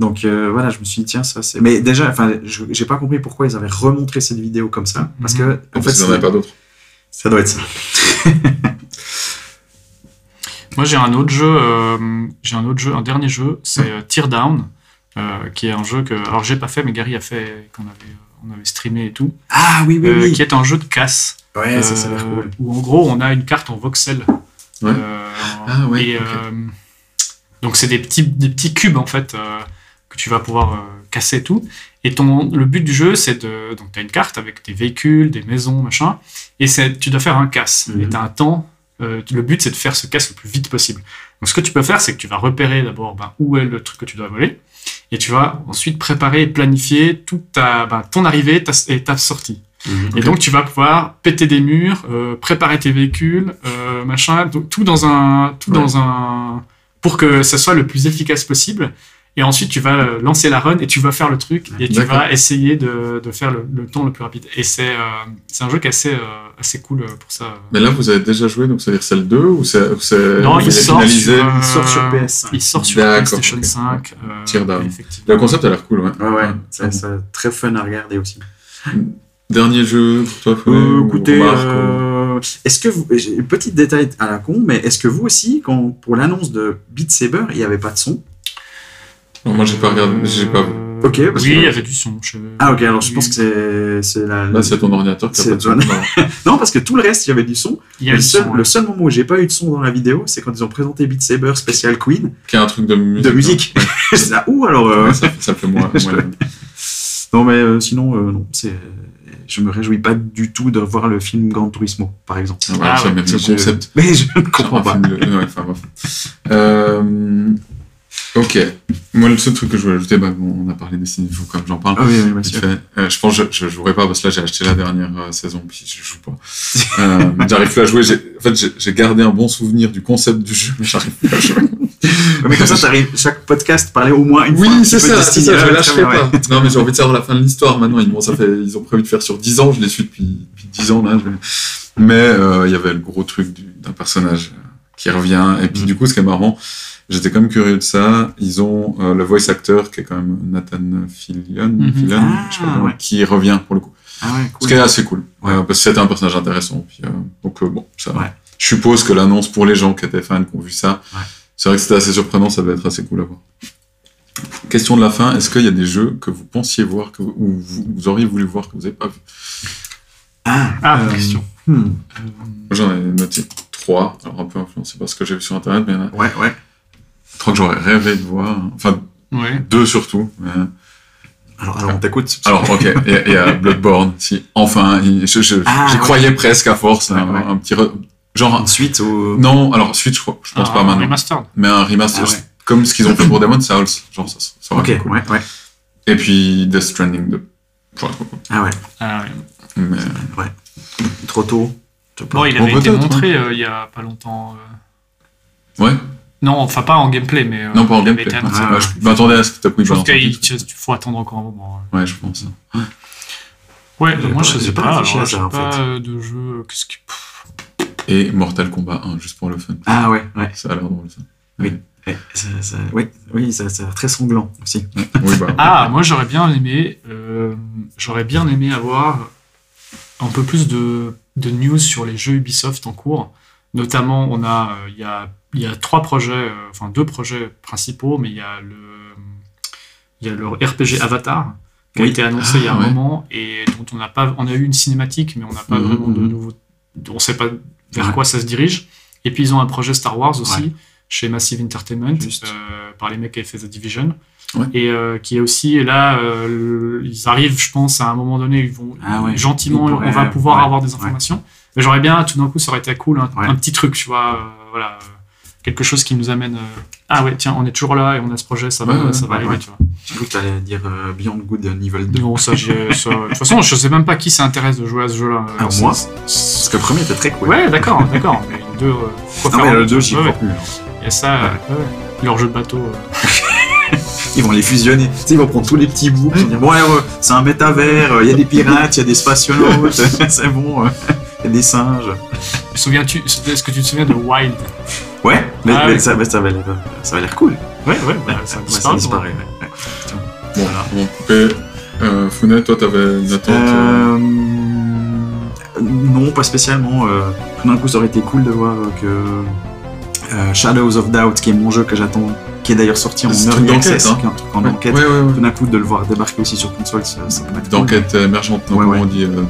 Donc euh, voilà, je me suis dit, tiens, ça c'est. Mais déjà, enfin, je- j'ai pas compris pourquoi ils avaient remontré cette vidéo comme ça. Parce que, en fait, n'en c'est- avaient pas d'autres. ça doit être ça. Moi, j'ai un autre jeu, euh, j'ai un autre jeu, un dernier jeu, c'est euh, Teardown, euh, qui est un jeu que, alors j'ai pas fait, mais Gary a fait, qu'on avait, euh, on avait streamé et tout, Ah oui, oui, euh, oui. qui est un jeu de casse. Ouais, ça, ça a l'air Euh, cool. Où en gros, on a une carte en voxel. Ouais. Euh, Ah ouais, et, euh, donc c'est des petits, des petits cubes en fait euh, que tu vas pouvoir euh, casser et tout. Et ton, le but du jeu, c'est de. Donc tu as une carte avec des véhicules, des maisons, machin. Et c'est, tu dois faire un casse. Mhm. Et tu as un temps. euh, le but, c'est de faire ce casse le plus vite possible. Donc ce que tu peux faire, c'est que tu vas repérer d'abord ben, où est le truc que tu dois voler. Et tu vas ensuite préparer et planifier toute ta, ben, ton arrivée ta- et ta sortie. Mhm. Et donc tu vas pouvoir péter des murs, euh, préparer tes véhicules, euh, machin, tout dans un, tout Ouais. dans un, pour que ça soit le plus efficace possible. Et ensuite tu vas euh, lancer la run et tu vas faire le truc et tu vas essayer de, de faire le, le temps le plus rapide. Et c'est, euh, c'est un jeu qui est assez, euh, assez cool euh, pour ça. Mais là, vous avez déjà joué, donc ça veut dire c'est le 2 ou c'est. Non, il sort, sur, euh, Il sort sur PS5. Il sort sur D'accord, PlayStation ok. 5. euh, Teardown. effectivement. Le concept a l'air cool, ouais. Ouais, ouais, Ah c'est très fun à regarder aussi. Dernier jeu pour toi, Euh, ou écoutez, euh, est-ce que vous, j'ai un petit détail à la con, mais est-ce que vous aussi, quand pour l'annonce de Beat Saber, il n'y avait pas de son? Non, moi, j'ai pas regardé, j'ai pas vu. Ok, parce oui, que- il y avait du son. je- Ah ok, alors je pense que c'est c'est la. Là, c'est ton ordinateur qui a C'est pas de son. Non. Parce que tout le reste, il y avait du son. Il y a Le du seul, son, le ouais. seul moment où j'ai pas eu de son dans la vidéo, c'est quand ils ont présenté Beat Saber Special Queen Qui a un truc de musique. de musique. C'est là, ouh alors. euh, Ouais, ça, ça fait moins. Je- moins- Non mais euh, sinon euh, non, c'est. Je me réjouis pas du tout de voir le film Gran Turismo, par exemple. Ah, voilà, Ah ça, ouais, même le concept. Mais je ne comprends pas. ouais, enfin, bref. Euh, ok. Moi, le seul truc que je voulais ajouter, bah, bon, on a parlé des signes, même que j'en parle. Ah oui, oui, bien sûr. Euh, je pense que je, je jouerai pas parce que là j'ai acheté la dernière euh, saison puis je joue pas. Euh, j'arrive plus à jouer. En fait, j'ai- gardé un bon souvenir du concept du jeu, mais j'arrive plus à jouer. Mais comme ça, t'arrives chaque podcast parler au moins une fois. Oui, c'est ça, c'est ça, je lâcherai pas. ouais. Non, mais j'ai envie de savoir la fin de l'histoire maintenant. Ils, m'ont- ça fait, ils ont prévu de faire sur 10 ans, je les suis depuis, depuis 10 ans là. je- Mais euh, il y avait le gros truc du- d'un personnage euh, qui revient. Et puis Mm. du coup, ce qui est marrant, j'étais quand même curieux de ça. Ils ont euh, le voice actor qui est quand même Nathan Fillion, Mhm. Fillion, Ah, je sais pas comment, ouais. qui revient pour le coup. Ah ouais, Ce cool. qui est assez cool, Ouais. euh, parce que c'était un personnage intéressant. Puis, euh, donc euh, bon, ça. Ouais. Je suppose que l'annonce pour les gens qui étaient fans, qui ont vu ça, Ouais. c'est vrai que c'était assez surprenant, ça devait être assez cool à voir. Question de la fin, est-ce qu'il y a des jeux que vous pensiez voir, que vous, ou vous, vous auriez voulu voir que vous n'avez pas vu? Ah, Ah, euh, question. hmm. J'en ai noté trois, alors un peu influencé par ce que j'ai vu sur internet, mais il y en a Ouais, ouais. Trois que j'aurais rêvé de voir. Enfin, Ouais. deux surtout. mais- Alors, alors on t'écoute. Alors, ok, il y a- il y, a Bloodborne, si, enfin, je, je- Ah, j'y ouais. croyais presque à force, Ouais, un, ouais. un petit. re- Genre, un- Ensuite, au... non, alors, suite, je, crois, je pense Ah, pas maintenant. Remastered. mais un remaster, Ah ouais. comme ce qu'ils ont fait pour Demon's Souls, genre ça, ça Ok, cool. ouais, ouais. Et puis Death Stranding 2. J'aurais trop cool. Ah ouais, Ah, ouais. Mais ouais. Trop tôt. je. Bon, il Bon, avait été montré euh, il y a pas longtemps. euh, ouais, Non, enfin pas en gameplay, mais. euh, non pas en gameplay. été annoncé. Ah, Ouais, je m'attendais à ce que tu Je pense qu'il faut attendre encore un moment. Ouais, je pense. Ouais, J'ai moi pas- je sais pas je sais pas fait. euh, de jeu. Qu'est-ce qui. Et Mortal Kombat 1, juste pour le fun. Ah ouais, ouais. Ça a l'air drôle ça. Oui. Ouais, ça, ça- oui, oui, ça, ça a l'air très sanglant aussi. Oui, bah. Ah, moi j'aurais bien aimé. euh, j'aurais bien aimé avoir un peu plus de, de news sur les jeux Ubisoft en cours. Notamment, on a, euh, il y a, il y a trois projets, euh, enfin deux projets principaux, mais il y a le, il y a le RPG Avatar qui a été annoncé il y a Ah, un ouais. moment et dont on n'a pas, on a eu une cinématique, mais on n'a pas Mhm, vraiment de nouveau, on sait pas vers Ouais. quoi ça se dirige. Et puis ils ont un projet Star Wars aussi Ouais. chez Massive Entertainment euh, par les mecs qui avaient fait The Division. Et euh, qui est aussi et là, euh, ils arrivent, je pense, à un moment donné, ils vont Ah gentiment, Ils pourraient, on va pouvoir avoir des informations. Mais j'aurais bien, tout d'un coup, ça aurait été cool, un, un petit truc, tu vois, voilà, quelque chose qui nous amène. euh, ah ouais, tiens, on est toujours là et on a ce projet, ça va, Ouais, ça va ouais, arriver, ouais. tu vois. J'ai cru que t'allais dire euh, Beyond Good Evil 2. Non, ça, j'ai- ça- de toute façon, je sais même pas qui s'intéresse de jouer à ce jeu-là. Alors c'est- moi Parce que le premier était très cool. Ouais, d'accord, d'accord. Mais le 2, euh, Non, faire mais un- le 2, j'y crois plus. hein. Il y a ça, euh, leur jeu de bateau. Ils vont les fusionner. Tu sais, ils vont prendre tous les petits bouts. Ils vont dire, bon, ouais, ouais, c'est un métavers, euh, il y a des pirates, il y a des spationautes, c'est bon, euh, il y a des singes. Souviens-tu, est-ce que tu te souviens de Wild? Ouais, mais, Ah mais oui. ça, mais ça va l'air ça va l'air cool. Ouais, ouais, bah, ça Ouais, disparaît. disparaît. ouais. Bon, Voilà. on va couper. Euh, toi, t'avais une attente. euh, Euh, non, pas spécialement. euh, tout d'un coup, ça aurait été cool de voir que euh, Shadows of Doubt, qui est mon jeu que j'attends, qui est d'ailleurs sorti en early access, hein. qui est un truc en ouais, enquête. ouais, ouais, ouais. Tout d'un coup, de le voir débarquer aussi sur console, ça, ça peut être cool. D'enquête émergente, non, Ouais, comment ouais. on dit euh, De- de-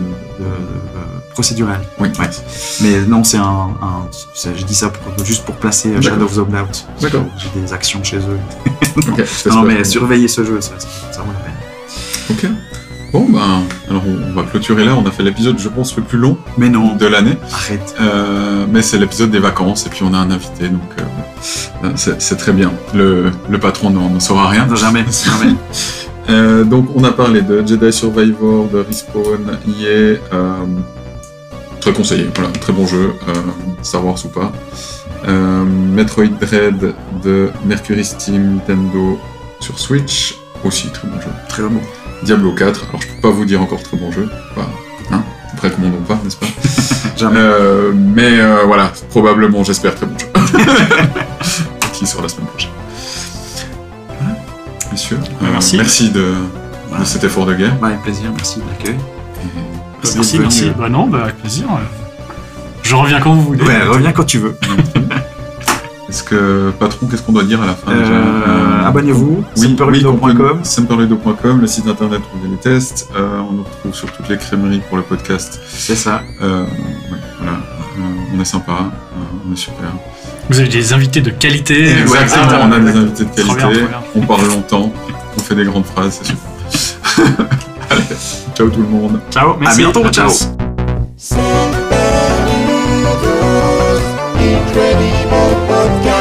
procédural. Oui, Ouais. Mais non, c'est un. un- je dis ça pour- juste pour placer euh. Shadows of Doubt. D'accord. J'ai des actions chez eux. Non, non, mais j'espère. surveillez ce jeu, ça, ça, vaut la peine. Ok. Bon, ben, alors on va clôturer là. On a fait l'épisode, je pense, le plus long Mais non, de l'année. arrête. Euh, mais c'est l'épisode des vacances et puis on a un invité, donc euh, c'est très bien. Le, le patron n'en saura rien. Non, jamais, jamais. Euh, donc on a parlé de Jedi Survivor, de Respawn, EA, très conseillé, voilà, très bon jeu, euh, Star Wars ou pas. Euh, Metroid Dread de Mercury Steam Nintendo sur Switch, aussi très bon jeu. Très bon. Diablo 4, alors je peux pas vous dire encore très bon jeu, bah, hein, après commandons pas, n'est-ce pas? Jamais. Euh, Mais euh, voilà, probablement, j'espère, très bon jeu. Qui sort la semaine prochaine. Voilà. Messieurs, euh, Merci. merci de, de cet effort de guerre. Bah, avec plaisir, merci de l'accueil. Et- Merci, merci. venu. Bah non, bah avec plaisir. Je reviens quand vous voulez. Ouais, reviens quand tu veux. Est-ce que, patron, qu'est-ce qu'on doit dire à la fin déjà Euh, Euh, Abonnez-vous, Oui, semperludo.com. semperludo.com, le site internet où il y a les tests. Euh, on nous retrouve sur toutes les crèmeries pour le podcast. C'est ça. Euh, ouais, voilà, Euh, on est sympa, euh, on est super. Vous avez des invités de qualité. Exactement, exactement, on a des invités de Trop bien, qualité, trop bien. on parle longtemps, on fait des grandes phrases, c'est super. Allez, ciao tout le monde. Ciao, merci. À bientôt, à ciao. Incredible.